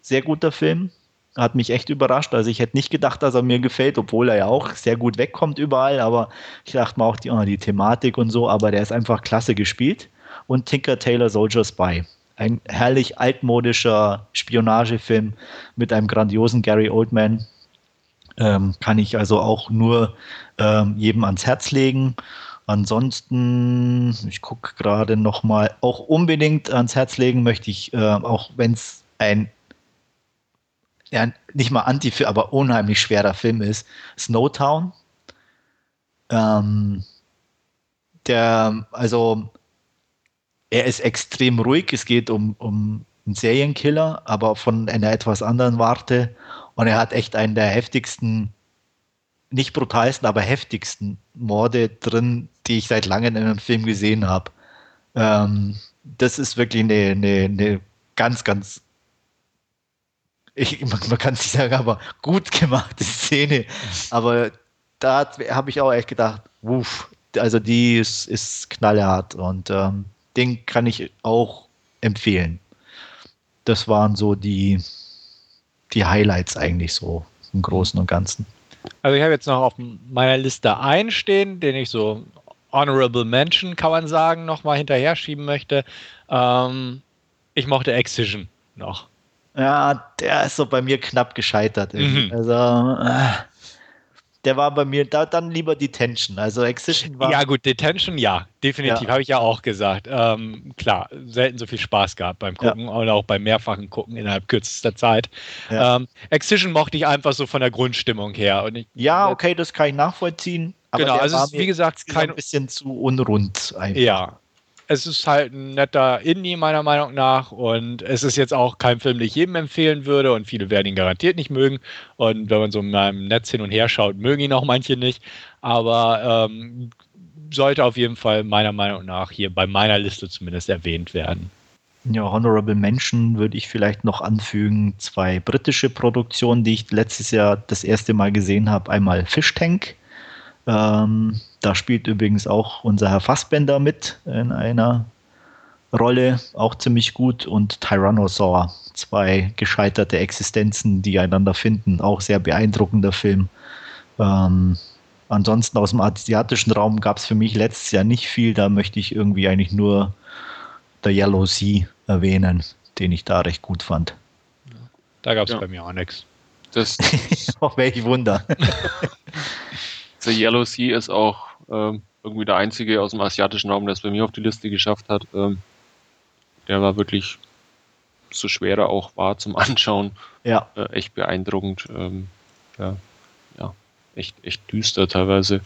sehr guter Film. Hat mich echt überrascht. Also ich hätte nicht gedacht, dass er mir gefällt, obwohl er ja auch sehr gut wegkommt überall. Aber ich dachte mir auch die, oh, die Thematik und so, aber der ist einfach klasse gespielt. Und Tinker Taylor Soldier Spy. Ein herrlich altmodischer Spionagefilm mit einem grandiosen Gary Oldman. Ähm, kann ich also auch nur ähm, jedem ans Herz legen. Ansonsten, ich gucke gerade noch mal, auch unbedingt ans Herz legen möchte ich, äh, auch wenn es ein ja, nicht mal anti aber unheimlich schwerer Film ist, Snowtown. Ähm, der, also, er ist extrem ruhig. Es geht um, um einen Serienkiller, aber von einer etwas anderen Warte. Und er hat echt einen der heftigsten nicht brutalsten, aber heftigsten Morde drin, die ich seit langem in einem Film gesehen habe. Ähm, das ist wirklich eine, eine, eine ganz, ganz, ich, man, man kann es nicht sagen, aber gut gemachte Szene. Aber da habe ich auch echt gedacht, wuff, also die ist, ist knallhart und ähm, den kann ich auch empfehlen. Das waren so die, die Highlights eigentlich so im Großen und Ganzen. Also ich habe jetzt noch auf meiner Liste einen stehen, den ich so Honorable Mention, kann man sagen, nochmal hinterher schieben möchte. Ähm, ich mochte Excision noch. Ja, der ist so bei mir knapp gescheitert. Mhm. Also, äh, der war bei mir da dann lieber Detention. Also Excision war. Ja, gut, Detention, ja, definitiv, ja. habe ich ja auch gesagt. Ähm, klar, selten so viel Spaß gehabt beim Gucken ja. und auch beim mehrfachen Gucken innerhalb kürzester Zeit. Ja. Ähm, Excision mochte ich einfach so von der Grundstimmung her. Und ich, ja, okay, das kann ich nachvollziehen. Genau, also ist, wie gesagt, kein ein bisschen zu unrund. Einfach. Ja, es ist halt ein netter Indie meiner Meinung nach und es ist jetzt auch kein Film, den ich jedem empfehlen würde und viele werden ihn garantiert nicht mögen und wenn man so in meinem Netz hin und her schaut, mögen ihn auch manche nicht, aber ähm, sollte auf jeden Fall meiner Meinung nach hier bei meiner Liste zumindest erwähnt werden. Ja, Honorable Mention würde ich vielleicht noch anfügen. Zwei britische Produktionen, die ich letztes Jahr das erste Mal gesehen habe. Einmal Fish Tank ähm, da spielt übrigens auch unser Herr Fassbender mit in einer Rolle, auch ziemlich gut. Und Tyrannosaur, zwei gescheiterte Existenzen, die einander finden, auch sehr beeindruckender Film. Ähm, ansonsten aus dem asiatischen Raum gab es für mich letztes Jahr nicht viel. Da möchte ich irgendwie eigentlich nur The Yellow Sea erwähnen, den ich da recht gut fand. Da gab es ja. bei mir auch nichts. Das [laughs] oh, welch Wunder. [laughs] The Yellow Sea ist auch ähm, irgendwie der einzige aus dem asiatischen Raum, der es bei mir auf die Liste geschafft hat. Ähm, der war wirklich so schwer er auch war zum [laughs] Anschauen, Ja, äh, echt beeindruckend. Ähm, ja, ja, echt, echt düster teilweise.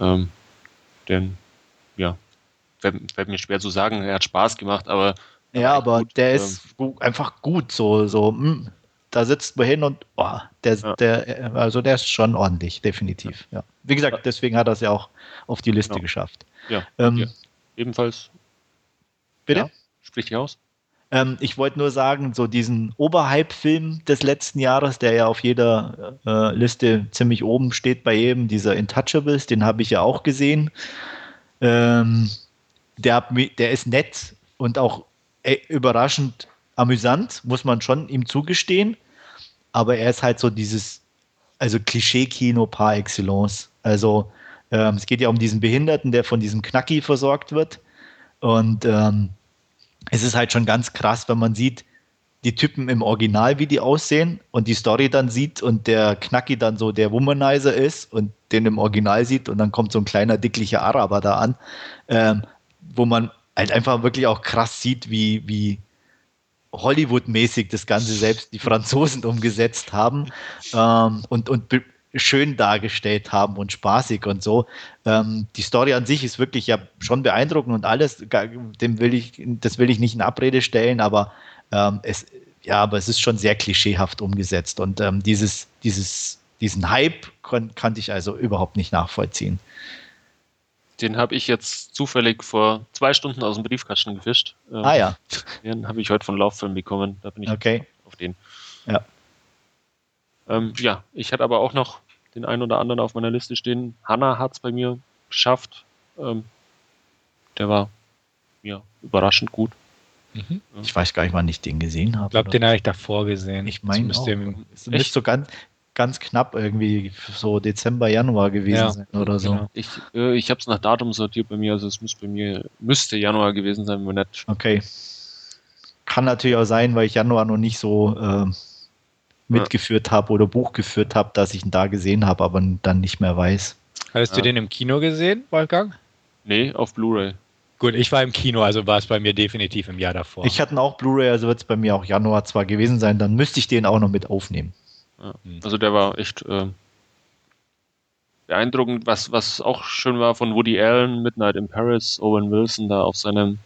Ähm, denn, ja, fällt, mir schwer zu sagen, er hat Spaß gemacht, aber ja, aber gut, der ähm, ist einfach gut, so, so, hm, da sitzt man hin und oh, der, Ja. der, also der ist schon ordentlich, definitiv. Ja. Wie gesagt, deswegen hat er es ja auch auf die Liste Genau. geschafft. Ja, Ähm, ebenfalls. Bitte? Ja, sprich dich aus. Ähm, ich wollte nur sagen, so diesen Oberhype-Film des letzten Jahres, der ja auf jeder äh, Liste ziemlich oben steht bei jedem, dieser Intouchables, den habe ich ja auch gesehen. Ähm, der, hat der ist nett und auch äh, überraschend amüsant, muss man schon ihm zugestehen. Aber er ist halt so dieses, also Klischee-Kino par excellence. Also ähm, es geht ja um diesen Behinderten, der von diesem Knacki versorgt wird. Und ähm, es ist halt schon ganz krass, wenn man sieht, die Typen im Original, wie die aussehen und die Story dann sieht und der Knacki dann so der Womanizer ist und den im Original sieht und dann kommt so ein kleiner dicklicher Araber da an, ähm, wo man halt einfach wirklich auch krass sieht, wie, wie Hollywood-mäßig das Ganze selbst die Franzosen [laughs] umgesetzt haben ähm, und, und schön dargestellt haben und spaßig und so. Ähm, die Story an sich ist wirklich ja schon beeindruckend und alles, dem will ich, das will ich nicht in Abrede stellen, aber ähm, es, ja, aber es ist schon sehr klischeehaft umgesetzt und ähm, dieses, dieses, diesen Hype kon, kannte ich also überhaupt nicht nachvollziehen. Den habe ich jetzt zufällig vor zwei Stunden aus dem Briefkasten gefischt. Ähm, Ah ja, [laughs] Den habe ich heute von Lauffilm bekommen. Da bin ich okay. auf den. Ja. Ähm, ja, ich hatte aber auch noch den einen oder anderen auf meiner Liste stehen. Hanna hat es bei mir geschafft. Ähm, der war ja überraschend gut. Mhm. Ich weiß gar nicht, wann ich den gesehen habe. Ich glaube, den habe ich davor gesehen. Ich meine auch. müsste Es müsste so ganz, ganz knapp irgendwie so Dezember, Januar gewesen Ja, sein oder so. genau. Ich, äh, ich habe es nach Datum sortiert bei mir, also es muss bei mir müsste Januar gewesen sein, wenn nicht. Okay. Kann natürlich auch sein, weil ich Januar noch nicht so ähm, mitgeführt habe oder Buch geführt habe, dass ich ihn da gesehen habe, aber dann nicht mehr weiß. Hattest du Ja. den im Kino gesehen, Wolfgang? Nee, auf Blu-ray. Gut, ich war im Kino, also war es bei mir definitiv im Jahr davor. Ich hatte auch Blu-ray, also wird es bei mir auch Januar zwar gewesen sein, dann müsste ich den auch noch mit aufnehmen. Ja. Hm. Also der war echt äh, beeindruckend. Was, was auch schön war von Woody Allen, Midnight in Paris, Owen Wilson da auf seinem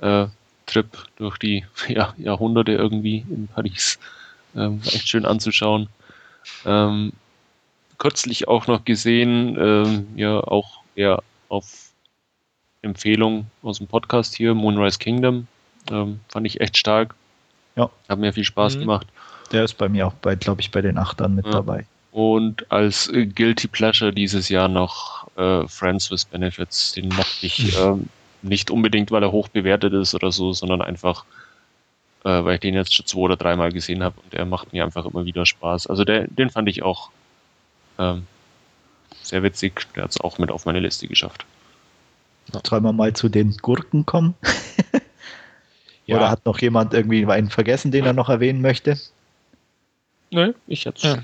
äh, Trip durch die [laughs] ja, Jahrhunderte irgendwie in Paris. Ähm, war echt schön anzuschauen. Ähm, kürzlich auch noch gesehen, ähm, ja auch eher auf Empfehlung aus dem Podcast hier, Moonrise Kingdom. Ähm, fand ich echt stark. Ja. Hat mir viel Spaß Mhm. gemacht. Der ist bei mir auch bei, glaube ich, bei den Achtern mit Ja. dabei. Und als äh, Guilty Pleasure dieses Jahr noch äh, Friends with Benefits. Den mochte ich ähm, nicht unbedingt, weil er hoch bewertet ist oder so, sondern einfach, äh, weil ich den jetzt schon zwei oder dreimal gesehen habe und er macht mir einfach immer wieder Spaß. Also der, den fand ich auch ähm, sehr witzig. Der hat es auch mit auf meine Liste geschafft. Sollen wir mal zu den Gurken kommen? [laughs] ja, Oder hat noch jemand irgendwie einen vergessen, den er noch erwähnen möchte? Nö, ich jetzt. Ja.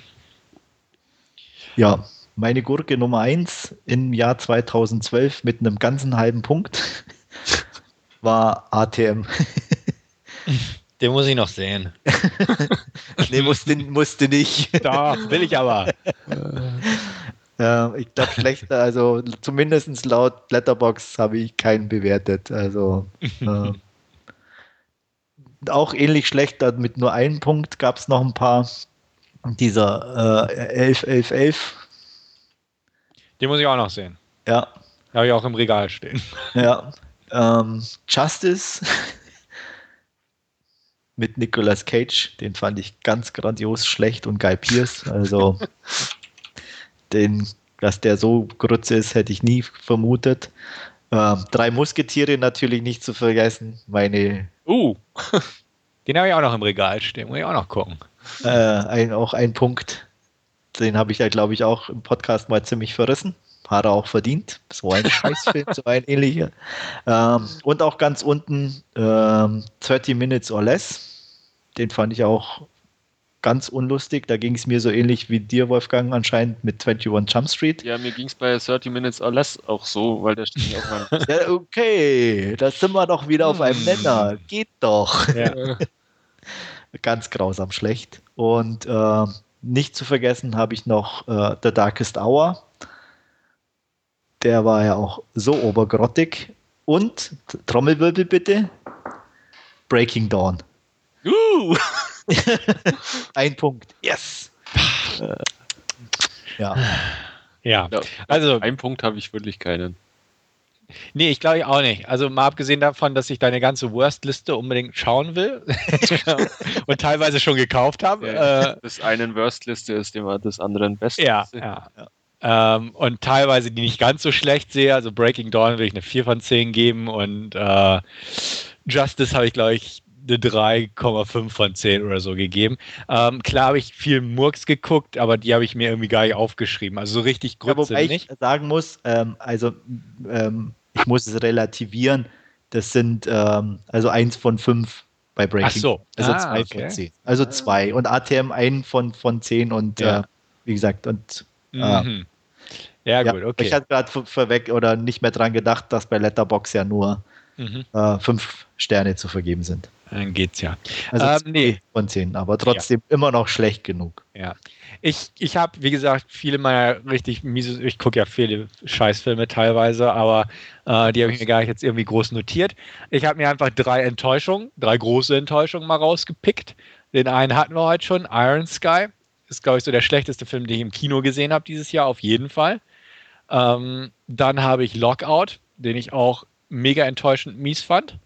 Ja, meine Gurke Nummer 1 im Jahr 2012 mit einem ganzen halben Punkt [laughs] war ATM. [laughs] den muss ich noch sehen. [laughs] nee, musste, musste nicht. Doch, will ich aber. Äh, ich glaube, schlechter, also zumindest laut Letterbox habe ich keinen bewertet. Also äh, auch ähnlich schlecht, da mit nur einem Punkt gab es noch ein paar. Dieser äh, 11, 11, 11. Den muss ich auch noch sehen. Ja, Habe ich auch im Regal stehen. [laughs] Ja. Ähm, Justice [laughs] mit Nicolas Cage, den fand ich ganz grandios schlecht und Guy Pierce. Also, [laughs] den, dass der so grütze ist, hätte ich nie vermutet. Ähm, drei Musketiere natürlich nicht zu vergessen. Meine, Uh, Den habe ich auch noch im Regal stehen. Muss ich auch noch gucken. Äh, ein, auch ein Punkt, den habe ich ja, glaube ich, auch im Podcast mal ziemlich verrissen. Hat er auch verdient. So ein [laughs] Scheißfilm, so ein ähnlicher. Ähm, und auch ganz unten ähm, 30 Minutes or Less. Den fand ich auch ganz unlustig. Da ging es mir so ähnlich wie dir, Wolfgang, anscheinend mit 21 Jump Street. ja, mir ging es bei 30 Minutes or Less auch so, weil der steht meinem [laughs] Ja, okay, da sind wir doch wieder auf einem Hm. Nenner. Geht doch. Ja. [laughs] Ganz grausam schlecht. Und äh, nicht zu vergessen habe ich noch äh, The Darkest Hour. Der war ja auch so obergrottig. Und, Trommelwirbel bitte, Breaking Dawn. Uh. [laughs] Ein Punkt. Yes. Äh, ja. Ja, Ja, also, Ein Punkt habe ich wirklich keinen. Nee, ich glaube auch nicht. Also mal abgesehen davon, dass ich deine ganze Worst-Liste unbedingt schauen will [laughs] und teilweise schon gekauft habe. Ja, Äh, das einen Worst-Liste ist immer des anderen Best. ja, ja. Ähm, und teilweise die nicht ganz so schlecht sehe. Also Breaking Dawn will ich eine 4 von 10 geben und äh, Justice habe ich, glaube ich, eine 3,5 von 10 oder so gegeben. Ähm, klar habe ich viel Murks geguckt, aber die habe ich mir irgendwie gar nicht aufgeschrieben. Also so richtig Ja, Grütze wobei ich nicht. sagen muss, ähm, also ähm, ich muss es relativieren. Das sind ähm, also eins von fünf bei Breaking. Ach so. Also Ah, zwei okay. von zehn. Also zwei. Und ATM ein von, von zehn und Ja. äh, wie gesagt, und Ah. Mhm. Ja, gut, okay. ich hatte gerade ver- vorweg oder nicht mehr dran gedacht, dass bei Letterbox ja nur Mhm. äh, fünf Sterne zu vergeben sind. Dann geht's ja. Also Ähm, nee. von zehn, aber trotzdem immer noch schlecht genug. Ja. Ich, ich habe, wie gesagt, viele meiner richtig miese, ich gucke ja viele Scheißfilme teilweise, aber äh, die habe ich mir gar nicht jetzt irgendwie groß notiert. Ich habe mir einfach drei Enttäuschungen, drei große Enttäuschungen mal rausgepickt. Den einen hatten wir heute schon, Iron Sky. Ist, glaube ich, so der schlechteste Film, den ich im Kino gesehen habe dieses Jahr, auf jeden Fall. Ähm, dann habe ich Lockout, den ich auch mega enttäuschend mies fand.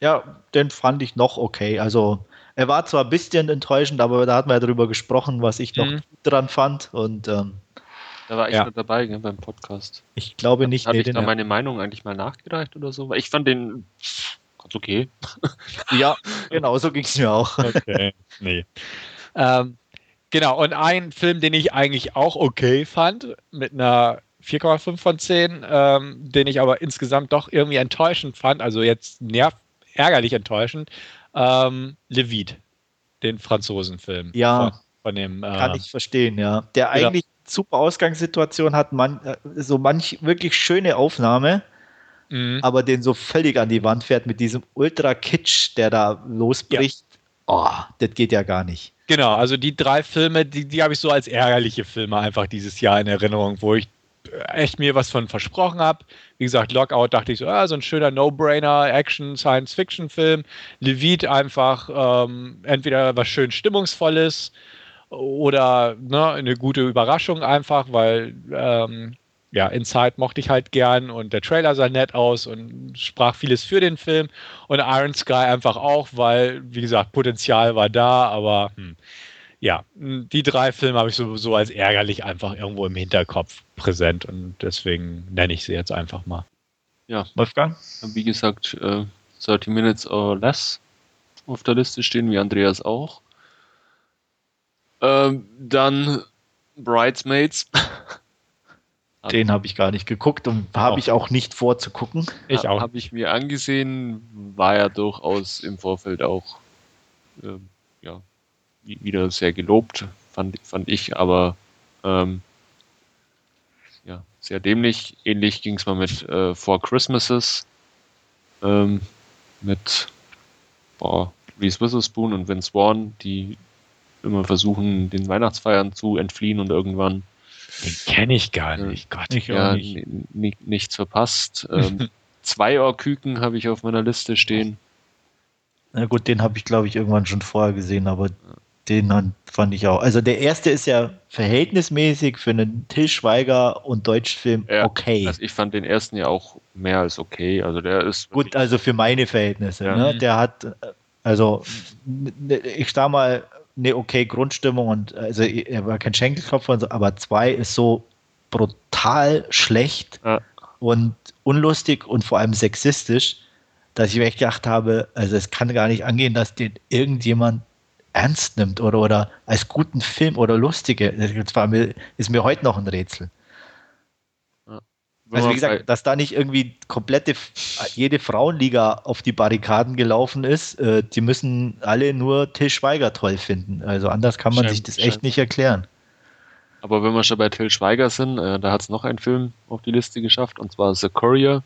Ja, den fand ich noch okay. Also er war zwar ein bisschen enttäuschend, aber da hatten wir ja drüber gesprochen, was ich noch Mhm. gut dran fand. Und ähm, Da war ich Ja. mit dabei gell, beim Podcast. ich glaube nicht, Habe nee, ich da meine Meinung eigentlich mal nachgereicht oder so? Weil ich fand den ganz okay. [laughs] ja, genau, so ging es mir auch. Okay. nee. Ähm, genau, und ein Film, den ich eigentlich auch okay fand, mit einer 4,5 von 10, ähm, den ich aber insgesamt doch irgendwie enttäuschend fand, also jetzt nerv ärgerlich enttäuschend, ähm, Levit, den Franzosenfilm. Ja. Von, von dem. Äh, Kann ich verstehen, ja. Der Ja. eigentlich super Ausgangssituation hat, man, äh, so manch wirklich schöne Aufnahme, mh, aber den so völlig an die Wand fährt mit diesem Ultra-Kitsch, der da losbricht. Oh, das geht ja gar nicht. Genau, also die drei Filme, die, die habe ich so als ärgerliche Filme einfach dieses Jahr in Erinnerung, wo ich echt mir was von versprochen habe. Wie gesagt, Lockout dachte ich so, ah, so ein schöner No-Brainer, Action, Science-Fiction-Film. Levit einfach ähm, entweder was schön Stimmungsvolles oder ne, eine gute Überraschung einfach, weil ähm, ja, Inside mochte ich halt gern und der Trailer sah nett aus und sprach vieles für den Film. Und Iron Sky einfach auch, weil, wie gesagt, Potenzial war da, aber hm, ja, die drei Filme habe ich sowieso als ärgerlich einfach irgendwo im Hinterkopf präsent und deswegen nenne ich sie jetzt einfach mal. Ja, Wolfgang? wie gesagt, äh, 30 Minutes or Less auf der Liste stehen, wie Andreas auch. Ähm, dann Bridesmaids. [laughs] Den habe ich gar nicht geguckt und habe ich auch nicht vor zu gucken. Ich auch. Habe ich mir angesehen, war ja durchaus im Vorfeld auch ähm, wi- wieder sehr gelobt, fand, fand ich, aber ähm, ja, sehr dämlich. Ähnlich ging es mal mit äh, Four Christmases, ähm, mit boah, Reese Witherspoon und Vince Vaughn, die immer versuchen, den Weihnachtsfeiern zu entfliehen und irgendwann Den kenne ich gar Ja. nicht. Gott. Ich ja, auch nicht. ni- ni- nichts verpasst. [laughs] Ähm, zwei Ohrküken habe ich auf meiner Liste stehen. Na gut, den habe ich, glaube ich, irgendwann schon vorher gesehen, aber den fand ich auch. Also der erste ist ja verhältnismäßig für einen Till Schweiger und Deutschfilm Ja, okay. Also ich fand den ersten ja auch mehr als okay. Also der ist Gut, also für meine Verhältnisse. Ja. Ne? Der hat, äh, also ne- ich sag mal, eine okay Grundstimmung und also er war kein Schenkelklopfer, und so, aber zwei ist so brutal schlecht Ja. und unlustig und vor allem sexistisch, dass ich mir echt gedacht habe, also es kann gar nicht angehen, dass den irgendjemand ernst nimmt oder, oder als guten Film oder lustige. Das war mir, ist mir heute noch ein Rätsel. wenn Also wie gesagt, dass da nicht irgendwie komplette, jede Frauenliga auf die Barrikaden gelaufen ist, äh, die müssen alle nur Till Schweiger toll finden. Also anders kann man Schein- sich das echt schein- nicht erklären. aber wenn wir schon bei Till Schweiger sind, äh, da hat es noch einen Film auf die Liste geschafft und zwar The Courier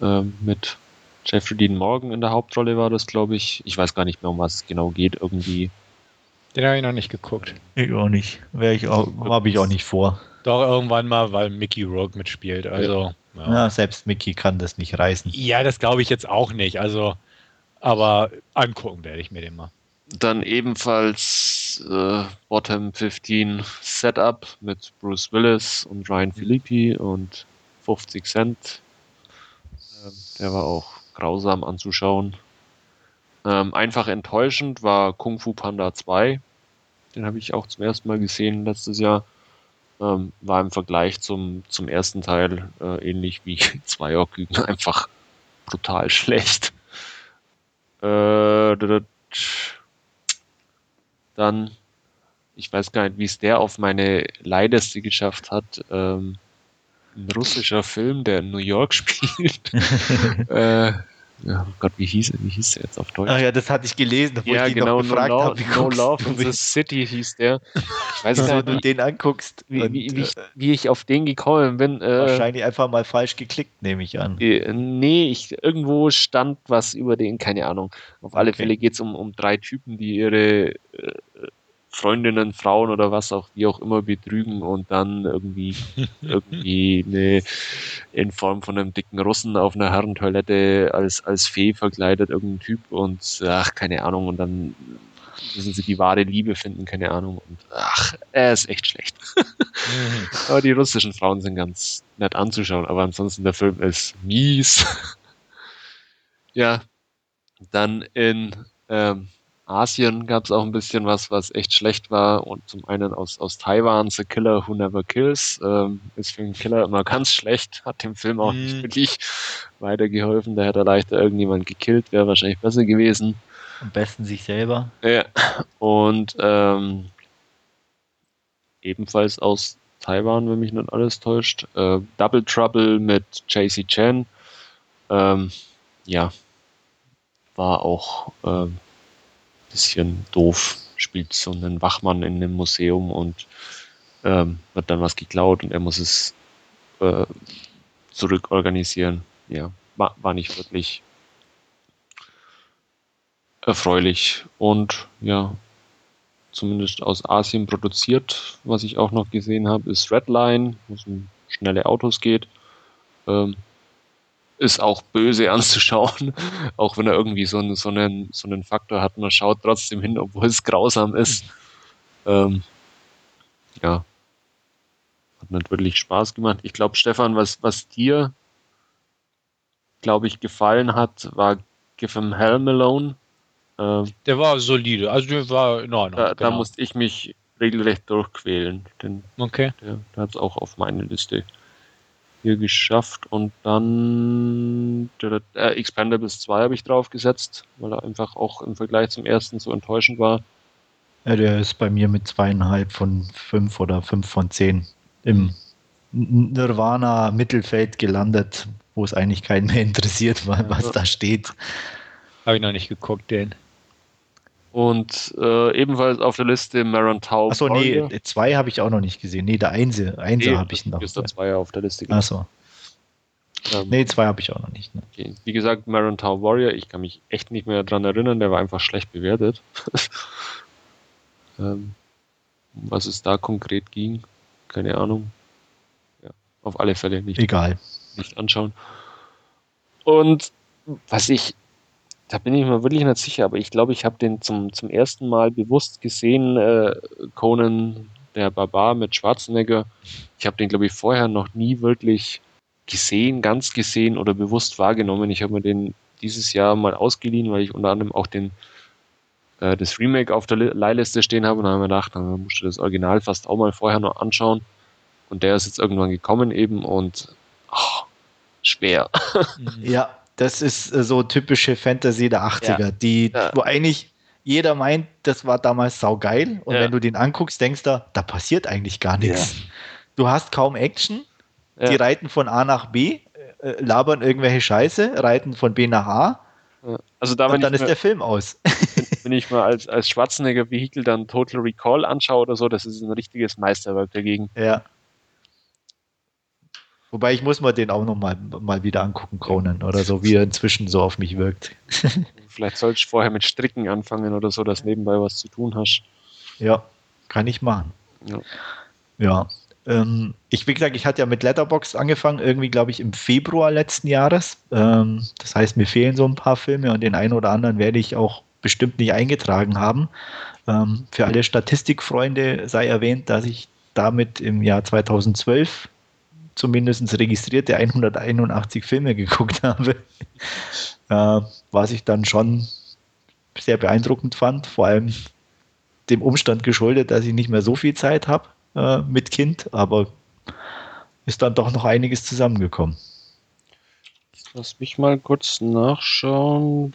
ähm, mit Jeffrey Dean Morgan in der Hauptrolle war das, glaube ich. Ich weiß gar nicht mehr, um was es genau geht. Irgendwie. Den habe ich noch nicht geguckt. Ich auch nicht. Wäre ich auch, habe ich auch nicht vor. Doch, irgendwann mal, weil Mickey Rourke mitspielt. Also, ja. ja selbst Mickey kann das nicht reißen. Ja, das glaube ich jetzt auch nicht. Also, aber angucken werde ich mir den mal. Dann ebenfalls äh, Bottom 15 Setup mit Bruce Willis und Ryan Philippi und 50 Cent. Ähm, der war auch grausam anzuschauen. Ähm, einfach enttäuschend war Kung Fu Panda 2. Den habe ich auch zum ersten Mal gesehen letztes Jahr. Ähm, war im Vergleich zum, zum ersten Teil äh, ähnlich wie [laughs] Zweierküken einfach brutal schlecht. Äh, dann, ich weiß gar nicht, wie es der auf meine Leideste geschafft hat. Ähm, ein russischer Film, der in New York [laughs] spielt. [laughs] äh, ja, oh Gott, wie hieß, wie hieß der jetzt auf Deutsch? Ach ja, das hatte ich gelesen, wo ja, ich genau, noch gefragt no, habe, wie no Love in the City hieß der. Ich weiß [laughs] nicht, wenn du den anguckst. Wie, und, wie, wie, ich, wie, ich, auf den gekommen bin. Äh, wahrscheinlich einfach mal falsch geklickt, nehme ich an. Äh, nee, ich, irgendwo stand was über den, keine Ahnung. Auf alle okay. Fälle geht es um, um drei Typen, die ihre äh, Freundinnen, Frauen oder was auch, wie auch immer betrügen und dann irgendwie, [laughs] irgendwie eine, in Form von einem dicken Russen auf einer Herrentoilette als, als Fee verkleidet, irgendein Typ und ach, keine Ahnung, und dann müssen sie die wahre Liebe finden, keine Ahnung. Und ach, er ist echt schlecht. [laughs] Aber die russischen Frauen sind ganz nett anzuschauen, aber ansonsten der Film ist mies. [laughs] ja, dann in ähm, Asien gab es auch ein bisschen was, was echt schlecht war. Und zum einen aus, aus Taiwan, The Killer Who Never Kills, ähm, ist für einen Killer immer ganz schlecht, hat dem Film auch mm. nicht mhm. wirklich weitergeholfen. Da hätte er leichter irgendjemand gekillt, wäre wahrscheinlich besser gewesen. Am besten sich selber. Ja, und ähm, ebenfalls aus Taiwan, wenn mich nicht alles täuscht, äh, Double Trouble mit JC Chen. Ähm, ja, war auch ähm, bisschen doof, spielt so einen Wachmann in einem Museum und ähm, wird dann was geklaut und er muss es äh, zurückorganisieren. Ja, war, war nicht wirklich erfreulich und ja, zumindest aus Asien produziert. Was ich auch noch gesehen habe, ist Redline, wo es um schnelle Autos geht. Ähm, ist auch böse [laughs] anzuschauen, auch wenn er irgendwie so einen, so einen, so einen Faktor hat. Man schaut trotzdem hin, obwohl es grausam ist. Ähm, ja, hat nicht wirklich Spaß gemacht. Ich glaube, Stefan, was, was dir, glaube ich, gefallen hat, war Give Him Hell Malone. Ähm, der war solide, also der war in Ordnung. Da, genau. da musste ich mich regelrecht durchquälen. Den, okay. Der, der hat es auch auf meine Liste hier geschafft und dann äh, Expendables 2 habe ich draufgesetzt, weil er einfach auch im Vergleich zum ersten so enttäuschend war. Ja, der ist bei mir mit zweieinhalb von fünf oder fünf von zehn im Nirvana Mittelfeld gelandet, wo es eigentlich keinen mehr interessiert, was ja. da steht. Habe ich noch nicht geguckt, den. Und äh, ebenfalls auf der Liste Maron Tau. Achso, nee, zwei habe ich auch noch nicht gesehen. Nee, der Einse, Einser nee, habe ich noch. Ist der zwei auf der Liste. Achso. Ähm, nee, zwei habe ich auch noch nicht. Ne? Okay. Wie gesagt, Maron Tau Warrior, ich kann mich echt nicht mehr daran erinnern, der war einfach schlecht bewertet. [laughs] ähm, was es da konkret ging, keine Ahnung. Ja, auf alle Fälle nicht. Egal. Nicht anschauen. Und was ich da bin ich mir wirklich nicht sicher, aber ich glaube, ich habe den zum, zum ersten Mal bewusst gesehen, äh, Conan der Barbar mit Schwarzenegger. Ich habe den, glaube ich, vorher noch nie wirklich gesehen, ganz gesehen oder bewusst wahrgenommen. Ich habe mir den dieses Jahr mal ausgeliehen, weil ich unter anderem auch den äh, das Remake auf der Leihliste stehen habe und dann habe ich mir gedacht, musst du das Original fast auch mal vorher noch anschauen. Und der ist jetzt irgendwann gekommen eben und oh, schwer. [laughs] Ja, das ist äh, so typische Fantasy der 80er, ja. die, ja. wo eigentlich jeder meint, das war damals saugeil. Und ja. wenn du den anguckst, denkst du, da passiert eigentlich gar nichts. Du hast kaum Action. Die reiten von A nach B, äh, labern irgendwelche Scheiße, reiten von B nach A. Also da, und dann ist mir, der Film aus. Wenn, wenn ich mal als, als Schwarzenegger-Vehikel dann Total Recall anschaue oder so, das ist ein richtiges Meisterwerk dagegen. Ja. Wobei ich muss mal den auch noch mal, mal wieder angucken, Conan, oder so, wie er inzwischen so auf mich wirkt. [laughs] Vielleicht sollst du vorher mit Stricken anfangen oder so, dass nebenbei was zu tun hast. Ja, kann ich machen. Ja. Ja. Ähm, ich, wie gesagt, ich hatte ja mit Letterbox angefangen, irgendwie, glaube ich, im Februar letzten Jahres. Ähm, das heißt, mir fehlen so ein paar Filme und den einen oder anderen werde ich auch bestimmt nicht eingetragen haben. Ähm, für alle Statistikfreunde sei erwähnt, dass ich damit im Jahr 2012 zumindest registrierte 181 Filme geguckt [laughs] habe, äh, was ich dann schon sehr beeindruckend fand, vor allem dem Umstand geschuldet, dass ich nicht mehr so viel Zeit habe äh, mit Kind, aber ist dann doch noch einiges zusammengekommen. Lass mich mal kurz nachschauen.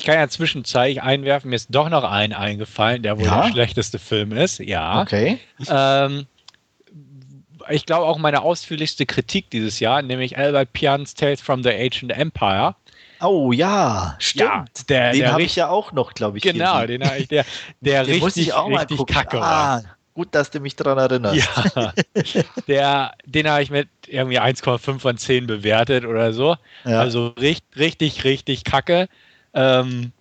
Ich kann ja zwischenzeitlich einwerfen, mir ist doch noch ein eingefallen, der wohl Ja? der schlechteste Film ist. Ja. Okay. Ähm, ich glaube auch meine ausführlichste Kritik dieses Jahr, nämlich Albert Pians Tales from the Ancient Empire. Oh ja, stimmt. Ja, der, den habe ich ja auch noch, glaube ich. genau, den, hab ich- der, der Den richtig, ich auch mal richtig gucken. kacke war. ah, gut, dass du mich daran erinnerst. Ja, der, den habe ich mit irgendwie 1,5 von 10 bewertet oder so. Ja. Also richtig, richtig, richtig kacke. Ähm,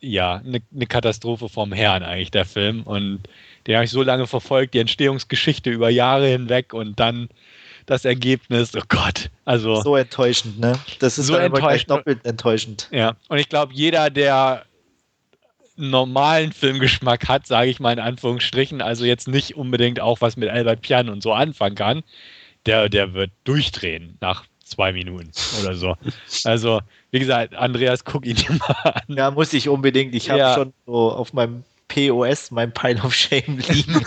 ja, eine ne Katastrophe vom Herrn eigentlich, der Film. Und den habe ich so lange verfolgt, die Entstehungsgeschichte über Jahre hinweg und dann das Ergebnis, oh Gott. Also, so enttäuschend, ne? Das ist So enttäuschend. doppelt enttäuschend. ja. Und ich glaube, jeder, der normalen Filmgeschmack hat, sage ich mal in Anführungsstrichen, also jetzt nicht unbedingt auch was mit Albert Pian und so anfangen kann, der, der wird durchdrehen nach zwei Minuten oder so. Also, wie gesagt, Andreas, guck ihn dir mal an. Ja, muss ich unbedingt. Ich habe Ja. schon so auf meinem POS mein Pile of Shame liegen. [laughs]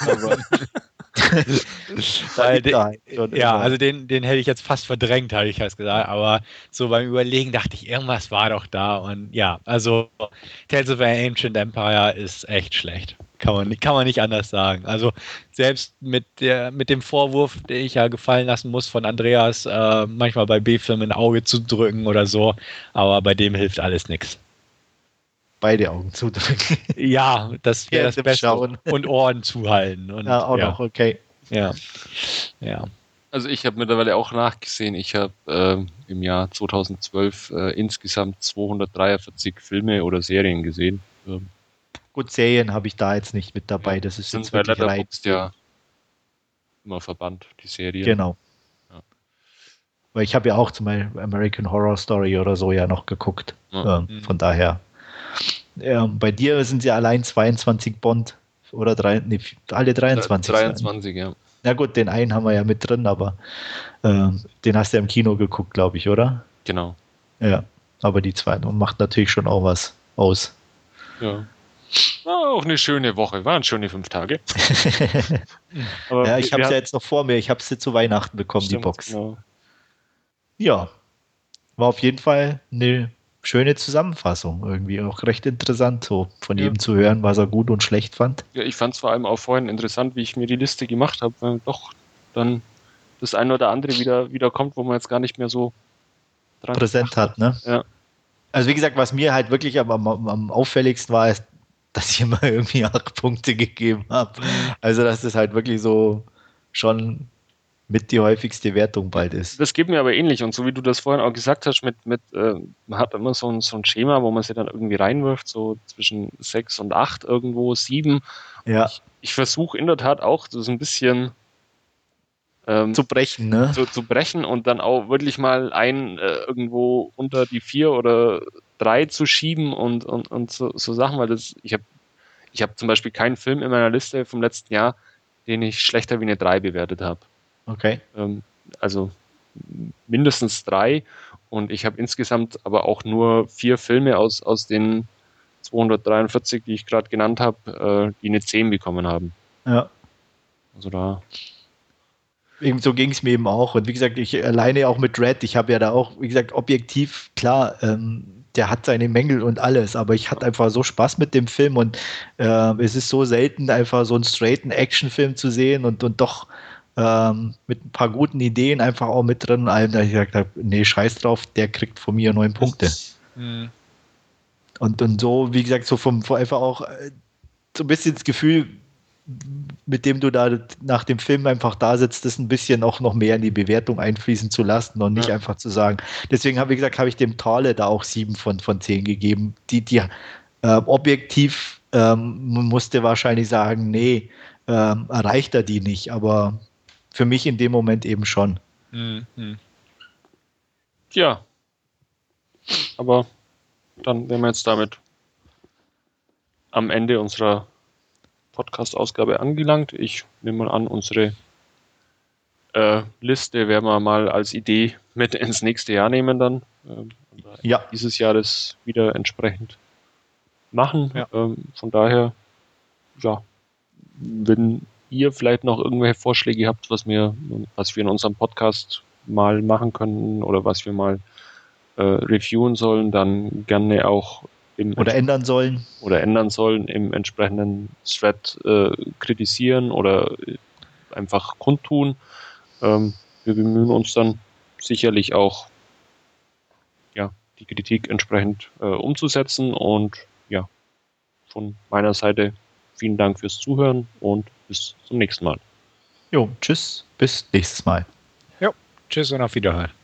Weil schon Ja, also den, den hätte ich jetzt fast verdrängt, habe ich fast gesagt. Aber so beim Überlegen dachte ich, irgendwas war doch da. Und ja, also Tales of an Ancient Empire ist echt schlecht. Kann man, nicht- kann man nicht anders sagen. Also selbst mit, der, mit dem Vorwurf, den ich ja gefallen lassen muss von Andreas, äh, manchmal bei B-Filmen ein Auge zu drücken oder so. Aber bei dem hilft alles nichts. beide Augen zudrücken. [laughs] Ja, das wäre Ja, das Beste. Schauen. Und Ohren zuhalten. [laughs] Und, ja, auch ja, noch, okay. Ja. ja. Also ich habe mittlerweile auch nachgesehen, ich habe ähm, im Jahr 2012 äh, insgesamt 243 Filme oder Serien gesehen. Ähm, Gut, Serien habe ich da jetzt nicht mit dabei. Das ist jetzt wirklich rein. Ja immer verbannt, die Serien. Genau. Ja. Weil ich habe ja auch zum Beispiel American Horror Story oder so ja noch geguckt. Ja. Ähm, Mhm. Von daher. Ähm, bei dir sind sie allein 22 Bond oder drei, nee, alle 23. 23, ja. Na gut, den einen haben wir ja mit drin, aber ähm, den hast du ja im Kino geguckt, glaube ich, oder? Genau. Ja. Aber die zwei macht natürlich schon auch was aus. Ja. War auch eine schöne Woche, waren schöne fünf Tage. [laughs] Aber ja, ich habe sie ja jetzt noch vor mir. Ich habe sie zu Weihnachten bekommen, die Stimmt, Box. Genau. Ja, war auf jeden Fall eine schöne Zusammenfassung. Irgendwie auch recht interessant, so von Ja. jedem zu hören, was er gut und schlecht fand. Ja, ich fand es vor allem auch vorhin interessant, wie ich mir die Liste gemacht habe, weil doch dann das eine oder andere wieder, wieder kommt, wo man jetzt gar nicht mehr so dran Präsent hat, ne? Ja. Also wie gesagt, was mir halt wirklich am, am, am auffälligsten war, ist, dass ich immer [laughs] irgendwie acht Punkte gegeben habe. Also dass das halt wirklich so schon mit die häufigste Wertung bald ist. Das geht mir aber ähnlich und so wie du das vorhin auch gesagt hast, mit, mit äh, man hat immer so ein, so ein Schema, wo man sie dann irgendwie reinwirft, so zwischen sechs und acht irgendwo, sieben. Ja, Ich versuche in der Tat auch so ein bisschen ähm, zu brechen, ne? zu, zu brechen und dann auch wirklich mal ein äh, irgendwo unter die vier oder drei zu schieben und, und, und so, so Sachen, weil das, ich habe ich hab zum Beispiel keinen Film in meiner Liste vom letzten Jahr, den ich schlechter wie eine drei bewertet habe. Okay. Ähm, also mindestens drei und ich habe insgesamt aber auch nur vier Filme aus, aus den 243, die ich gerade genannt habe, äh, die eine 10 bekommen haben. Ja. Also da Eben so ging es mir eben auch. Und wie gesagt, ich alleine auch mit Red, ich habe ja da auch, wie gesagt, objektiv, klar, ähm, der hat seine Mängel und alles, aber ich hatte einfach so Spaß mit dem Film und äh, es ist so selten, einfach so einen straighten Actionfilm zu sehen und, und doch ähm, mit ein paar guten Ideen einfach auch mit drin und allem, da ich gesagt habe, nee, scheiß drauf, der kriegt von mir neun Punkte. Mhm. Und, und so, wie gesagt, so vom, einfach auch äh, so ein bisschen das Gefühl, mit dem du da nach dem Film einfach da sitzt, das ein bisschen auch noch mehr in die Bewertung einfließen zu lassen und nicht ja. einfach zu sagen. Deswegen habe ich gesagt, habe ich dem Tale da auch sieben von, von zehn gegeben. Die, die äh, objektiv ähm, musste wahrscheinlich sagen, nee, ähm, erreicht er die nicht, aber für mich in dem Moment eben schon. Mhm. Ja. Aber dann wären wir jetzt damit am Ende unserer Podcast-Ausgabe angelangt. Ich nehme mal an, unsere äh, Liste werden wir mal als Idee mit ins nächste Jahr nehmen dann. Ähm, ja. Dieses Jahr das wieder entsprechend machen. Ja. Ähm, von daher, ja, wenn ihr vielleicht noch irgendwelche Vorschläge habt, was wir, was wir in unserem Podcast mal machen können oder was wir mal äh, reviewen sollen, dann gerne auch oder ändern sollen oder ändern sollen im entsprechenden Thread äh, kritisieren oder äh, einfach kundtun. Ähm, wir bemühen uns dann sicherlich auch ja, die Kritik entsprechend äh, umzusetzen und ja, von meiner Seite vielen Dank fürs Zuhören und bis zum nächsten Mal. Jo, tschüss, bis nächstes Mal. Jo, tschüss und auf Wiederhören.